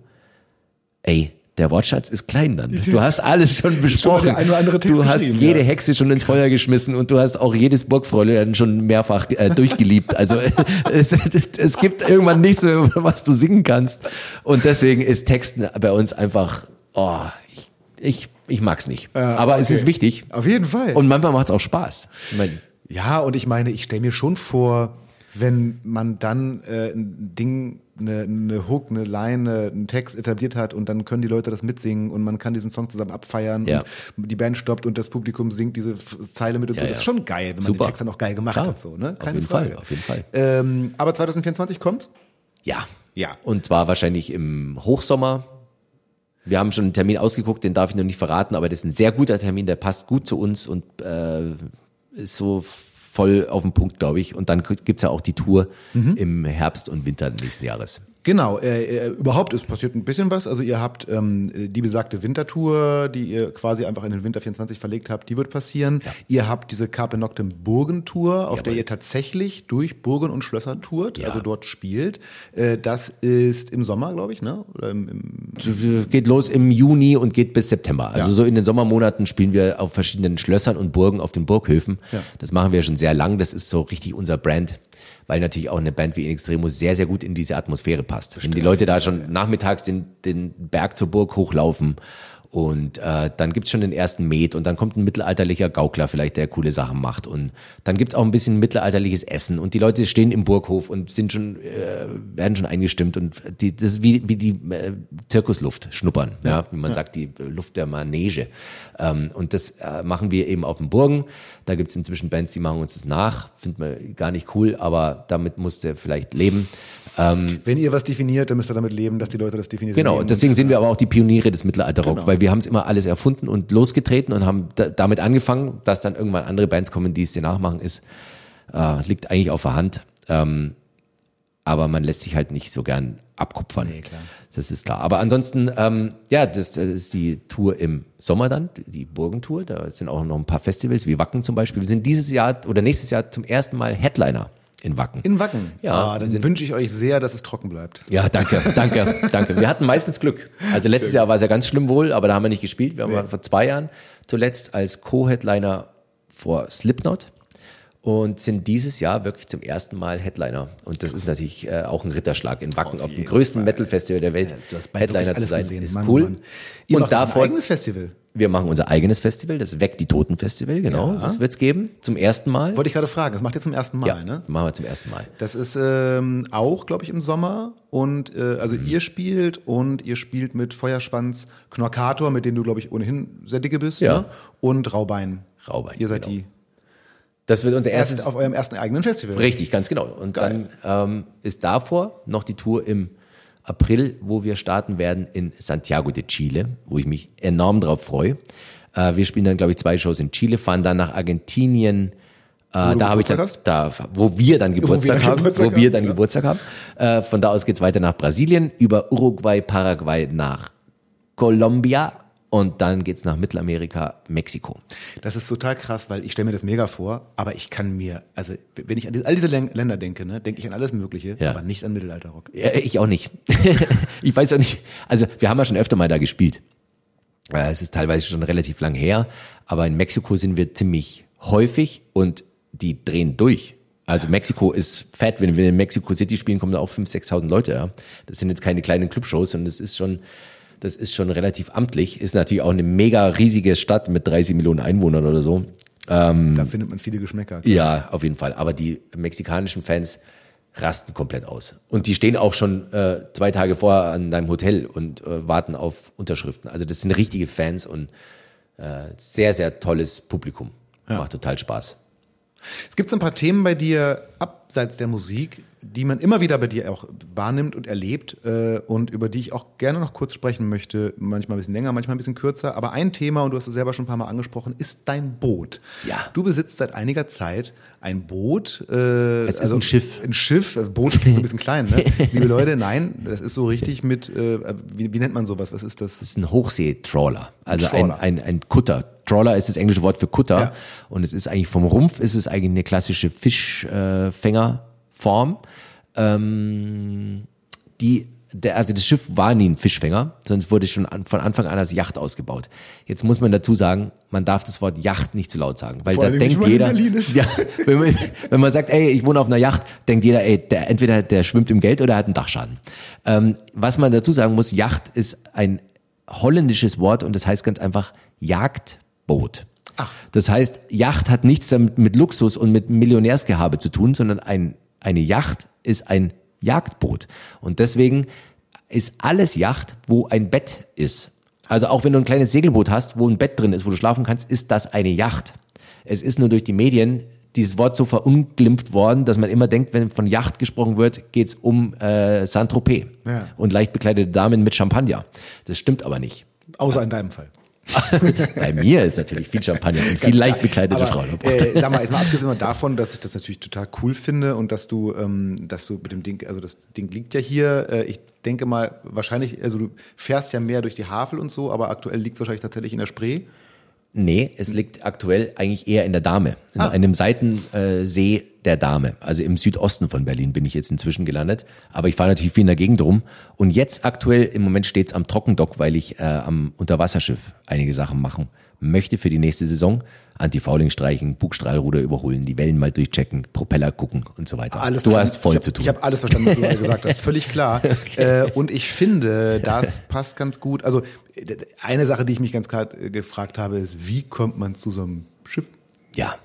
Ey, der Wortschatz ist klein dann. <laughs> Du hast alles schon besprochen. Text du hast jede ja. Hexe schon ins Feuer geschmissen und du hast auch jedes Burgfräulein schon mehrfach äh, durchgeliebt. Also <laughs> es, es gibt irgendwann nichts mehr, was du singen kannst. Und deswegen ist Texten bei uns einfach, oh, ich, ich, ich mag's nicht. Aber es okay. ist wichtig. Auf jeden Fall. Und manchmal macht's auch Spaß. Meine, Ja, und ich meine, ich stelle mir schon vor, wenn man dann äh, ein Ding, eine, eine Hook, eine Line, einen Text etabliert hat und dann können die Leute das mitsingen und man kann diesen Song zusammen abfeiern Ja. und die Band stoppt und das Publikum singt diese Zeile mit und Ja, so. ja. Das ist schon geil, wenn man Super. den Text dann auch geil gemacht Klar. hat. So, ne? Auf Keine jeden Frage. Fall, auf jeden Fall. Ähm, aber 2024 kommt? ja. Ja. Und zwar wahrscheinlich im Hochsommer. Wir haben schon einen Termin ausgeguckt, den darf ich noch nicht verraten, aber das ist ein sehr guter Termin, der passt gut zu uns und äh, ist so voll auf den Punkt, glaube ich. Und dann gibt's ja auch die Tour im Herbst und Winter nächsten Jahres. Genau, äh, äh, überhaupt ist passiert ein bisschen was. Also ihr habt ähm, die besagte Wintertour, die ihr quasi einfach in den Winter 24 verlegt habt, die wird passieren. Ihr habt diese Carpe Noctem Burgentour, auf der ihr tatsächlich durch Burgen und Schlösser tourt, Ja. also dort spielt. Äh, das ist im Sommer, glaube ich, ne? Oder im, im Geht los im Juni und geht bis September. Also Ja. so in den Sommermonaten spielen wir auf verschiedenen Schlössern und Burgen auf den Burghöfen. Ja. Das machen wir schon sehr lang. Das ist so richtig unser Brand, weil natürlich auch eine Band wie In Extremus sehr, sehr gut in diese Atmosphäre passt. Wenn die Leute da schon nachmittags den, den Berg zur Burg hochlaufen und äh, dann gibt's schon den ersten Met und dann kommt ein mittelalterlicher Gaukler vielleicht, der coole Sachen macht. Und dann gibt's auch ein bisschen mittelalterliches Essen und die Leute stehen im Burghof und sind schon, äh, werden schon eingestimmt und die, das ist wie, wie die äh, Zirkusluft schnuppern, ja, wie man sagt, die Luft der Manege. Ähm, und das äh, machen wir eben auf den Burgen. Da gibt's inzwischen Bands, die machen uns das nach. Findet man gar nicht cool, aber damit musst du vielleicht leben. Wenn ihr was definiert, dann müsst ihr damit leben, dass die Leute das definiert. Genau, deswegen sind wir aber auch die Pioniere des Mittelalterrock, Genau. weil wir haben es immer alles erfunden und losgetreten und haben da, damit angefangen, dass dann irgendwann andere Bands kommen, die es dir nachmachen, ist, äh, liegt eigentlich auf der Hand. Ähm, aber man lässt sich halt nicht so gern abkupfern. Nee, klar. Das ist klar. Aber ansonsten, ähm, ja, das, das ist die Tour im Sommer dann, die Burgentour. Da sind auch noch ein paar Festivals, wie Wacken zum Beispiel. Wir sind dieses Jahr oder nächstes Jahr zum ersten Mal Headliner in Wacken. in Wacken. Ja, ah, dann wünsche ich euch sehr, dass es trocken bleibt. Ja, danke, danke, <laughs> danke. Wir hatten meistens Glück. Also letztes Jahr war es ja ganz schlimm wohl, aber da haben wir nicht gespielt. Wir haben Nee. ja vor zwei Jahren zuletzt als Co-Headliner vor Slipknot und sind dieses Jahr wirklich zum ersten Mal Headliner. Und das ist natürlich äh, auch ein Ritterschlag in Wacken auf, dem größten Metal-Festival der Welt. Bald Headliner zu sein gesehen. ist Mann, cool. Mann. Ihr und macht ein davor eigenes Festival. Wir machen unser eigenes Festival, das Weg die Toten Festival, genau. Ja. Das wird's geben, zum ersten Mal. Wollte ich gerade fragen, das macht ihr zum ersten Mal, ja, ne? machen wir zum ersten Mal. Das ist ähm, auch, glaube ich, im Sommer. Und äh, also Mhm. ihr spielt und ihr spielt mit Feuerschwanz Knorkator, mit dem du, glaube ich, ohnehin sehr dicke bist, Ja. ne? Und Raubein. Raubein, Ihr seid genau. die Das wird unser erstes erst auf eurem ersten eigenen Festival. Richtig, ganz genau. Und Geil. dann ähm, ist davor noch die Tour im April, wo wir starten werden in Santiago de Chile, wo ich mich enorm drauf freue. Äh, wir spielen dann, glaube ich, zwei Shows in Chile, fahren dann nach Argentinien. Äh, da habe ich dann, da, wo wir dann Geburtstag dann haben, Geburtstag wo wir dann ja. Geburtstag haben. Äh, von da aus geht's weiter nach Brasilien, über Uruguay, Paraguay nach Colombia und dann geht's nach Mittelamerika, Mexiko. Das ist total krass, weil ich stelle mir das mega vor, aber ich kann mir, also wenn ich an all diese Län- Länder denke, ne, denke ich an alles Mögliche, Ja. aber nicht an Mittelalterrock. Ja, ich auch nicht. <laughs> ich weiß auch nicht. Also wir haben ja schon öfter mal da gespielt. Es ist teilweise schon relativ lang her, aber in Mexiko sind wir ziemlich häufig und die drehen durch. Also Mexiko ist fett, wenn wir in Mexico City spielen, kommen da auch 5.000, 6.000 Leute. Ja. Das sind jetzt keine kleinen Clubshows, sondern das ist schon, das ist schon relativ amtlich. Ist natürlich auch eine mega riesige Stadt mit 30 Millionen Einwohnern oder so. Da findet man viele Geschmäcker. Ja, auf jeden Fall. Aber die mexikanischen Fans rasten komplett aus. Und die stehen auch schon äh, zwei Tage vorher an deinem Hotel und äh, warten auf Unterschriften. Also das sind richtige Fans und äh, sehr, sehr tolles Publikum. Macht total Spaß. Es gibt so ein paar Themen bei dir abseits der Musik, die man immer wieder bei dir auch wahrnimmt und erlebt äh, und über die ich auch gerne noch kurz sprechen möchte. Manchmal ein bisschen länger, manchmal ein bisschen kürzer. Aber ein Thema, und du hast es selber schon ein paar Mal angesprochen, ist dein Boot. Ja. Du besitzt seit einiger Zeit ein Boot. Äh, es ist ein Schiff. Ein Schiff. äh, Boot klingt so ein bisschen klein, ne? <laughs> Liebe Leute, nein, das ist so richtig mit, äh, wie, wie nennt man sowas? Was ist das? Das ist ein Hochseetrawler, also Trawler. ein, ein, ein Kutter. Trawler ist das englische Wort für Kutter Ja. und es ist eigentlich vom Rumpf ist es eigentlich eine klassische Fischfängerform. Ähm, die der, also das Schiff war nie ein Fischfänger, sonst wurde es schon an, von Anfang an als Yacht ausgebaut. Jetzt muss man dazu sagen, man darf das Wort Yacht nicht zu laut sagen, weil Vor da allem denkt wenn man in jeder, <laughs> ja, wenn man, wenn man sagt, ey, ich wohne auf einer Yacht, denkt jeder, ey, der, entweder der schwimmt im Geld oder er hat einen Dachschaden. Ähm, was man dazu sagen muss, Yacht ist ein holländisches Wort und das heißt ganz einfach Jagdboot. Das heißt, Yacht hat nichts damit mit Luxus und mit Millionärsgehabe zu tun, sondern ein, eine Yacht ist ein Jagdboot. Und deswegen ist alles Yacht, wo ein Bett ist. Also auch wenn du ein kleines Segelboot hast, wo ein Bett drin ist, wo du schlafen kannst, ist das eine Yacht. Es ist nur durch die Medien dieses Wort so verunglimpft worden, dass man immer denkt, wenn von Yacht gesprochen wird, geht's um äh, Saint-Tropez Ja. und leicht bekleidete Damen mit Champagner. Das stimmt aber nicht. Außer in deinem Fall. <laughs> Bei mir ist natürlich viel Champagner und viel leicht bekleidete Aber, Frauen. Äh, sag mal, jetzt mal abgesehen davon, dass ich das natürlich total cool finde und dass du, ähm, dass du mit dem Ding, also das Ding liegt ja hier. Äh, ich denke mal, wahrscheinlich, also du fährst ja mehr durch die Havel und so, aber aktuell liegt es wahrscheinlich tatsächlich in der Spree. Nee, es liegt aktuell eigentlich eher in der Dame, in Ah. einem Seitensee der Dame. Also im Südosten von Berlin bin ich jetzt inzwischen gelandet. Aber ich fahre natürlich viel in der Gegend rum. Und jetzt aktuell im Moment steht's am Trockendock, weil ich äh, am Unterwasserschiff einige Sachen machen möchte für die nächste Saison. Anti-Fouling streichen, Bugstrahlruder überholen, die Wellen mal durchchecken, Propeller gucken und so weiter. Alles du hast voll hab, zu tun. Ich habe alles verstanden, was du gerade gesagt hast. <laughs> Völlig klar. Äh, und ich finde, <laughs> das passt ganz gut. Also eine Sache, die ich mich ganz klar äh, gefragt habe, ist, wie kommt man zu so einem Schiff? Ja,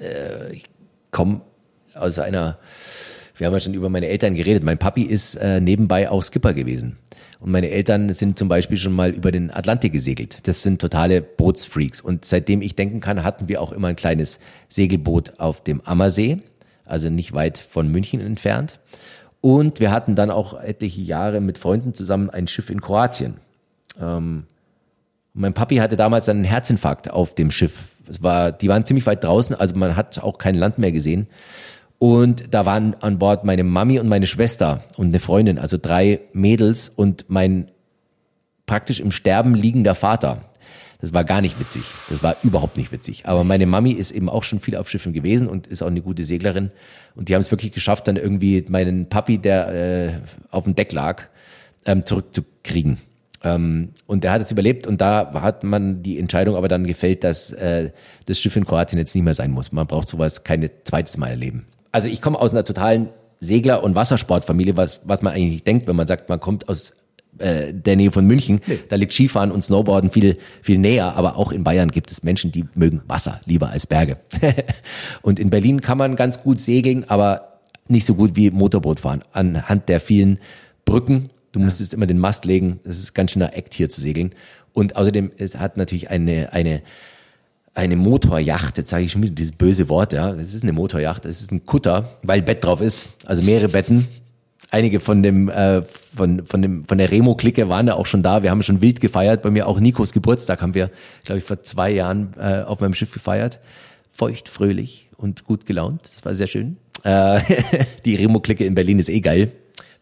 äh, ich komme aus einer, wir haben ja schon über meine Eltern geredet. Mein Papi ist äh, nebenbei auch Skipper gewesen. Und meine Eltern sind zum Beispiel schon mal über den Atlantik gesegelt. Das sind totale Bootsfreaks. Und seitdem ich denken kann, hatten wir auch immer ein kleines Segelboot auf dem Ammersee, also nicht weit von München entfernt. Und wir hatten dann auch etliche Jahre mit Freunden zusammen ein Schiff in Kroatien. Und Mein Papi hatte damals einen Herzinfarkt auf dem Schiff. Es war, die waren ziemlich weit draußen, also man hat auch kein Land mehr gesehen. Und da waren an Bord meine Mami und meine Schwester und eine Freundin, also drei Mädels und mein praktisch im Sterben liegender Vater. Das war gar nicht witzig. Das war überhaupt nicht witzig. Aber meine Mami ist eben auch schon viel auf Schiffen gewesen und ist auch eine gute Seglerin. Und die haben es wirklich geschafft, dann irgendwie meinen Papi, der äh, auf dem Deck lag, ähm, zurückzukriegen. Ähm, und der hat es überlebt und da hat man die Entscheidung aber dann gefällt, dass äh, das Schiff in Kroatien jetzt nicht mehr sein muss. Man braucht sowas keine zweites Mal erleben. Also ich komme aus einer totalen Segler- und Wassersportfamilie, was, was man eigentlich nicht denkt, wenn man sagt, man kommt aus äh, der Nähe von München. Nee. Da liegt Skifahren und Snowboarden viel, viel näher. Aber auch in Bayern gibt es Menschen, die mögen Wasser lieber als Berge. <laughs> und in Berlin kann man ganz gut segeln, aber nicht so gut wie Motorboot fahren. Anhand der vielen Brücken. Du ja. musstest immer den Mast legen. Das ist ganz schöner Act hier zu segeln. Und außerdem es hat natürlich eine, eine, eine Motorjacht, jetzt sage ich schon wieder dieses böse Wort, ja, es ist eine Motorjacht, es ist ein Kutter, weil Bett drauf ist, also mehrere Betten, einige von dem äh, von von dem von der Remo Clique waren da auch schon da. Wir haben schon wild gefeiert. Bei mir auch Nikos Geburtstag haben wir, glaube ich, vor zwei Jahren äh, auf meinem Schiff gefeiert. Feucht, fröhlich und gut gelaunt. Das war sehr schön. Äh, <laughs> die Remo Clique in Berlin ist eh geil.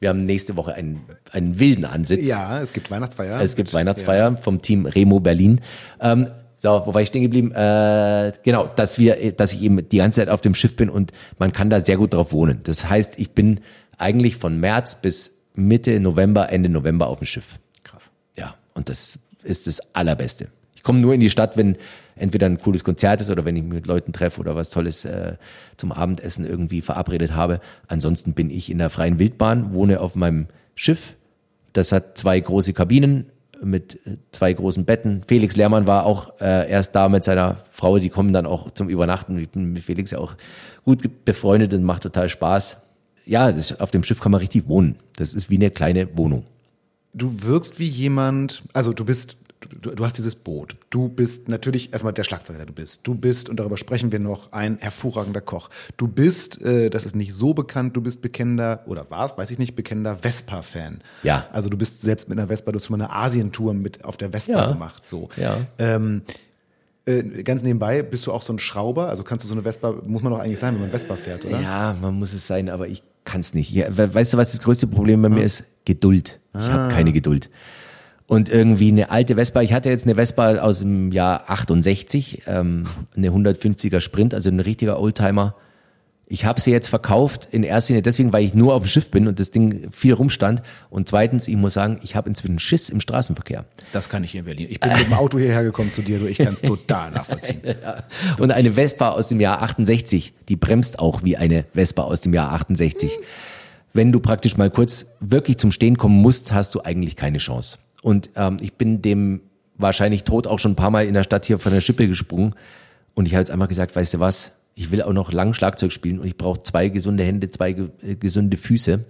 Wir haben nächste Woche einen, einen wilden Ansitz. Ja, es gibt Weihnachtsfeier. Es gibt Weihnachtsfeier ja. vom Team Remo Berlin. Ähm, so, wo war ich stehen geblieben? Äh, genau, dass wir, dass ich eben die ganze Zeit auf dem Schiff bin und man kann da sehr gut drauf wohnen. Das heißt, ich bin eigentlich von März bis Mitte November, Ende November auf dem Schiff. Krass. Ja, und das ist das Allerbeste. Ich komme nur in die Stadt, wenn entweder ein cooles Konzert ist oder wenn ich mich mit Leuten treffe oder was Tolles äh, zum Abendessen irgendwie verabredet habe. Ansonsten bin ich in der freien Wildbahn, wohne auf meinem Schiff. Das hat zwei große Kabinen mit äh, zwei großen Betten. Felix Lehrmann war auch äh, erst da mit seiner Frau. Die kommen dann auch zum Übernachten. Ich bin mit Felix ja auch gut befreundet und macht total Spaß ja, das, auf dem Schiff kann man richtig wohnen. Das ist wie eine kleine Wohnung. Du wirkst wie jemand, also du bist, du, du hast dieses Boot. Du bist natürlich erstmal der Schlagzeuger, der du bist. Du bist, und darüber sprechen wir noch, ein hervorragender Koch. Du bist, äh, das ist nicht so bekannt, du bist bekennender, oder warst, weiß ich nicht, bekennender Vespa-Fan. Ja. Also du bist selbst mit einer Vespa, du hast schon mal eine Asientour mit auf der Vespa ja. gemacht, so. Ja. Ähm, äh, ganz nebenbei, bist du auch so ein Schrauber? Also kannst du so eine Vespa, muss man doch eigentlich sein, wenn man Vespa fährt, oder? Ja, man muss es sein, aber ich kann es nicht. Ja, weißt du, was das größte Problem bei ah. mir ist? Geduld. Ich ah. habe keine Geduld. Und irgendwie eine alte Vespa, ich hatte jetzt eine Vespa aus dem Jahr 68, ähm, eine 150er Sprint, also ein richtiger Oldtimer. Ich habe sie jetzt verkauft in erster Linie deswegen, weil ich nur auf dem Schiff bin und das Ding viel rumstand. Und zweitens, ich muss sagen, ich habe inzwischen Schiss im Straßenverkehr. Das kann ich hier in Berlin. Ich bin mit dem Auto hierher gekommen zu dir, so ich kann es total nachvollziehen. <laughs> ja. Und eine Vespa aus dem Jahr 68, die bremst auch wie eine Vespa aus dem Jahr 68. Hm. Wenn du praktisch mal kurz wirklich zum Stehen kommen musst, hast du eigentlich keine Chance. Und ähm, ich bin dem wahrscheinlich tot auch schon ein paar Mal in der Stadt hier von der Schippe gesprungen. Und ich habe jetzt einfach gesagt, weißt du was, ich will auch noch lang Schlagzeug spielen und ich brauche zwei gesunde Hände, zwei ge äh, gesunde Füße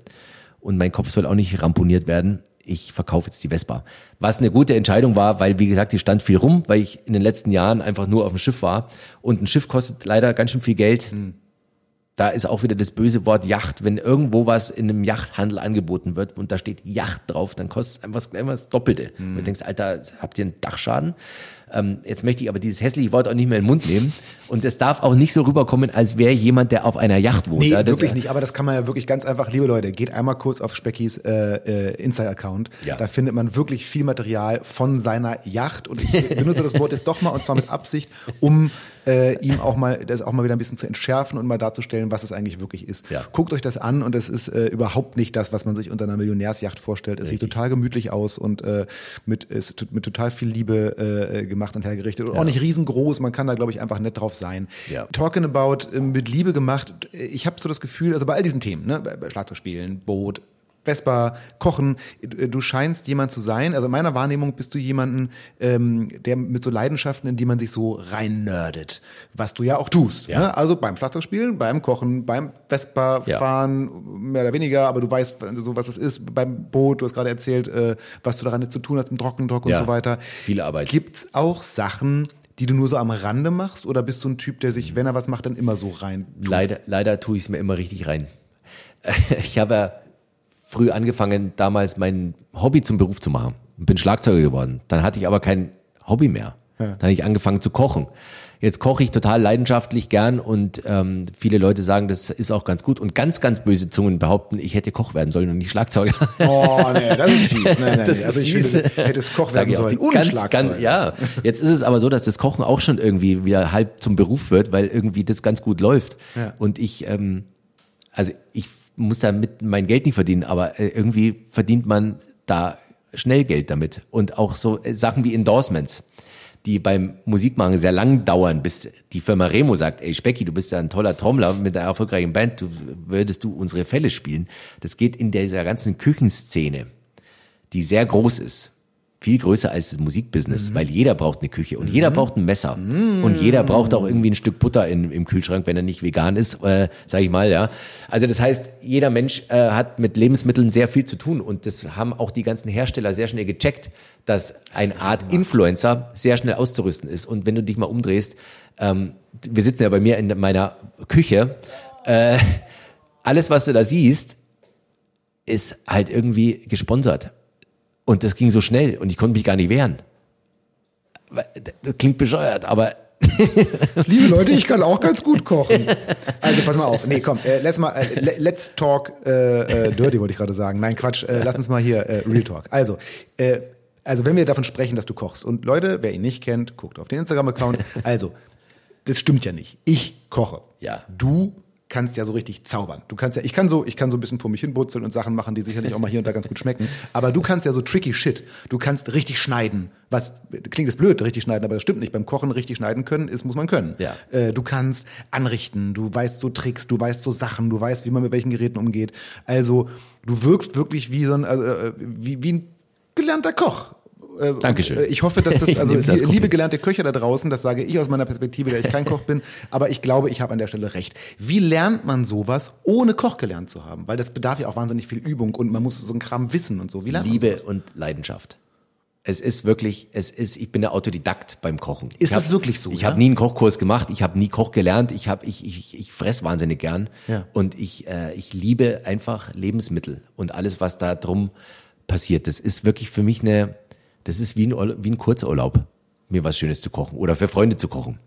und mein Kopf soll auch nicht ramponiert werden. Ich verkaufe jetzt die Vespa. Was eine gute Entscheidung war, weil, wie gesagt, die stand viel rum, weil ich in den letzten Jahren einfach nur auf dem Schiff war. Und ein Schiff kostet leider ganz schön viel Geld. Hm. Da ist auch wieder das böse Wort Yacht. Wenn irgendwo was in einem Yachthandel angeboten wird und da steht Yacht drauf, dann kostet es einfach, einfach das Doppelte. Hm. Und du denkst, Alter, habt ihr einen Dachschaden? Ähm, jetzt möchte ich aber dieses hässliche Wort auch nicht mehr in den Mund nehmen. Und es darf auch nicht so rüberkommen, als wäre jemand, der auf einer Yacht wohnt. Nee, ja, wirklich nicht. Aber das kann man ja wirklich ganz einfach, liebe Leute, geht einmal kurz auf Speckys äh, äh, Insta-Account. Ja. Da findet man wirklich viel Material von seiner Yacht. Und ich <laughs> benutze das Wort jetzt doch mal und zwar mit Absicht, um äh, ihm auch mal das auch mal wieder ein bisschen zu entschärfen und mal darzustellen, was es eigentlich wirklich ist. Ja. Guckt euch das an und es ist äh, überhaupt nicht das, was man sich unter einer Millionärsjacht vorstellt. Es Richtig. sieht total gemütlich aus und äh, mit, ist mit total viel Liebe äh, gemacht und hergerichtet und ja. auch nicht riesengroß. Man kann da, glaube ich, einfach nett drauf sein. Ja. Talking about äh, mit Liebe gemacht. Ich habe so das Gefühl, also bei all diesen Themen, ne, bei Schlagzeugspielen, Boot, Vespa, Kochen. Du scheinst jemand zu sein. Also in meiner Wahrnehmung bist du jemanden, ähm, der mit so Leidenschaften, in die man sich so rein nerdet. Was du ja auch tust. Ja. Ne? Also beim Schlagzeugspielen, beim Kochen, beim Vespa-Fahren, ja. mehr oder weniger, aber du weißt so, was es ist. Beim Boot, du hast gerade erzählt, äh, was du daran jetzt zu tun hast, im Trockendruck und ja. so weiter. Viel Arbeit. Gibt's auch Sachen, die du nur so am Rande machst? Oder bist du ein Typ, der sich, wenn er was macht, dann immer so rein? Tut? Leider, leider tue ich es mir immer richtig rein. <laughs> Ich habe ja früh angefangen, damals mein Hobby zum Beruf zu machen und bin Schlagzeuger geworden. Dann hatte ich aber kein Hobby mehr. Ja. Dann habe ich angefangen zu kochen. Jetzt koche ich total leidenschaftlich gern und ähm, viele Leute sagen, das ist auch ganz gut. Und ganz, ganz böse Zungen behaupten, ich hätte Koch werden sollen und nicht Schlagzeuger. Oh, nee, das ist fies. Nee, <laughs> nee, das nee. Also ich fies. finde, hättest Koch <laughs> werden sollen und ganz, Schlagzeuger. Ganz, ja, jetzt ist es aber so, dass das Kochen auch schon irgendwie wieder halb zum Beruf wird, weil irgendwie das ganz gut läuft. Ja. Und ich, ähm, also ich muss damit mein Geld nicht verdienen, aber äh, irgendwie verdient man da schnell Geld damit. Und auch so äh, Sachen wie Endorsements, die beim Musikmachen sehr lang dauern, bis die Firma Remo sagt, ey Specki, du bist ja ein toller Trommler mit einer erfolgreichen Band, du, würdest du unsere Fälle spielen. Das geht in dieser ganzen Küchenszene. die sehr groß ist. Viel größer als das Musikbusiness, mhm. weil jeder braucht eine Küche und mhm. jeder braucht ein Messer mhm. und jeder braucht auch irgendwie ein Stück Butter in, im Kühlschrank, wenn er nicht vegan ist, äh, sage ich mal, ja. Also das heißt, jeder Mensch äh, hat mit Lebensmitteln sehr viel zu tun und das haben auch die ganzen Hersteller sehr schnell gecheckt, dass eine Art Influencer sehr schnell auszurüsten ist. Und wenn du dich mal umdrehst, ähm, wir sitzen ja bei mir in meiner Küche, äh, alles, was du da siehst, ist halt irgendwie gesponsert. Und das ging so schnell und ich konnte mich gar nicht wehren. Das klingt bescheuert, aber. <laughs> Liebe Leute, ich kann auch ganz gut kochen. Also pass mal auf. Nee, komm, äh, let's, mal, äh, let's talk äh, äh, dirty, wollte ich gerade sagen. Nein, Quatsch, äh, lass uns mal hier äh, Real Talk. Also, also wenn wir davon sprechen, dass du kochst. Und Leute, wer ihn nicht kennt, guckt auf den Instagram-Account. Also, das stimmt ja nicht. Ich koche. Ja. Du kannst ja so richtig zaubern. Du kannst ja, ich kann so, ich kann so ein bisschen vor mich hinbrutzeln und Sachen machen, die sicherlich auch mal hier und da ganz gut schmecken. Aber du kannst ja so tricky Shit. Du kannst richtig schneiden. Was klingt jetzt blöd, richtig schneiden, aber das stimmt nicht. Beim Kochen richtig schneiden können, ist muss man können. Ja. Äh, du kannst anrichten. Du weißt so Tricks. Du weißt so Sachen. Du weißt, wie man mit welchen Geräten umgeht. Also du wirkst wirklich wie so ein, äh, wie, wie ein gelernter Koch. Äh, Dankeschön. Ich hoffe, dass <laughs> das, also das liebe gelernte Köche da draußen, das sage ich aus meiner Perspektive, der ich kein Koch bin, <laughs> aber ich glaube, ich habe an der Stelle recht. Wie lernt man sowas, ohne Koch gelernt zu haben? Weil das bedarf ja auch wahnsinnig viel Übung und man muss so einen Kram wissen und so. Wie lernt Liebe man sowas? und Leidenschaft. Es ist wirklich, es ist, ich bin der Autodidakt beim Kochen. Ist hab, das wirklich so? Ich ja? habe nie einen Kochkurs gemacht, ich habe nie Koch gelernt, ich habe, ich, ich, ich fress wahnsinnig gern ja. und ich, äh, ich liebe einfach Lebensmittel und alles, was da drum passiert. Das ist wirklich für mich eine, das ist wie ein, wie ein Kurzurlaub, mir was Schönes zu kochen oder für Freunde zu kochen.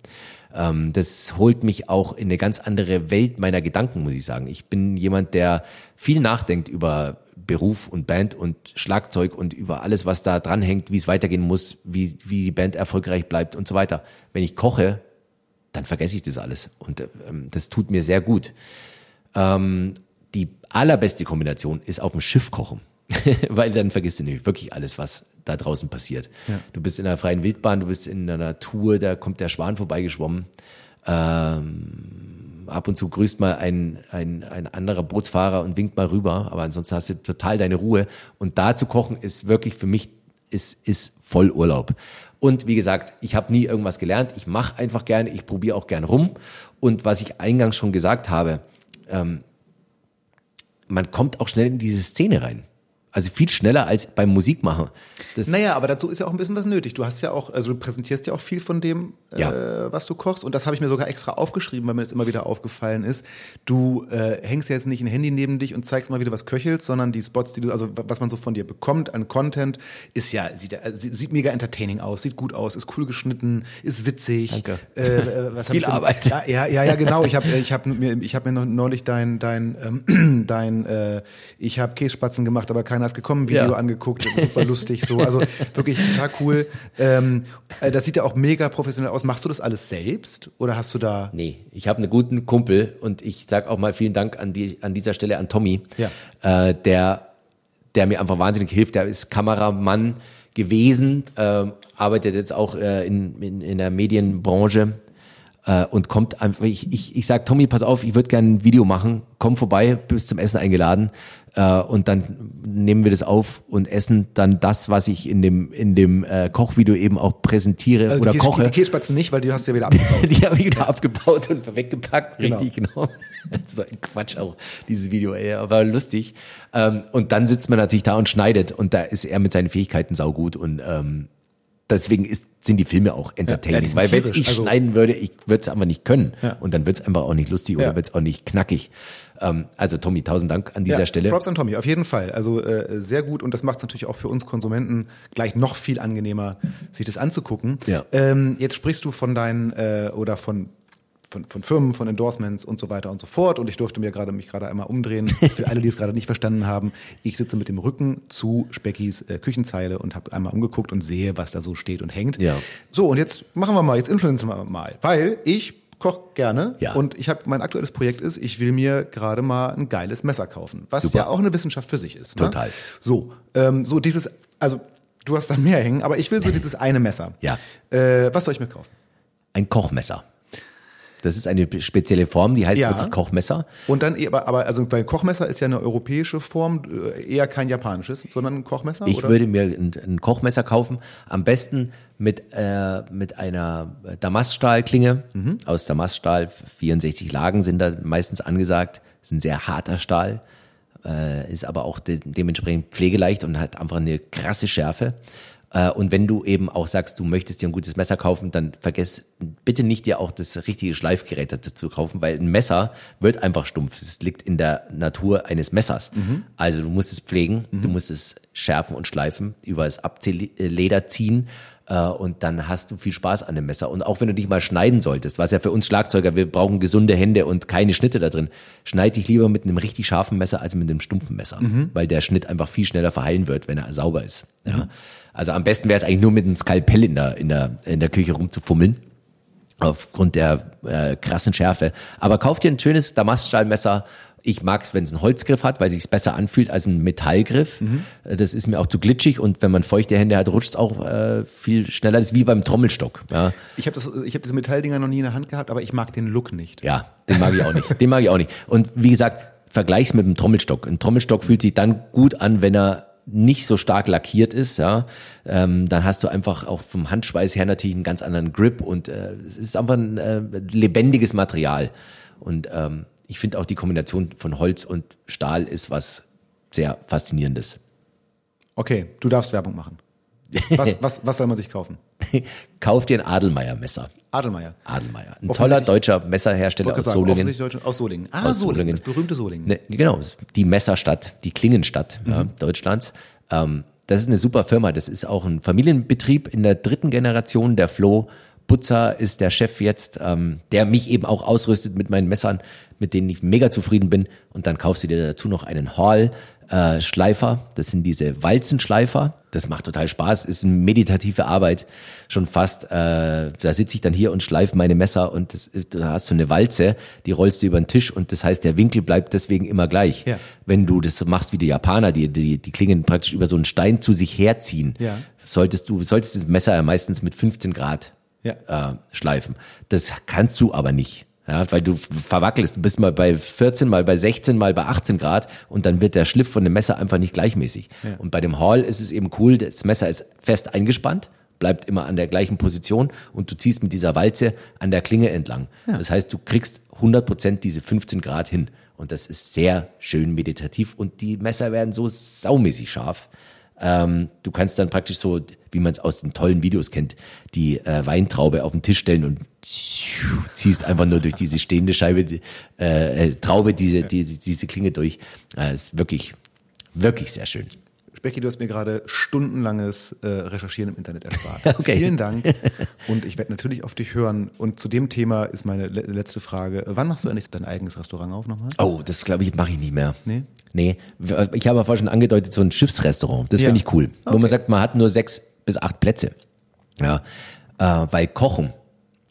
Ähm, das holt mich auch in eine ganz andere Welt meiner Gedanken, muss ich sagen. Ich bin jemand, der viel nachdenkt über Beruf und Band und Schlagzeug und über alles, was da dranhängt, wie es weitergehen muss, wie, wie die Band erfolgreich bleibt und so weiter. Wenn ich koche, dann vergesse ich das alles und ähm, das tut mir sehr gut. Ähm, die allerbeste Kombination ist auf dem Schiff kochen. <laughs> weil dann vergisst du nämlich wirklich alles, was da draußen passiert. Ja. Du bist in einer freien Wildbahn, du bist in der Natur, da kommt der Schwan vorbeigeschwommen. Ähm, ab und zu grüßt mal ein, ein, ein anderer Bootsfahrer und winkt mal rüber, aber ansonsten hast du total deine Ruhe. Und da zu kochen ist wirklich für mich ist, ist voll Urlaub. Und wie gesagt, ich habe nie irgendwas gelernt. Ich mache einfach gerne, ich probiere auch gern rum. Und was ich eingangs schon gesagt habe, ähm, man kommt auch schnell in diese Szene rein. Also viel schneller als beim Musikmachen. Das naja, aber dazu ist ja auch ein bisschen was nötig. Du hast ja auch, also du präsentierst ja auch viel von dem, ja. äh, was du kochst. Und das habe ich mir sogar extra aufgeschrieben, weil mir das immer wieder aufgefallen ist. Du äh, hängst ja jetzt nicht ein Handy neben dich und zeigst mal wieder was köchelst, sondern die Spots, die du, also was man so von dir bekommt an Content, ist ja, sieht, also, sieht mega entertaining aus, sieht gut aus, ist cool geschnitten, ist witzig. Danke. Äh, äh <laughs> viel Arbeit. Ja, ja, ja, ja, genau. Ich habe ich hab mir, ich hab mir neulich dein, dein, ähm, <clears throat> dein, äh, ich habe Kässpatzen gemacht, aber kein keiner ist gekommen, Video ja. angeguckt, super lustig so, also wirklich total cool. Ähm, äh, das sieht ja auch mega professionell aus. Machst du das alles selbst oder hast du da? Nee, ich habe einen guten Kumpel und ich sag auch mal vielen Dank an die an dieser Stelle an Tommy, ja. äh, der der mir einfach wahnsinnig hilft. Der ist Kameramann gewesen, äh, arbeitet jetzt auch äh, in, in, in der Medienbranche äh, und kommt einfach, ich, ich, ich sag Tommy, pass auf, ich würde gerne ein Video machen, komm vorbei, bis zum Essen eingeladen äh, und dann nehmen wir das auf und essen dann das, was ich in dem in dem äh, Kochvideo eben auch präsentiere also oder die koche. Die Kässpatzen nicht, weil die hast du ja wieder <laughs> abgebaut. die habe ich wieder abgebaut und weggepackt, genau. richtig genau. <laughs> so ein Quatsch auch dieses Video, ey, aber lustig. Ähm, und dann sitzt man natürlich da und schneidet und da ist er mit seinen Fähigkeiten saugut und ähm, deswegen ist, sind die Filme auch entertaining. Ja, weil wenn ich also, schneiden würde, ich würde es einfach nicht können. Ja. Und dann wird es einfach auch nicht lustig ja. oder wird es auch nicht knackig. Ähm, also Tommy, tausend Dank an dieser ja, Stelle. Props an Tommy, auf jeden Fall. Also äh, sehr gut und das macht es natürlich auch für uns Konsumenten gleich noch viel angenehmer, sich das anzugucken. Ja. Ähm, jetzt sprichst du von deinen äh, oder von von, von Firmen, von Endorsements und so weiter und so fort. Und ich durfte mir gerade mich gerade einmal umdrehen. <laughs> Für alle, die es gerade nicht verstanden haben, ich sitze mit dem Rücken zu Speckys äh, Küchenzeile und habe einmal umgeguckt und sehe, was da so steht und hängt. Ja. So, und jetzt machen wir mal, jetzt influenzen wir mal, weil ich koche gerne ja. und ich habe mein aktuelles Projekt ist, ich will mir gerade mal ein geiles Messer kaufen, was Super. ja auch eine Wissenschaft für sich ist. Ne? Total. So, ähm, so dieses, also du hast da mehr hängen, aber ich will so dieses eine Messer. Ja. Äh, was soll ich mir kaufen? Ein Kochmesser. Das ist eine spezielle Form, die heißt Ja. wirklich Kochmesser. Und dann, eh- aber, aber also weil Kochmesser ist ja eine europäische Form, äh, eher kein japanisches, sondern ein Kochmesser. Ich oder? würde mir ein, ein Kochmesser kaufen, am besten mit, äh, mit einer Damaststahlklinge Mhm. aus Damaststahl. 64 Lagen sind da meistens angesagt. Ist ein sehr harter Stahl, äh, ist aber auch de dementsprechend pflegeleicht und hat einfach eine krasse Schärfe. Äh, und wenn du eben auch sagst, du möchtest dir ein gutes Messer kaufen, dann vergiss bitte nicht dir auch das richtige Schleifgerät dazu zu kaufen, weil ein Messer wird einfach stumpf. Es liegt in der Natur eines Messers. Also du musst es pflegen, du musst es schärfen und schleifen, über das Abziehleder ziehen äh, und dann hast du viel Spaß an dem Messer. Und auch wenn du dich mal schneiden solltest, was ja für uns Schlagzeuger, wir brauchen gesunde Hände und keine Schnitte da drin, schneid dich lieber mit einem richtig scharfen Messer als mit einem stumpfen Messer, weil der Schnitt einfach viel schneller verheilen wird, wenn er sauber ist. Ja. Also am besten wäre es eigentlich nur mit einem Skalpell in der, in der, in der Küche rumzufummeln aufgrund der äh, krassen Schärfe. Aber kauf dir ein schönes Damaststahlmesser. Ich mag es, wenn es einen Holzgriff hat, weil es sich besser anfühlt als ein Metallgriff. Äh, Das ist mir auch zu glitschig und wenn man feuchte Hände hat, rutscht es auch äh, viel schneller. Das ist wie beim Trommelstock. Ja, Ich habe hab diese Metalldinger noch nie in der Hand gehabt, aber ich mag den Look nicht. ja den mag ich auch nicht. Den mag ich auch nicht. Und wie gesagt, vergleich's mit einem Trommelstock. Ein Trommelstock fühlt sich dann gut an, wenn er nicht so stark lackiert ist, ja, ähm, dann hast du einfach auch vom Handschweiß her natürlich einen ganz anderen Grip und äh, es ist einfach ein äh, lebendiges Material. Und ähm, ich finde auch die Kombination von Holz und Stahl ist was sehr Faszinierendes. Okay, du darfst Werbung machen. Was, was, was soll man sich kaufen? <laughs> Kauf dir ein Adelmeier-Messer. Adelmeier. Adelmeier. Ein toller deutscher Messerhersteller aus Solingen. Aus Solingen. Ah, Aus Solingen. Solingen. Das berühmte Solingen. Ne, genau, die Messerstadt, die Klingenstadt ja, Deutschlands. Ähm, das ist eine super Firma. Das ist auch ein Familienbetrieb in der dritten Generation. Der Flo Butzer ist der Chef jetzt, ähm, der mich eben auch ausrüstet mit meinen Messern, mit denen ich mega zufrieden bin. Und dann kaufst du dir dazu noch einen Hall. Äh, Schleifer, das sind diese Walzenschleifer. Das macht total Spaß, ist eine meditative Arbeit, schon fast. Äh, da sitze ich dann hier und schleife meine Messer und das, du hast so eine Walze, die rollst du über den Tisch und das heißt, der Winkel bleibt deswegen immer gleich. Ja. Wenn du das machst wie die Japaner, die, die, die Klingen praktisch über so einen Stein zu sich herziehen, Ja. solltest du, solltest das Messer ja meistens mit 15 Grad Ja. äh, schleifen. Das kannst du aber nicht. Ja, weil du verwackelst, du bist mal bei 14, mal bei 16, mal bei 18 Grad und dann wird der Schliff von dem Messer einfach nicht gleichmäßig. Ja. Und bei dem Hall ist es eben cool, das Messer ist fest eingespannt, bleibt immer an der gleichen Position und du ziehst mit dieser Walze an der Klinge entlang. Das heißt, du kriegst 100 Prozent diese 15 Grad hin. Und das ist sehr schön meditativ und die Messer werden so saumäßig scharf. Ähm, du kannst dann praktisch so, wie man es aus den tollen Videos kennt, die äh, Weintraube auf den Tisch stellen und ziehst einfach nur durch diese stehende Scheibe, die, äh, äh, Traube, diese, diese, diese Klinge durch. Äh, ist wirklich, wirklich sehr schön. Becky, du hast mir gerade stundenlanges äh, Recherchieren im Internet erspart. <laughs> Okay. Vielen Dank. Und ich werde natürlich auf dich hören. Und zu dem Thema ist meine le letzte Frage. Wann machst du endlich dein eigenes Restaurant auf nochmal? Oh, das glaube ich, mache ich nicht mehr. Nee? Nee, ich habe ja vorhin schon angedeutet, so ein Schiffsrestaurant, das Ja. finde ich cool. Wo Okay. man sagt, man hat nur sechs bis acht Plätze. Ja, äh, weil Kochen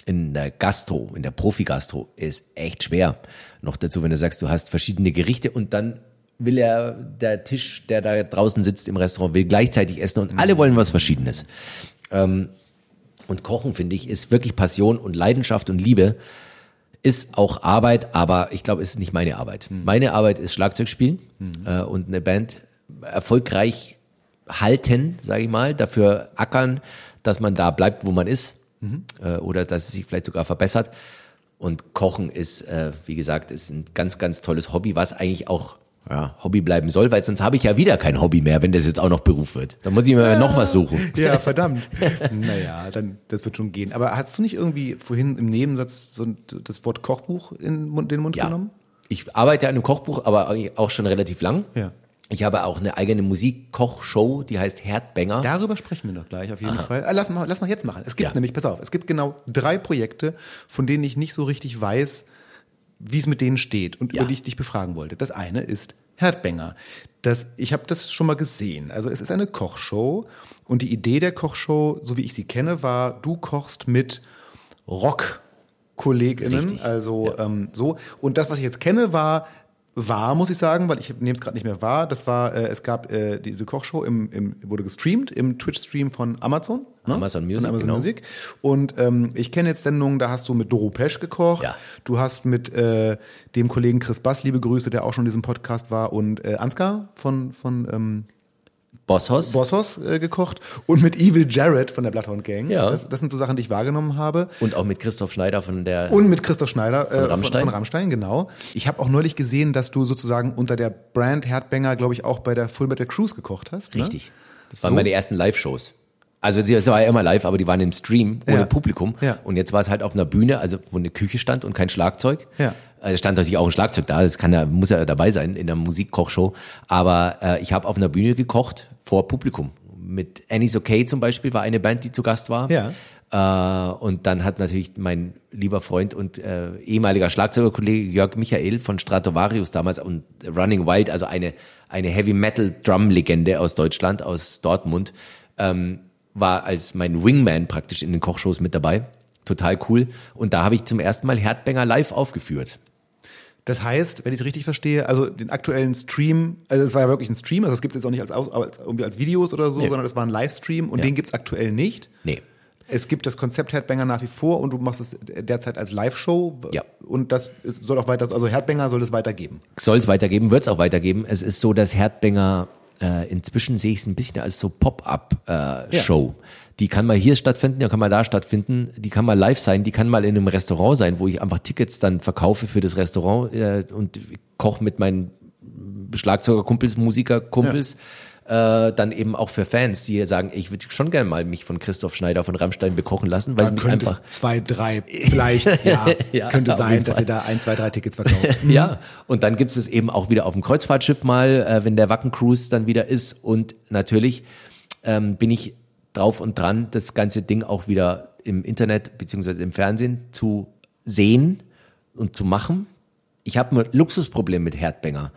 in der Gastro, in der Profi-Gastro ist echt schwer. Noch dazu, wenn du sagst, du hast verschiedene Gerichte und dann will er, der Tisch, der da draußen sitzt im Restaurant, will gleichzeitig essen und alle wollen was Verschiedenes. Ähm, und Kochen, finde ich, ist wirklich Passion und Leidenschaft und Liebe. Ist auch Arbeit, aber ich glaube, es ist nicht meine Arbeit. Meine Arbeit ist Schlagzeug spielen äh, und eine Band erfolgreich halten, sage ich mal, dafür ackern, dass man da bleibt, wo man ist äh, oder dass es sich vielleicht sogar verbessert. Und Kochen ist, äh, wie gesagt, ist ein ganz, ganz tolles Hobby, was eigentlich auch ja, Hobby bleiben soll, weil sonst habe ich ja wieder kein Hobby mehr, wenn das jetzt auch noch Beruf wird. Dann muss ich mir noch was suchen. Ja, verdammt. <laughs> naja, dann, das wird schon gehen. Aber hast du nicht irgendwie vorhin im Nebensatz so das Wort Kochbuch in den Mund, Ja. genommen? Ich arbeite an einem Kochbuch, aber auch schon relativ lang. Ja. Ich habe auch eine eigene Musikkochshow, die heißt Herdbanger. Darüber sprechen wir doch gleich auf jeden Fall. Ah, lass, mal, lass mal jetzt machen. Es gibt Ja. nämlich, pass auf, es gibt genau drei Projekte, von denen ich nicht so richtig weiß, wie es mit denen steht und Ja. über die ich dich befragen wollte. Das eine ist Herdbanger. Das, ich habe das schon mal gesehen. Also es ist eine Kochshow und die Idee der Kochshow, so wie ich sie kenne, war, du kochst mit Rock. KollegInnen, Richtig. also ähm, so. Und das, was ich jetzt kenne, war war, muss ich sagen, weil ich nehme es gerade nicht mehr wahr. Das war, äh, es gab äh, diese Kochshow, im, im, wurde gestreamt im Twitch-Stream von Amazon. Ne? Amazon Music. Von Amazon genau. Music. Und ähm, ich kenne jetzt Sendungen, da hast du mit Doro Pesch gekocht. Ja. Du hast mit äh, dem Kollegen Chris Bass, liebe Grüße, der auch schon in diesem Podcast war, und äh, Ansgar von, von ähm, Bosshaus. Bosshaus äh, gekocht und mit Evil Jared von der Bloodhound Gang. Ja. Das, das, sind so Sachen, die ich wahrgenommen habe. Und auch mit Christoph Schneider von der. Und mit Christoph Schneider von Rammstein. Von, von Rammstein, genau. Ich habe auch neulich gesehen, dass du sozusagen unter der Brand Herdbanger, glaube ich, auch bei der Full Metal Cruise gekocht hast. Ne? Richtig. Das waren so? meine ersten Live-Shows. Also das war ja immer live, aber die waren im Stream ohne Ja. Publikum. Ja. Und jetzt war es halt auf einer Bühne, also wo eine Küche stand und kein Schlagzeug. Ja. Also stand natürlich auch ein Schlagzeug da, das kann ja, muss ja dabei sein in der Musikkochshow. Aber äh, ich habe auf einer Bühne gekocht vor Publikum. Mit Annie's Okay zum Beispiel war eine Band, die zu Gast war. Ja. Äh, und dann hat natürlich mein lieber Freund und äh, ehemaliger Schlagzeugerkollege Jörg Michael von Stratovarius damals und Running Wild, also eine, eine Heavy Metal Drum Legende aus Deutschland, aus Dortmund, ähm, war als mein Wingman praktisch in den Kochshows mit dabei. Total cool. Und da habe ich zum ersten Mal Herdbanger live aufgeführt. Das heißt, wenn ich es richtig verstehe, also den aktuellen Stream, also es war ja wirklich ein Stream, also es gibt es jetzt auch nicht als, als, irgendwie als Videos oder so, Nee. sondern es war ein Livestream und Ja. den gibt es aktuell nicht. Nee. Es gibt das Konzept Herdbanger nach wie vor und du machst es derzeit als Live-Show. Ja. Und das soll auch weiter, also Herdbanger soll es weitergeben. Soll es weitergeben, wird es auch weitergeben. Es ist so, dass Herdbanger, äh, inzwischen sehe ich es ein bisschen als so Pop-up-Show. Die kann mal hier stattfinden, die kann mal da stattfinden, die kann mal live sein, die kann mal in einem Restaurant sein, wo ich einfach Tickets dann verkaufe für das Restaurant äh, und koche mit meinen Schlagzeugerkumpels, Musikerkumpels. Äh, dann eben auch für Fans, die sagen, ich würde schon gerne mal mich von Christoph Schneider von Rammstein bekochen lassen, weil Da mich könnte einfach es zwei, drei, vielleicht, ja, <laughs> Ja, könnte sein, dass ihr da ein, zwei, drei Tickets verkauft. <laughs> Ja, und dann gibt es eben auch wieder auf dem Kreuzfahrtschiff mal, äh, wenn der Wacken Cruise dann wieder ist. Und natürlich ähm, bin ich drauf und dran, das ganze Ding auch wieder im Internet beziehungsweise im Fernsehen zu sehen und zu machen. Ich habe ein Luxusproblem mit Herdbanger,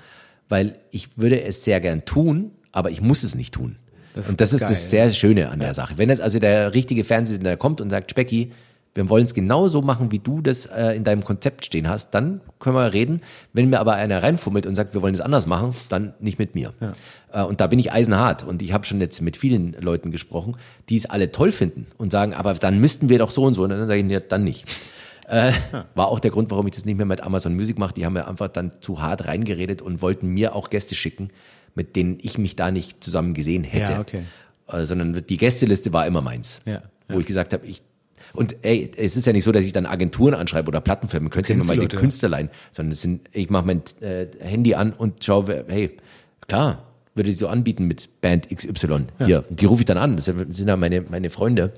weil ich würde es sehr gern tun, aber ich muss es nicht tun. Das und das ist ist das sehr Schöne an der Sache. Wenn jetzt also der richtige Fernsehsender kommt und sagt, Specki, wir wollen es genau so machen, wie du das äh, in deinem Konzept stehen hast, dann können wir reden. Wenn mir aber einer reinfummelt und sagt, wir wollen es anders machen, dann nicht mit mir. Äh, und da bin ich eisenhart. Und ich habe schon jetzt mit vielen Leuten gesprochen, die es alle toll finden und sagen, aber dann müssten wir doch so und so. Und dann sage ich, ja, dann nicht. Äh, War auch der Grund, warum ich das nicht mehr mit Amazon Music mache. Die haben mir einfach dann zu hart reingeredet und wollten mir auch Gäste schicken, mit denen ich mich da nicht zusammen gesehen hätte. Ja, okay. Äh, sondern die Gästeliste war immer meins. Ja, Wo ich gesagt habe, ich und ey, es ist ja nicht so, dass ich dann Agenturen anschreibe oder Plattenfirmen, könnt ihr mir mal die Leute, ja. Künstlerlein, sondern es sind, ich mache mein äh, Handy an und schaue, hey, klar, würde ich so anbieten mit Band XY. Hier, und die rufe ich dann an, das sind ja meine, meine Freunde.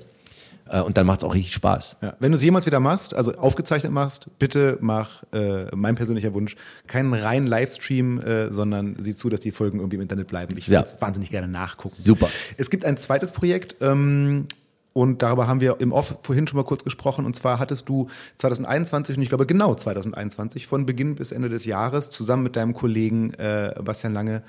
Äh, und dann macht's auch richtig Spaß. Ja. Wenn du es jemals wieder machst, also aufgezeichnet machst, bitte mach, äh, mein persönlicher Wunsch, keinen reinen Livestream, äh, sondern sieh zu, dass die Folgen irgendwie im Internet bleiben. Ich Ja. würde wahnsinnig gerne nachgucken. Super. Es gibt ein zweites Projekt, ähm, und darüber haben wir im Off vorhin schon mal kurz gesprochen. Und zwar hattest du 2021, und ich glaube genau 2021, von Beginn bis Ende des Jahres, zusammen mit deinem Kollegen äh, Bastian Lange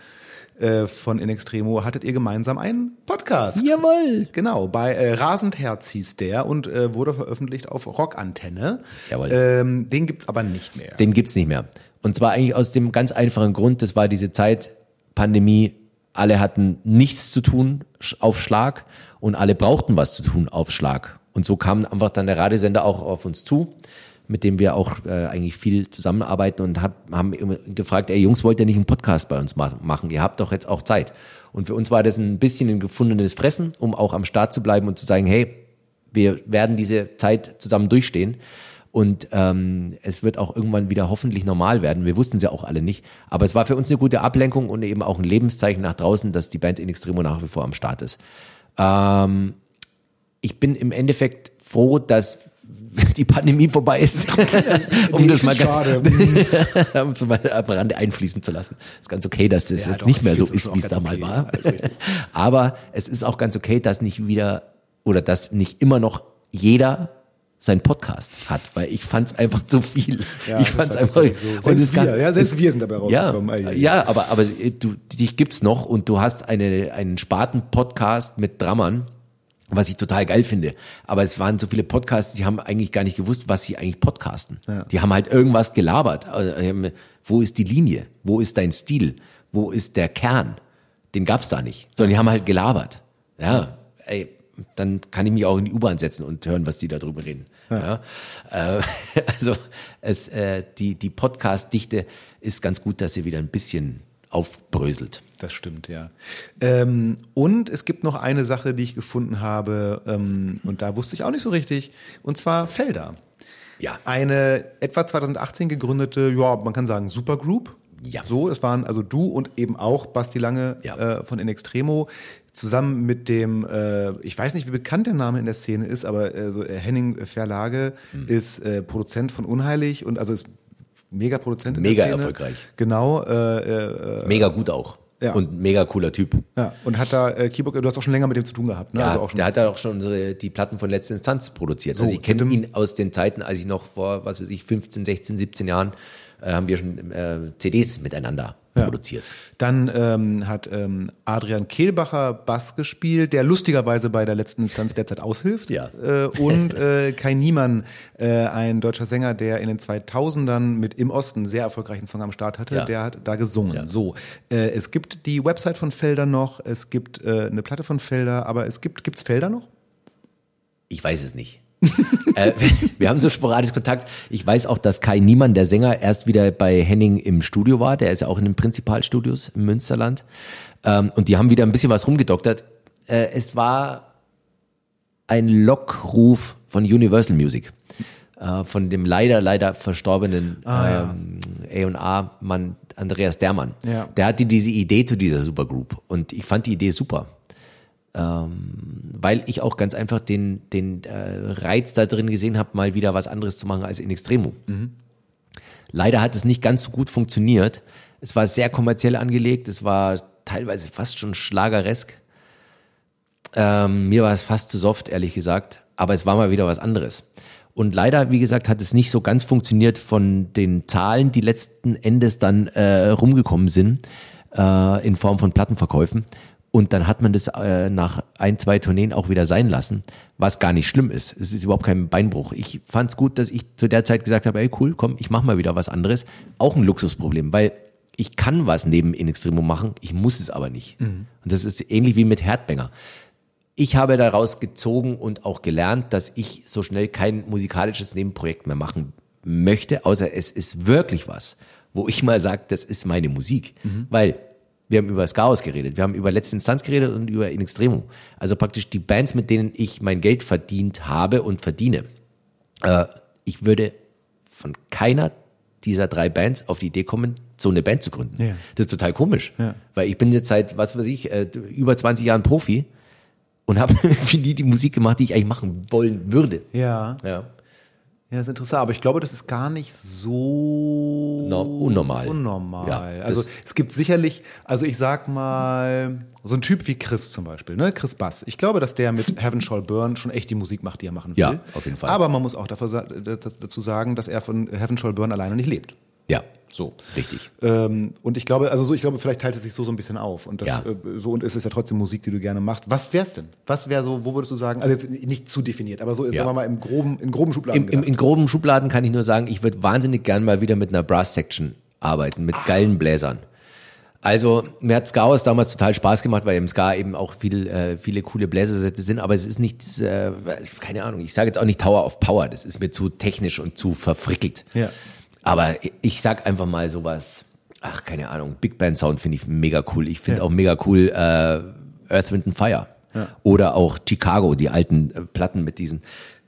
äh, von In Extremo, hattet ihr gemeinsam einen Podcast. Jawohl. Genau, bei äh, Rasend Herz hieß der und äh, wurde veröffentlicht auf Rockantenne. Jawohl. Ähm, den gibt's aber nicht mehr. Den gibt's nicht mehr. Und zwar eigentlich aus dem ganz einfachen Grund, das war diese Zeit, Pandemie, alle hatten nichts zu tun auf Schlag und alle brauchten was zu tun auf Schlag. Und so kam einfach dann der Radiosender auch auf uns zu, mit dem wir auch äh, eigentlich viel zusammenarbeiten und hab, haben gefragt, ey Jungs, wollt ihr nicht einen Podcast bei uns ma machen? Ihr habt doch jetzt auch Zeit. Und für uns war das ein bisschen ein gefundenes Fressen, um auch am Start zu bleiben und zu sagen, hey, wir werden diese Zeit zusammen durchstehen. Und ähm, es wird auch irgendwann wieder hoffentlich normal werden. Wir wussten es ja auch alle nicht. Aber es war für uns eine gute Ablenkung und eben auch ein Lebenszeichen nach draußen, dass die Band In Extremo nach wie vor am Start ist. Ähm, ich bin im Endeffekt froh, dass <laughs> die Pandemie vorbei ist. <laughs> <laughs> um Nee, das mal ganz, um am Rande einfließen zu lassen. Ist ganz okay, dass es Ja, jetzt doch, nicht mehr so ist, wie es da mal okay. war. Richtig. Aber es ist auch ganz okay, dass nicht wieder oder dass nicht immer noch jeder seinen Podcast hat, weil ich fand es einfach zu viel. Ja, ich fand es einfach. so. und Selbst es gab- wir, ja, selbst es- wir sind dabei ja, rausgekommen. Ei. ja, aber aber äh, du dich gibt's noch und du hast eine einen Sparten-Podcast mit Drammern was ich total geil finde. Aber es waren so viele Podcasts, die haben eigentlich gar nicht gewusst, was sie eigentlich podcasten. Ja. Die haben halt irgendwas gelabert. Also, wo ist die Linie? Wo ist dein Stil? Wo ist der Kern? Den gab's da nicht. Sondern die haben halt gelabert. Ja, ey, dann kann ich mich auch in die U-Bahn setzen und hören, was die da drüber reden. Ja. ja. Äh, <laughs> also es, äh, die, die Podcast-Dichte ist ganz gut, dass sie wieder ein bisschen aufbröselt. Das stimmt, ja. Ähm, und es gibt noch eine Sache, die ich gefunden habe, ähm, und da wusste ich auch nicht so richtig, und zwar Felder. Ja. Eine etwa 2018 gegründete, ja, man kann sagen, Supergroup. Ja. So, es waren also du und eben auch Basti Lange ja. äh, von In Extremo zusammen mit dem, äh, ich weiß nicht, wie bekannt der Name in der Szene ist, aber äh, so, äh, Henning Verlage mhm. ist äh, Produzent von Unheilig und also ist mega Produzent in mega der Szene. erfolgreich. Genau. Äh, äh, mega gut auch. Ja. Und mega cooler Typ. Ja, und hat da äh, Keyboard, du hast auch schon länger mit dem zu tun gehabt, ne? Ja, also auch schon. der hat da auch schon unsere, die Platten von letzter Instanz produziert. So, also ich kenne ihn aus den Zeiten, als ich noch vor, was weiß ich, 15, 16, 17 Jahren äh, haben wir schon äh, CDs miteinander ja. produziert. Dann ähm, hat ähm, Adrian Kehlbacher Bass gespielt, der lustigerweise bei der letzten Instanz derzeit aushilft. Ja. Äh, und äh, Kai Niemann, äh, ein deutscher Sänger, der in den 2000ern mit Im Osten einen sehr erfolgreichen Song am Start hatte, ja. der hat da gesungen. Ja. So, äh, es gibt die Website von Felder noch, es gibt äh, eine Platte von Felder, aber es gibt gibt's Felder noch? Ich weiß es nicht äh, <laughs> wir haben so sporadisch Kontakt. Ich weiß auch, dass Kai Niemann, der Sänger, erst wieder bei Henning im Studio war. Der ist ja auch in den Prinzipalstudios im Münsterland. Ähm, und die haben wieder ein bisschen was rumgedoktert. Äh, es war ein Lockruf von Universal Music. Äh, von dem leider, leider verstorbenen ah, ähm, A&A-Mann Andreas Dermann. Ja. Der hatte diese Idee zu dieser Supergroup. Und ich fand die Idee super. Ähm, weil ich auch ganz einfach den, den äh, Reiz da drin gesehen habe, mal wieder was anderes zu machen als in Extremo. Mhm. Leider hat es nicht ganz so gut funktioniert. Es war sehr kommerziell angelegt, es war teilweise fast schon schlageresk. Ähm, mir war es fast zu soft, ehrlich gesagt, aber es war mal wieder was anderes. Und leider, wie gesagt, hat es nicht so ganz funktioniert von den Zahlen, die letzten Endes dann äh, rumgekommen sind, äh, in Form von Plattenverkäufen. Und dann hat man das äh, nach ein, zwei Tourneen auch wieder sein lassen, was gar nicht schlimm ist. Es ist überhaupt kein Beinbruch. Ich fand es gut, dass ich zu der Zeit gesagt habe, ey cool, komm, ich mach mal wieder was anderes. Auch ein Luxusproblem, weil ich kann was neben In Extremo machen, ich muss es aber nicht. Mhm. Und das ist ähnlich wie mit Herdbänger. Ich habe daraus gezogen und auch gelernt, dass ich so schnell kein musikalisches Nebenprojekt mehr machen möchte, außer es ist wirklich was, wo ich mal sage, das ist meine Musik. Mhm. Weil wir haben über das Chaos geredet, wir haben über Letzte Instanz geredet und über In Extremo. Also praktisch die Bands, mit denen ich mein Geld verdient habe und verdiene. Äh, ich würde von keiner dieser drei Bands auf die Idee kommen, so eine Band zu gründen. Ja. Das ist total komisch, ja. weil ich bin jetzt seit, was weiß ich, äh, über 20 Jahren Profi und <laughs> habe für die die Musik gemacht, die ich eigentlich machen wollen würde. Ja. Ja. Ja, das ist interessant, aber ich glaube, das ist gar nicht so no, unnormal. Unnormal. Ja, also es gibt sicherlich, also ich sag mal, so ein Typ wie Chris zum Beispiel, ne? Chris Bass. Ich glaube, dass der mit Heaven Shall Burn schon echt die Musik macht, die er machen will. Ja, auf jeden Fall. Aber man muss auch dazu sagen, dass er von Heaven Shall Burn alleine nicht lebt. Ja. So. Richtig. Ähm, und ich glaube, also so, ich glaube, vielleicht teilt es sich so so ein bisschen auf. Und das, ja. äh, so und es ist ja trotzdem Musik, die du gerne machst. Was wär's denn? Was wäre so, wo würdest du sagen, also jetzt nicht zu definiert, aber so, ja. sagen wir mal, im groben, in groben Schubladen. Im, im, in groben Schubladen kann ich nur sagen, ich würde wahnsinnig gern mal wieder mit einer Brass-Section arbeiten, mit Ach. geilen Bläsern. Also mir hat Ska damals total Spaß gemacht, weil im Ska eben auch viel, äh, viele coole Bläsersätze sind, aber es ist nicht, äh, keine Ahnung, ich sage jetzt auch nicht Tower of Power, das ist mir zu technisch und zu verfrickelt. Ja. Aber ich sag einfach mal sowas, ach, keine Ahnung, Big Band Sound finde ich mega cool. Ich finde ja. auch mega cool äh, Earth, Wind and Fire. Ja. Oder auch Chicago, die alten äh, Platten mit diesen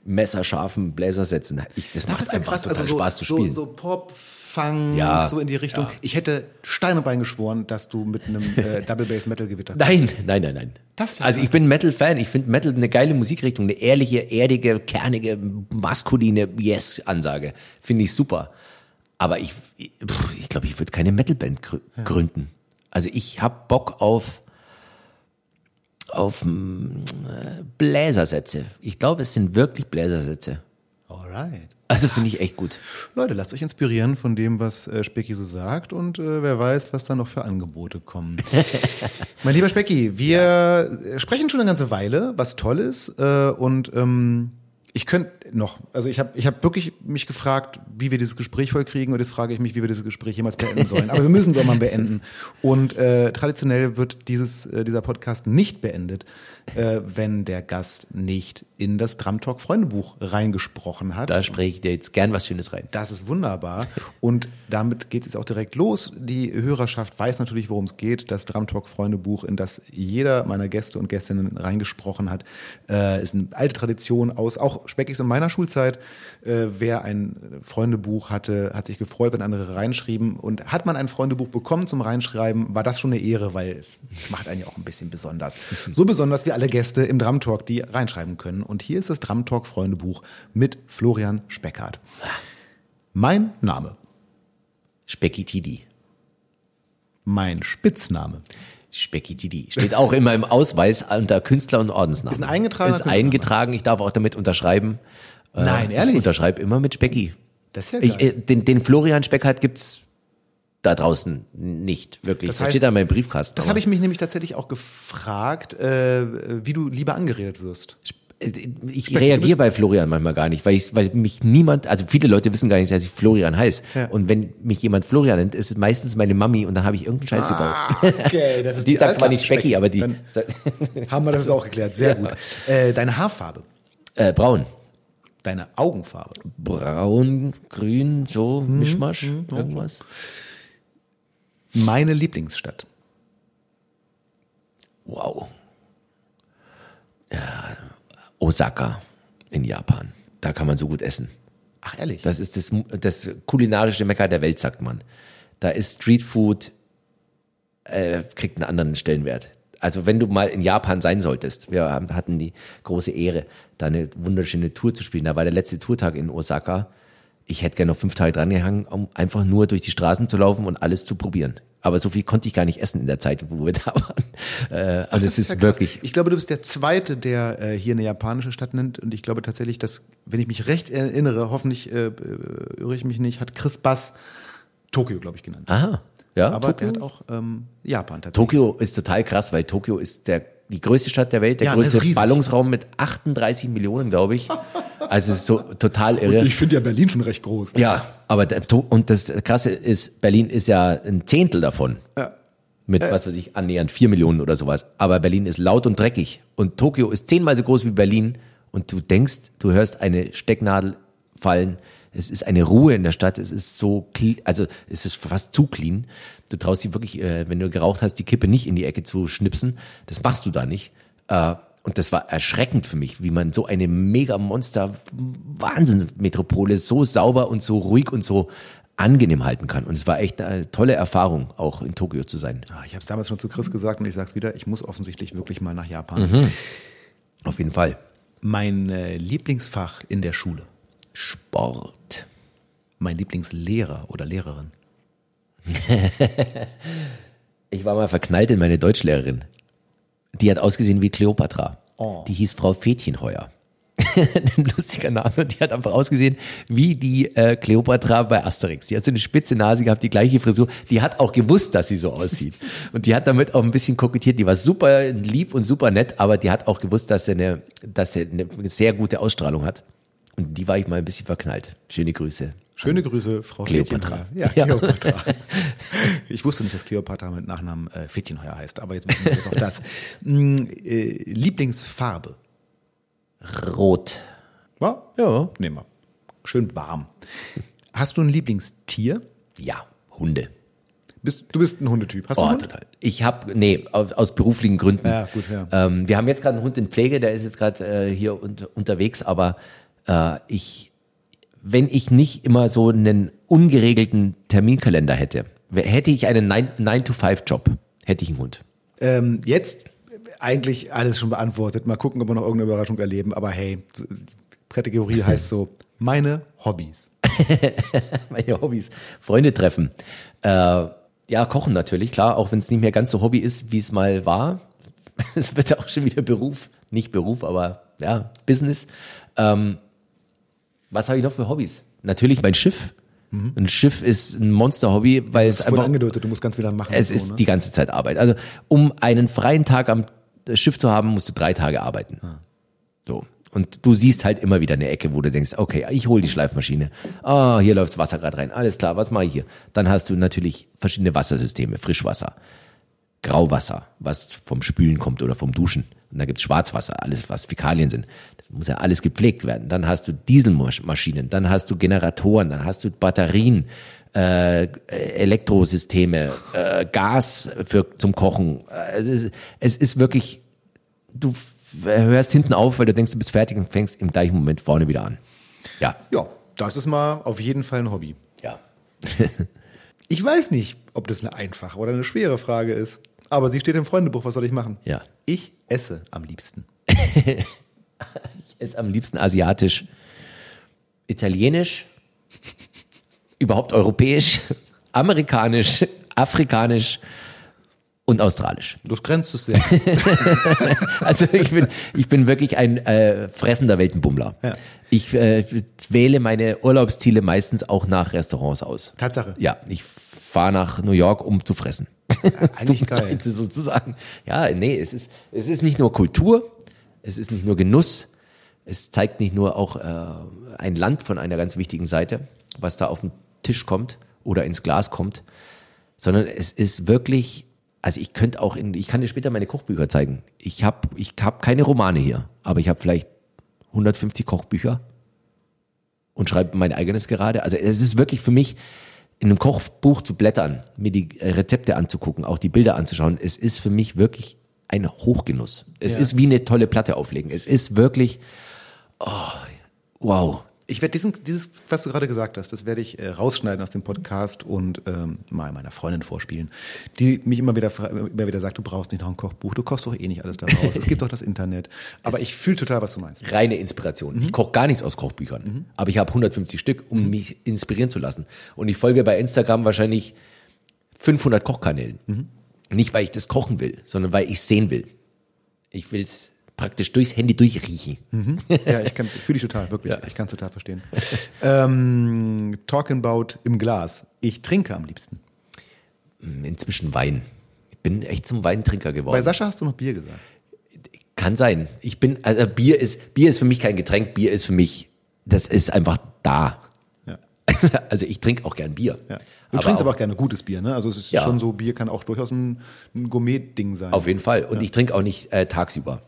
messerscharfen Bläsersätzen. Ich, das, das macht einfach krass. total also so, Spaß zu spielen. So, so Pop, Funk, ja, so in die Richtung. Ja. Ich hätte Stein und Bein geschworen, dass du mit einem äh, <laughs> Double Bass Metal Gewitter Nein, nein, nein, nein. Das also ich bin Metal Fan. Ich finde Metal eine geile Musikrichtung, eine ehrliche, erdige, kernige, maskuline Yes Ansage. Finde ich super. Aber ich, ich glaube, ich, glaub, ich würde keine Metalband gr ja. gründen. Also ich habe Bock auf auf äh, Bläsersätze. Ich glaube, es sind wirklich Bläsersätze. Alright. Also finde ich echt gut. Leute, lasst euch inspirieren von dem, was äh, Specki so sagt und äh, wer weiß, was da noch für Angebote kommen. <laughs> mein lieber Specki, wir sprechen schon eine ganze Weile, was toll ist äh, und ähm, ich könnte noch, also ich habe ich hab wirklich mich gefragt, wie wir dieses Gespräch vollkriegen und jetzt frage ich mich, wie wir dieses Gespräch jemals beenden sollen. Aber wir müssen es auch mal beenden. Und äh, traditionell wird dieses, äh, dieser Podcast nicht beendet, äh, wenn der Gast nicht in das Drumtalk Freundebuch reingesprochen hat. Da spreche ich dir jetzt gern was Schönes rein. Das ist wunderbar. Und damit geht es jetzt auch direkt los. Die Hörerschaft weiß natürlich, worum es geht. Das Drumtalk Freundebuch, in das jeder meiner Gäste und Gästinnen reingesprochen hat, äh, ist eine alte Tradition aus auch Speckigs und meiner Schulzeit. Äh, wer ein Freundebuch hatte, hat sich gefreut, wenn andere reinschrieben. Und hat man ein Freundebuch bekommen zum Reinschreiben, war das schon eine Ehre, weil es macht einen ja auch ein bisschen besonders. So besonders wie alle Gäste im Drumtalk, die reinschreiben können. Und hier ist das Drumtalk Freundebuch mit Florian Speckhardt. Mein Name. Speckitidi. Mein Spitzname. Speckitidi. Steht auch in meinem Ausweis unter Künstler und Ordensnamen. Ist ein eingetragener Ist eingetragen. Ich darf auch damit unterschreiben. Äh, Nein, ehrlich? Ich unterschreibe immer mit Specki. Das ist ja geil. Ich, äh, den, den Florian Speckhardt gibt's da draußen nicht wirklich. Das Das heißt, steht da in meinem Briefkasten. Das habe ich mich nämlich tatsächlich auch gefragt, äh, wie du lieber angeredet wirst. ich reagiere bei Florian manchmal gar nicht, weil ich, weil mich niemand, also viele Leute wissen gar nicht, dass ich Florian heiße. Ja. Und wenn mich jemand Florian nennt, ist es meistens meine Mami und dann habe ich irgendeinen Scheiß gebaut. okay, das ist <laughs> Die sagt alles zwar nicht Specki, aber die <laughs> haben wir das auch geklärt. Sehr gut. Äh, deine Haarfarbe, äh, braun. deine Augenfarbe, Braun, grün, so Mhm, Mischmasch, irgendwas. Meine Lieblingsstadt. Wow. Ja, Osaka in Japan. Da kann man so gut essen. Ach ehrlich? Das ist das, das kulinarische Mekka der Welt, sagt man. Da ist Streetfood, äh, kriegt einen anderen Stellenwert. Also wenn du mal in Japan sein solltest, wir hatten die große Ehre, da eine wunderschöne Tour zu spielen. Da war der letzte Tourtag in Osaka. Ich hätte gerne noch fünf Tage drangehangen, um einfach nur durch die Straßen zu laufen und alles zu probieren. Aber so viel konnte ich gar nicht essen in der Zeit, wo wir <laughs> da waren. Äh, und es ist, ja krass. wirklich, Ich glaube, du bist der Zweite, der äh, hier eine japanische Stadt nennt. Und ich glaube tatsächlich, dass, wenn ich mich recht erinnere, hoffentlich äh, äh, irre ich mich nicht, hat Chris Bass Tokio, glaube ich, genannt. aha, ja, Aber Tokio? er hat auch ähm, Japan tatsächlich. Tokio ist total krass, weil Tokio ist der, die größte Stadt der Welt, der Ja, ist größte. Ballungsraum mit 38 Millionen, glaube ich. <laughs> Also es ist so total irre. Ich finde ja Berlin schon recht groß. Ja, aber der, und das Krasse ist, Berlin ist ja ein Zehntel davon. Ja. Mit, was weiß ich, annähernd vier Millionen oder sowas. Aber Berlin ist laut und dreckig. Und Tokio ist zehnmal so groß wie Berlin. Und du denkst, du hörst eine Stecknadel fallen. Es ist eine Ruhe in der Stadt. Es ist so, clean, also es ist fast zu clean. Du traust dich wirklich, äh, wenn du geraucht hast, die Kippe nicht in die Ecke zu schnipsen. Das machst du da nicht. Und das war erschreckend für mich, wie man so eine mega Monster Wahnsinnsmetropole so sauber und so ruhig und so angenehm halten kann. Und es war echt eine tolle Erfahrung, auch in Tokio zu sein. Ah, Ich habe es damals schon zu Chris gesagt und ich sage es wieder, ich muss offensichtlich wirklich mal nach Japan. Auf jeden Fall. Mein äh, Lieblingsfach in der Schule. Sport. Mein Lieblingslehrer oder Lehrerin. <laughs> Ich war mal verknallt in meine Deutschlehrerin. Die hat ausgesehen wie Kleopatra. Oh. Die hieß Frau Fädchenheuer. <laughs> Ein lustiger Name. Die hat einfach ausgesehen wie die äh, Kleopatra bei Asterix. Die hat so eine spitze Nase gehabt, die gleiche Frisur. Die hat auch gewusst, dass sie so aussieht. Und die hat damit auch ein bisschen kokettiert. Die war super lieb und super nett, aber die hat auch gewusst, dass sie eine, dass sie eine sehr gute Ausstrahlung hat. Und die war ich mal ein bisschen verknallt. Schöne Grüße. Schöne Grüße, Frau Kleopatra. Fädchenheuer. Ja, Kleopatra. <laughs> ich wusste nicht, dass Kleopatra mit Nachnamen äh, Fädchenheuer heißt, aber jetzt wissen wir jetzt auch das. Mm, äh, Lieblingsfarbe. Rot. Ja? Ja. Nehmen wir. Schön warm. Hast du ein Lieblingstier? Ja, Hunde. Bist, du bist ein Hundetyp. Hast du Oh, einen Hund? total. Ich habe, nee, aus, aus beruflichen Gründen. Ja, gut, ja. Ähm, wir haben jetzt gerade einen Hund in Pflege, der ist jetzt gerade äh, hier un unterwegs, aber äh, ich, wenn ich nicht immer so einen ungeregelten Terminkalender hätte, hätte ich einen 9-to-5-Job, hätte ich einen Hund. Ähm, jetzt eigentlich alles schon beantwortet. Mal gucken, ob wir noch irgendeine Überraschung erleben. Aber hey, Kategorie <laughs> heißt so, meine Hobbys. <laughs> Meine Hobbys. Freunde treffen. Äh, ja, kochen natürlich, klar, auch wenn es nicht mehr ganz so Hobby ist, wie es mal war. <laughs> Es wird ja auch schon wieder Beruf. Nicht Beruf, aber ja, Business. Ähm, Was habe ich noch für Hobbys? Natürlich mein Schiff. Mhm. Ein Schiff ist ein Monster-Hobby, weil es einfach. angedeutet, du musst ganz viel dann machen. Es so, ist ne? die ganze Zeit Arbeit. Also, um einen freien Tag am Schiff zu haben, musst du drei Tage arbeiten. Ah. So. Und du siehst halt immer wieder eine Ecke, wo du denkst, okay, ich hole die Schleifmaschine. Ah, oh, hier läuft Wasser gerade rein. Alles klar, was mache ich hier? Dann hast du natürlich verschiedene Wassersysteme, Frischwasser, Grauwasser, was vom Spülen kommt oder vom Duschen. Und da gibt's Schwarzwasser, alles was Fäkalien sind. Das muss ja alles gepflegt werden. Dann hast du Dieselmaschinen, dann hast du Generatoren, dann hast du Batterien, äh, Elektrosysteme, äh, Gas für zum Kochen. Es ist, es ist wirklich, du hörst hinten auf, weil du denkst, du bist fertig und fängst im gleichen Moment vorne wieder an. Ja. Ja, das ist mal auf jeden Fall ein Hobby. Ja. <laughs> ich weiß nicht, ob das eine einfache oder eine schwere Frage ist. Aber sie steht im Freundebuch, was soll ich machen? Ja. Ich esse am liebsten. <laughs> ich esse am liebsten asiatisch, italienisch, überhaupt europäisch, amerikanisch, afrikanisch, und australisch. Das grenzt es sehr. <laughs> also ich bin, ich bin wirklich ein äh, fressender Weltenbummler. Ja. Ich äh, wähle meine Urlaubsziele meistens auch nach Restaurants aus. Tatsache. Ja, ich fahre nach New York, um zu fressen. Eigentlich geil. Sozusagen. Ja, nee, es ist, es ist nicht nur Kultur, es ist nicht nur Genuss, es zeigt nicht nur auch äh, ein Land von einer ganz wichtigen Seite, was da auf den Tisch kommt oder ins Glas kommt, sondern es ist wirklich also ich könnte auch in, ich kann dir später meine Kochbücher zeigen. Ich habe ich hab keine Romane hier, aber ich habe vielleicht 150 Kochbücher und schreibe mein eigenes gerade. Also es ist wirklich für mich, in einem Kochbuch zu blättern, mir die Rezepte anzugucken, auch die Bilder anzuschauen, es ist für mich wirklich ein Hochgenuss. Es ja. ist wie eine tolle Platte auflegen. Es ist wirklich, oh, wow, ich werde diesen, dieses, was du gerade gesagt hast, das werde ich äh, rausschneiden aus dem Podcast und ähm, mal meiner Freundin vorspielen, die mich immer wieder, immer wieder sagt, du brauchst nicht noch ein Kochbuch, du kochst doch eh nicht alles daraus. es gibt doch das Internet. <laughs> Aber es ich fühle total, was du meinst. Reine Inspiration. Mhm. Ich koche gar nichts aus Kochbüchern, mhm. aber ich habe 150 Stück, um mhm. mich inspirieren zu lassen. Und ich folge bei Instagram wahrscheinlich 500 Kochkanälen. Mhm. Nicht, weil ich das kochen will, sondern weil ich sehen will. Ich will's praktisch durchs Handy durchriechen. Mhm. Ja, ich kann, fühle ich total, wirklich. Ja. Ich kann es total verstehen. ähm, talking about im Glas. Ich trinke am liebsten. Hm, inzwischen Wein. Ich bin echt zum Weintrinker geworden. Bei Sascha hast du noch Bier gesagt. Kann sein. Ich bin, also Bier ist, Bier ist für mich kein Getränk. Bier ist für mich, das ist einfach da. Ja. <laughs> Also ich trinke auch gern Bier. Ja. Du aber trinkst auch, aber auch gerne gutes Bier, ne? Also es ist ja. schon so, Bier kann auch durchaus ein, ein Gourmet-Ding sein. Auf jeden Fall. Und ich trinke auch nicht äh, tagsüber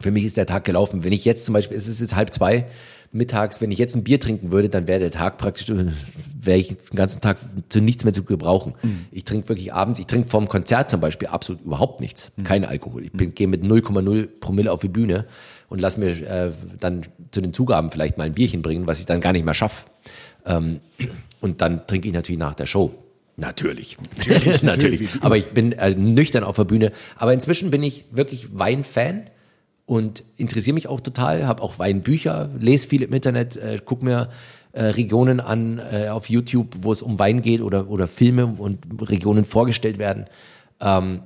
für mich ist der Tag gelaufen. Wenn ich jetzt zum Beispiel, es ist jetzt halb zwei mittags, wenn ich jetzt ein Bier trinken würde, dann wäre der Tag praktisch, wäre ich den ganzen Tag zu nichts mehr zu gebrauchen. Mhm. Ich trinke wirklich abends, ich trinke vorm Konzert zum Beispiel absolut überhaupt nichts. Mhm. Kein Alkohol. Ich bin, gehe mit 0,0 Promille auf die Bühne und lass mir äh, dann zu den Zugaben vielleicht mal ein Bierchen bringen, was ich dann gar nicht mehr schaffe. Ähm, und dann trinke ich natürlich nach der Show. <laughs> Natürlich. Natürlich, natürlich. Aber ich bin äh, nüchtern auf der Bühne. Aber inzwischen bin ich wirklich Weinfan und interessiere mich auch total, habe auch Weinbücher, lese viel im Internet, äh, guck mir äh, Regionen an äh, auf YouTube, wo es um Wein geht oder, oder Filme und Regionen vorgestellt werden. Ähm,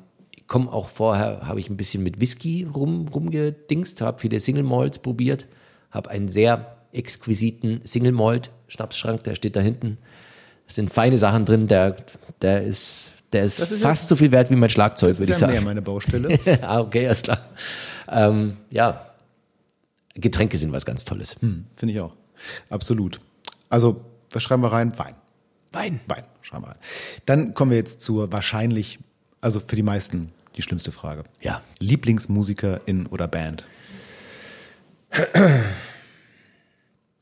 komme auch vorher, habe ich ein bisschen mit Whisky rum, rumgedingst, habe viele Single Malts probiert, habe einen sehr exquisiten Single Malt Schnapsschrank, der steht da hinten. Es sind feine Sachen drin, der, der ist, der ist, ist fast ja, so viel wert wie mein Schlagzeug, würde ich sagen. Das ist ja meine Baustelle. <laughs> ah, okay, alles klar. Ähm, ja, Getränke sind was ganz Tolles. Hm, Finde ich auch. Absolut. Also, was schreiben wir rein? Wein. Wein. Wein, schreiben wir rein. Dann kommen wir jetzt zur wahrscheinlich, also für die meisten die schlimmste Frage. Ja. Lieblingsmusikerin oder Band?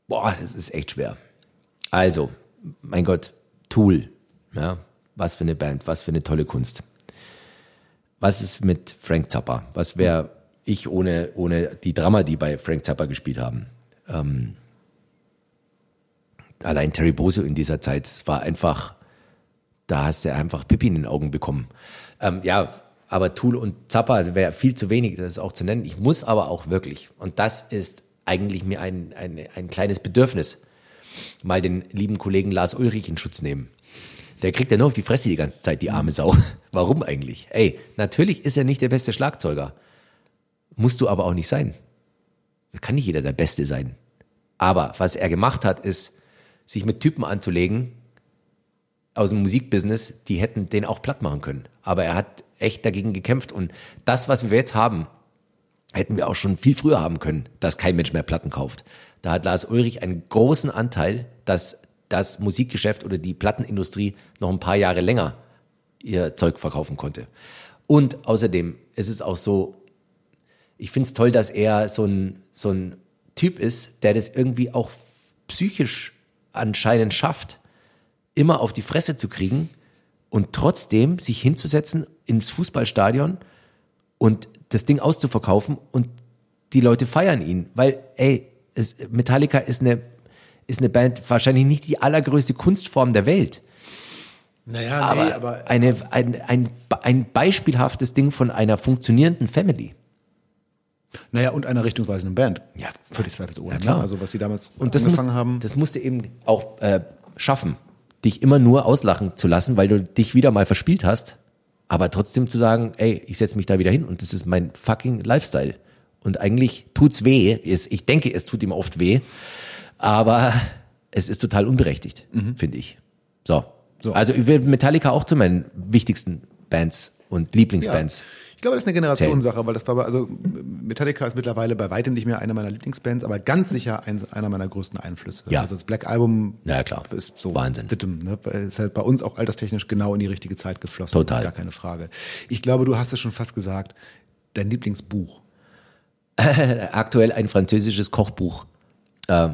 Boah, das ist echt schwer. Also, mein Gott, Tool. Ja, was für eine Band, was für eine tolle Kunst. Was ist mit Frank Zappa? Was wäre ich ohne, ohne die Drama, die bei Frank Zappa gespielt haben. Ähm, allein Terry Boso in dieser Zeit, es war einfach, da hast du einfach Pipi in den Augen bekommen. Ähm, ja, aber Tool und Zappa wäre viel zu wenig, das auch zu nennen. Ich muss aber auch wirklich, und das ist eigentlich mir ein, ein, ein kleines Bedürfnis, mal den lieben Kollegen Lars Ulrich in Schutz nehmen. Der kriegt ja nur auf die Fresse die ganze Zeit, die arme Sau. <laughs> Warum eigentlich? Ey, natürlich ist er nicht der beste Schlagzeuger. Musst du aber auch nicht sein. Kann nicht jeder der Beste sein. Aber was er gemacht hat, ist, sich mit Typen anzulegen aus dem Musikbusiness, die hätten den auch platt machen können. Aber er hat echt dagegen gekämpft. Und das, was wir jetzt haben, hätten wir auch schon viel früher haben können, dass kein Mensch mehr Platten kauft. Da hat Lars Ulrich einen großen Anteil, dass das Musikgeschäft oder die Plattenindustrie noch ein paar Jahre länger ihr Zeug verkaufen konnte. Und außerdem ist es auch so, ich finde es toll, dass er so ein, so ein Typ ist, der das irgendwie auch psychisch anscheinend schafft, immer auf die Fresse zu kriegen und trotzdem sich hinzusetzen ins Fußballstadion und das Ding auszuverkaufen und die Leute feiern ihn, weil, ey, es, Metallica ist eine, ist eine Band, wahrscheinlich nicht die allergrößte Kunstform der Welt. Naja, aber, nee, aber eine, ein, ein, ein beispielhaftes Ding von einer funktionierenden Family. Naja, und einer richtungsweisenden Band. Ja, völlig zweifelsohne. Ja, klar. ne? Also was sie damals Und das, angefangen muss, haben. das musste eben auch äh, schaffen, dich immer nur auslachen zu lassen, weil du dich wieder mal verspielt hast, aber trotzdem zu sagen, ey, ich setze mich da wieder hin und das ist mein fucking Lifestyle. Und eigentlich tut's weh. Ich denke, es tut ihm oft weh, aber es ist total unberechtigt, finde ich. So. Mhm. So. Also ich will Metallica auch zu meinen wichtigsten Bands und Lieblingsbands. Ich glaube, das ist eine Generationssache, weil das war, bei- also Metallica ist mittlerweile bei weitem nicht mehr eine meiner Lieblingsbands, aber ganz sicher ein, einer meiner größten Einflüsse. Ja. Also das Black Album Ja, klar. ist so Wahnsinn. dittem, ne? Ist halt bei uns auch alterstechnisch genau in die richtige Zeit geflossen. Total. Gar keine Frage. Ich glaube, du hast es schon fast gesagt, dein Lieblingsbuch. <laughs> Aktuell ein französisches Kochbuch. Äh,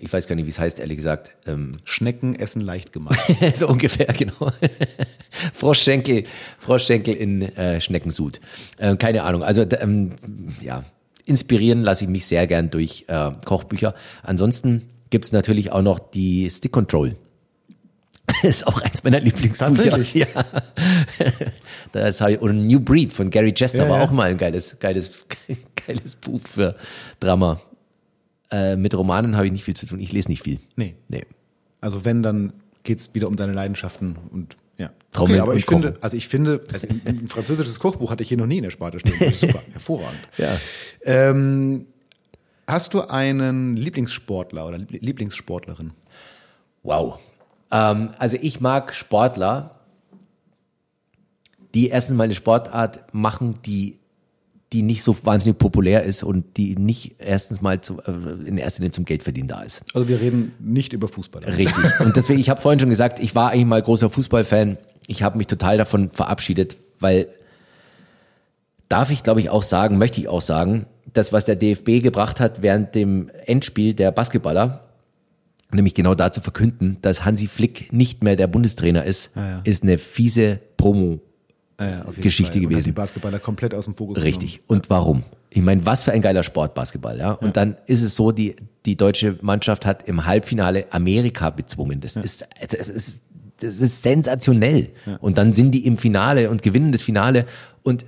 ich weiß gar nicht, wie es heißt, ehrlich gesagt. Ähm, Schnecken essen leicht gemacht. <laughs> so ungefähr, genau. <laughs> Froschschenkel, Froschschenkel in äh, Schneckensud. Äh, keine Ahnung. Also ähm, ja, inspirieren lasse ich mich sehr gern durch äh, Kochbücher. Ansonsten gibt's natürlich auch noch die Stick Control. <laughs> ist auch eins meiner Lieblingsbücher. Tatsächlich? Ja. Das habe ich, oder New Breed von Gary Chester Ja, war ja. auch mal ein geiles, geiles, geiles Buch für Drama. Äh, mit Romanen habe ich nicht viel zu tun. Ich lese nicht viel. Nee. Nee. Also wenn, dann geht's wieder um deine Leidenschaften und ja. Trommeln aber und ich finde, also ich finde, also ein, <laughs> französisches Kochbuch hatte ich hier noch nie in der Sparte stehen. Das ist super, <laughs> hervorragend. Ja. Ähm, hast du einen Lieblingssportler oder Liebl- Lieblingssportlerin? Wow. Ähm, also ich mag Sportler, die erstens mal eine Sportart machen, die, die nicht so wahnsinnig populär ist und die nicht erstens mal zu, äh, in erster Linie zum Geldverdienen da ist. Also wir reden nicht über Fußball. Richtig. Und deswegen, ich habe vorhin schon gesagt, ich war eigentlich mal großer Fußballfan. Ich habe mich total davon verabschiedet, weil darf ich, glaube ich, auch sagen, möchte ich auch sagen, das, was der DFB gebracht hat während dem Endspiel der Basketballer, nämlich genau dazu verkünden, dass Hansi Flick nicht mehr der Bundestrainer ist, ja. ist eine fiese Promo. Ja, ja, Geschichte Fall. Und gewesen. die Basketballer komplett aus dem Fokus Richtig. Und warum? Ich meine, was für ein geiler Sport Basketball, ja? Und dann ist es so, die, die deutsche Mannschaft hat im Halbfinale Amerika bezwungen. Das ist, das ist, das ist sensationell. Und dann sind die im Finale und gewinnen das Finale und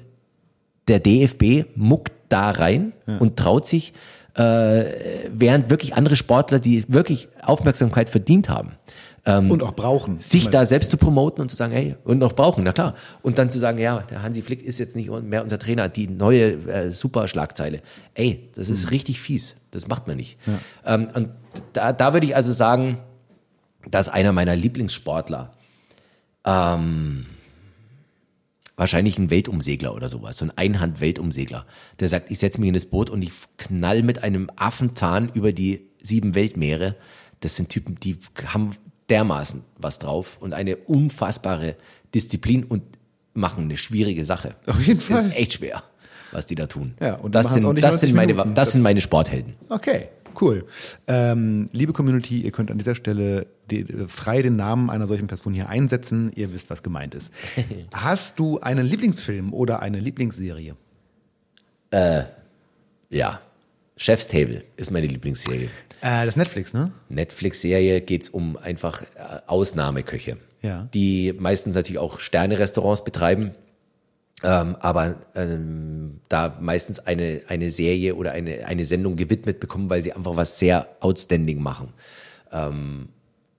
der DFB muckt da rein und traut sich, äh, während wirklich andere Sportler, die wirklich Aufmerksamkeit verdient haben, genommen. Und auch brauchen. sich da selbst zu promoten und zu sagen, hey, und noch brauchen, na klar. Und dann zu sagen, ja, der Hansi Flick ist jetzt nicht mehr unser Trainer, die neue äh, Superschlagzeile. Ey, das ist richtig fies. Das macht man nicht. Ähm, und da, da würde ich also sagen, dass einer meiner Lieblingssportler ähm, wahrscheinlich ein Weltumsegler oder sowas, so ein Einhand-Weltumsegler, der sagt, ich setze mich in das Boot und ich knall mit einem Affenzahn über die sieben Weltmeere. Das sind Typen, die haben dermaßen was drauf und eine unfassbare Disziplin und machen eine schwierige Sache. Auf jeden das Fall. ist echt schwer, was die da tun. Ja, und das sind, das 90 sind meine, das sind meine Sporthelden. Okay, cool. Ähm, liebe Community, ihr könnt an dieser Stelle die, äh, frei den Namen einer solchen Person hier einsetzen. Ihr wisst, was gemeint ist. <laughs> Hast du einen Lieblingsfilm oder eine Lieblingsserie? Ja. Chef's Table ist meine Lieblingsserie. Äh, das Netflix, ne? Netflix-Serie geht's um einfach äh, Ausnahmeköche, Ja. die meistens natürlich auch Sterne-Restaurants betreiben, ähm, aber ähm, da meistens eine, eine Serie oder eine, eine Sendung gewidmet bekommen, weil sie einfach was sehr outstanding machen. Ähm,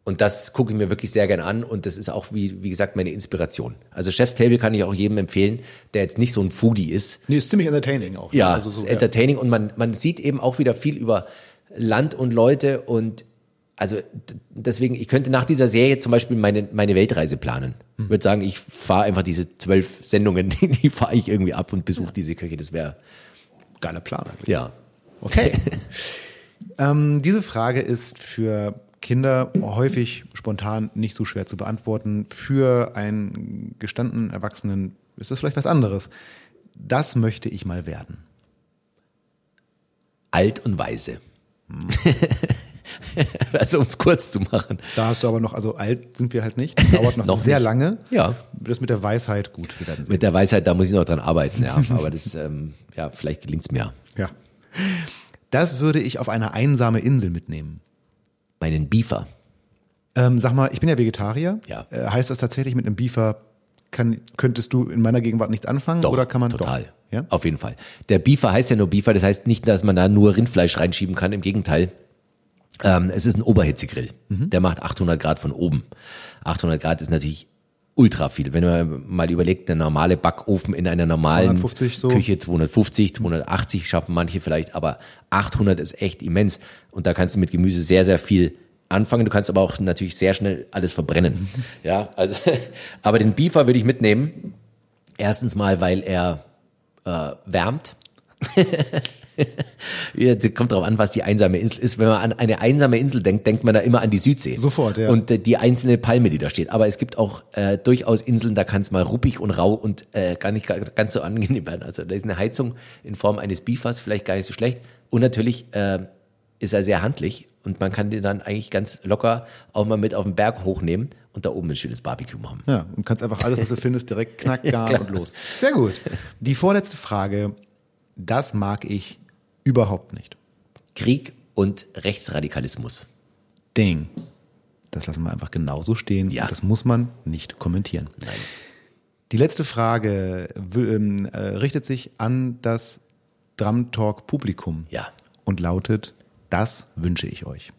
und das gucke ich mir wirklich sehr gern an und das ist auch, wie, wie gesagt, meine Inspiration. Also Chef's Table kann ich auch jedem empfehlen, der jetzt nicht so ein Foodie ist, Nee, ist ziemlich entertaining auch. ja, also so, es ist entertaining und man, man sieht eben auch wieder viel über Land und Leute und also deswegen, ich könnte nach dieser Serie zum Beispiel meine, meine Weltreise planen. Ich würde sagen, ich fahre einfach diese zwölf Sendungen, <laughs> die fahre ich irgendwie ab und besuche diese Kirche. Das wäre geiler Plan eigentlich. Ja. Okay. <laughs> ähm, diese Frage ist für Kinder häufig spontan nicht so schwer zu beantworten. Für einen gestandenen Erwachsenen ist das vielleicht was anderes. Das möchte ich mal werden. Alt und weise. Hm. <laughs> also um es kurz zu machen. Da hast du aber noch, also alt sind wir halt nicht. <laughs> Dauert noch, noch sehr nicht. lange. Ja. Das mit der Weisheit, gut, wir werden sehen. Mit der Weisheit, da muss ich noch dran arbeiten, ja. aber das, ähm, ja, vielleicht gelingt es mir. Ja. Das würde ich auf eine einsame Insel mitnehmen. Meinen Beaver. Ähm, sag mal, ich bin ja Vegetarier. Ja. Äh, heißt das tatsächlich mit einem Beaver kann, könntest du in meiner Gegenwart nichts anfangen? Doch, oder kann man total. Doch? Ja? Auf jeden Fall. Der Beaver heißt ja nur Beaver, das heißt nicht, dass man da nur Rindfleisch reinschieben kann, im Gegenteil. Ähm, es ist ein Oberhitzegrill. Mhm. Der macht 800 Grad von oben. 800 Grad ist natürlich ultra viel. Wenn man mal überlegt, der normale Backofen in einer normalen 250 so. Küche 250, 280 schaffen manche vielleicht, aber 800 ist echt immens. Und da kannst du mit Gemüse sehr, sehr viel anfangen. Du kannst aber auch natürlich sehr schnell alles verbrennen. <laughs> ja, also, <laughs> aber den Beefer würde ich mitnehmen. Erstens mal, weil er äh, wärmt. <laughs> kommt darauf an, was die einsame Insel ist. Wenn man an eine einsame Insel denkt, denkt man da immer an die Südsee. Sofort, ja. Und äh, die einzelne Palme, die da steht. Aber es gibt auch äh, durchaus Inseln, da kann es mal ruppig und rau und äh, gar nicht ganz so angenehm werden. Also da ist eine Heizung in Form eines Beefers vielleicht gar nicht so schlecht. Und natürlich äh, ist er sehr handlich und man kann den dann eigentlich ganz locker auch mal mit auf den Berg hochnehmen und da oben ein schönes Barbecue machen. Ja, und kannst einfach alles, was du findest, direkt <laughs> knack, gar ja, und los. Sehr gut. Die vorletzte Frage, das mag ich überhaupt nicht. Krieg und Rechtsradikalismus. Ding. Das lassen wir einfach genauso stehen. Ja. das muss man nicht kommentieren. Nein. Die letzte Frage ähm, äh, richtet sich an das Drum Talk Publikum. Ja. Und lautet, das wünsche ich euch.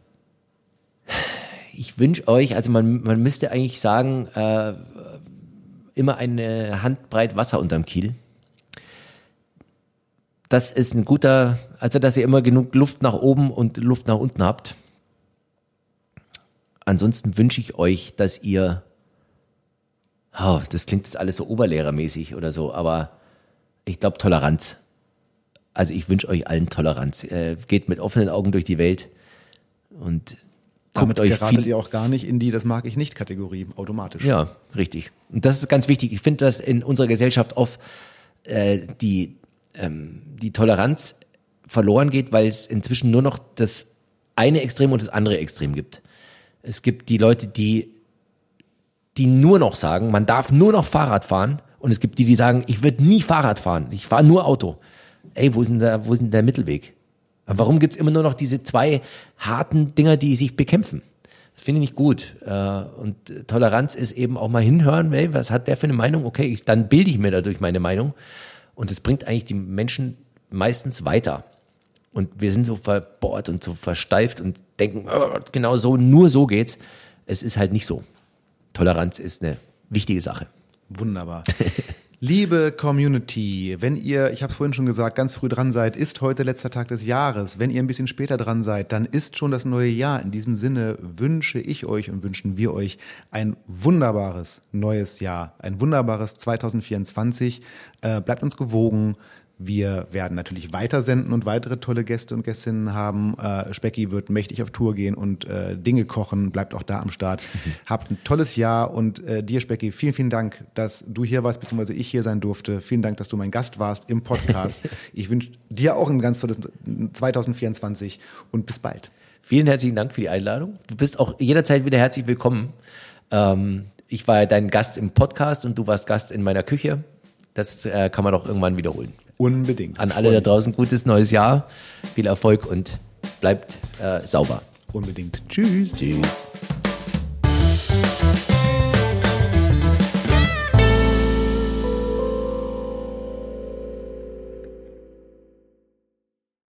Ich wünsche euch, also man, man müsste eigentlich sagen, äh, immer eine Handbreit Wasser unterm Kiel das ist ein guter, also dass ihr immer genug Luft nach oben und Luft nach unten habt. Ansonsten wünsche ich euch, dass ihr, oh, das klingt jetzt alles so oberlehrermäßig oder so, aber ich glaube Toleranz. Also ich wünsche euch allen Toleranz. Äh, geht mit offenen Augen durch die Welt und damit euch geratet ihr auch gar nicht in die das mag ich nicht Kategorie automatisch. Ja, richtig. Und das ist ganz wichtig. Ich finde, dass in unserer Gesellschaft oft äh, die ähm, die Toleranz verloren geht, weil es inzwischen nur noch das eine Extrem und das andere Extrem gibt. Es gibt die Leute, die, die nur noch sagen, man darf nur noch Fahrrad fahren und es gibt die, die sagen, ich würde nie Fahrrad fahren, ich fahre nur Auto. Ey, wo ist denn der, wo ist denn der Mittelweg? Warum gibt's immer nur noch diese zwei harten Dinger, die sich bekämpfen? Das finde ich nicht gut. Äh, und Toleranz ist eben auch mal hinhören, ey, was hat der für eine Meinung? Okay, dann bilde ich mir dadurch meine Meinung. Und es bringt eigentlich die Menschen meistens weiter. Und wir sind so verbohrt und so versteift und denken, oh, genau so, nur so geht's. Es ist halt nicht so. Toleranz ist eine wichtige Sache. Wunderbar. <laughs> Liebe Community, wenn ihr, ich habe es vorhin schon gesagt, ganz früh dran seid, ist heute letzter Tag des Jahres. Wenn ihr ein bisschen später dran seid, dann ist schon das neue Jahr. In diesem Sinne wünsche ich euch und wünschen wir euch ein wunderbares neues Jahr, ein wunderbares 2024. Äh, bleibt uns gewogen. Wir werden natürlich weiter senden und weitere tolle Gäste und Gästinnen haben. Äh, Specki wird mächtig auf Tour gehen und äh, Dinge kochen, bleibt auch da am Start. Mhm. Habt ein tolles Jahr und äh, dir, Specki, vielen, vielen Dank, dass du hier warst, beziehungsweise ich hier sein durfte. Vielen Dank, dass du mein Gast warst im Podcast. <laughs> ich wünsche dir auch ein ganz tolles 2024 und bis bald. Vielen herzlichen Dank für die Einladung. Du bist auch jederzeit wieder herzlich willkommen. Ähm, ich war dein Gast im Podcast und du warst Gast in meiner Küche. Das äh, kann man doch irgendwann wiederholen. Unbedingt. An alle da draußen gutes neues Jahr, viel Erfolg und bleibt äh, sauber. Unbedingt. Tschüss. Tschüss.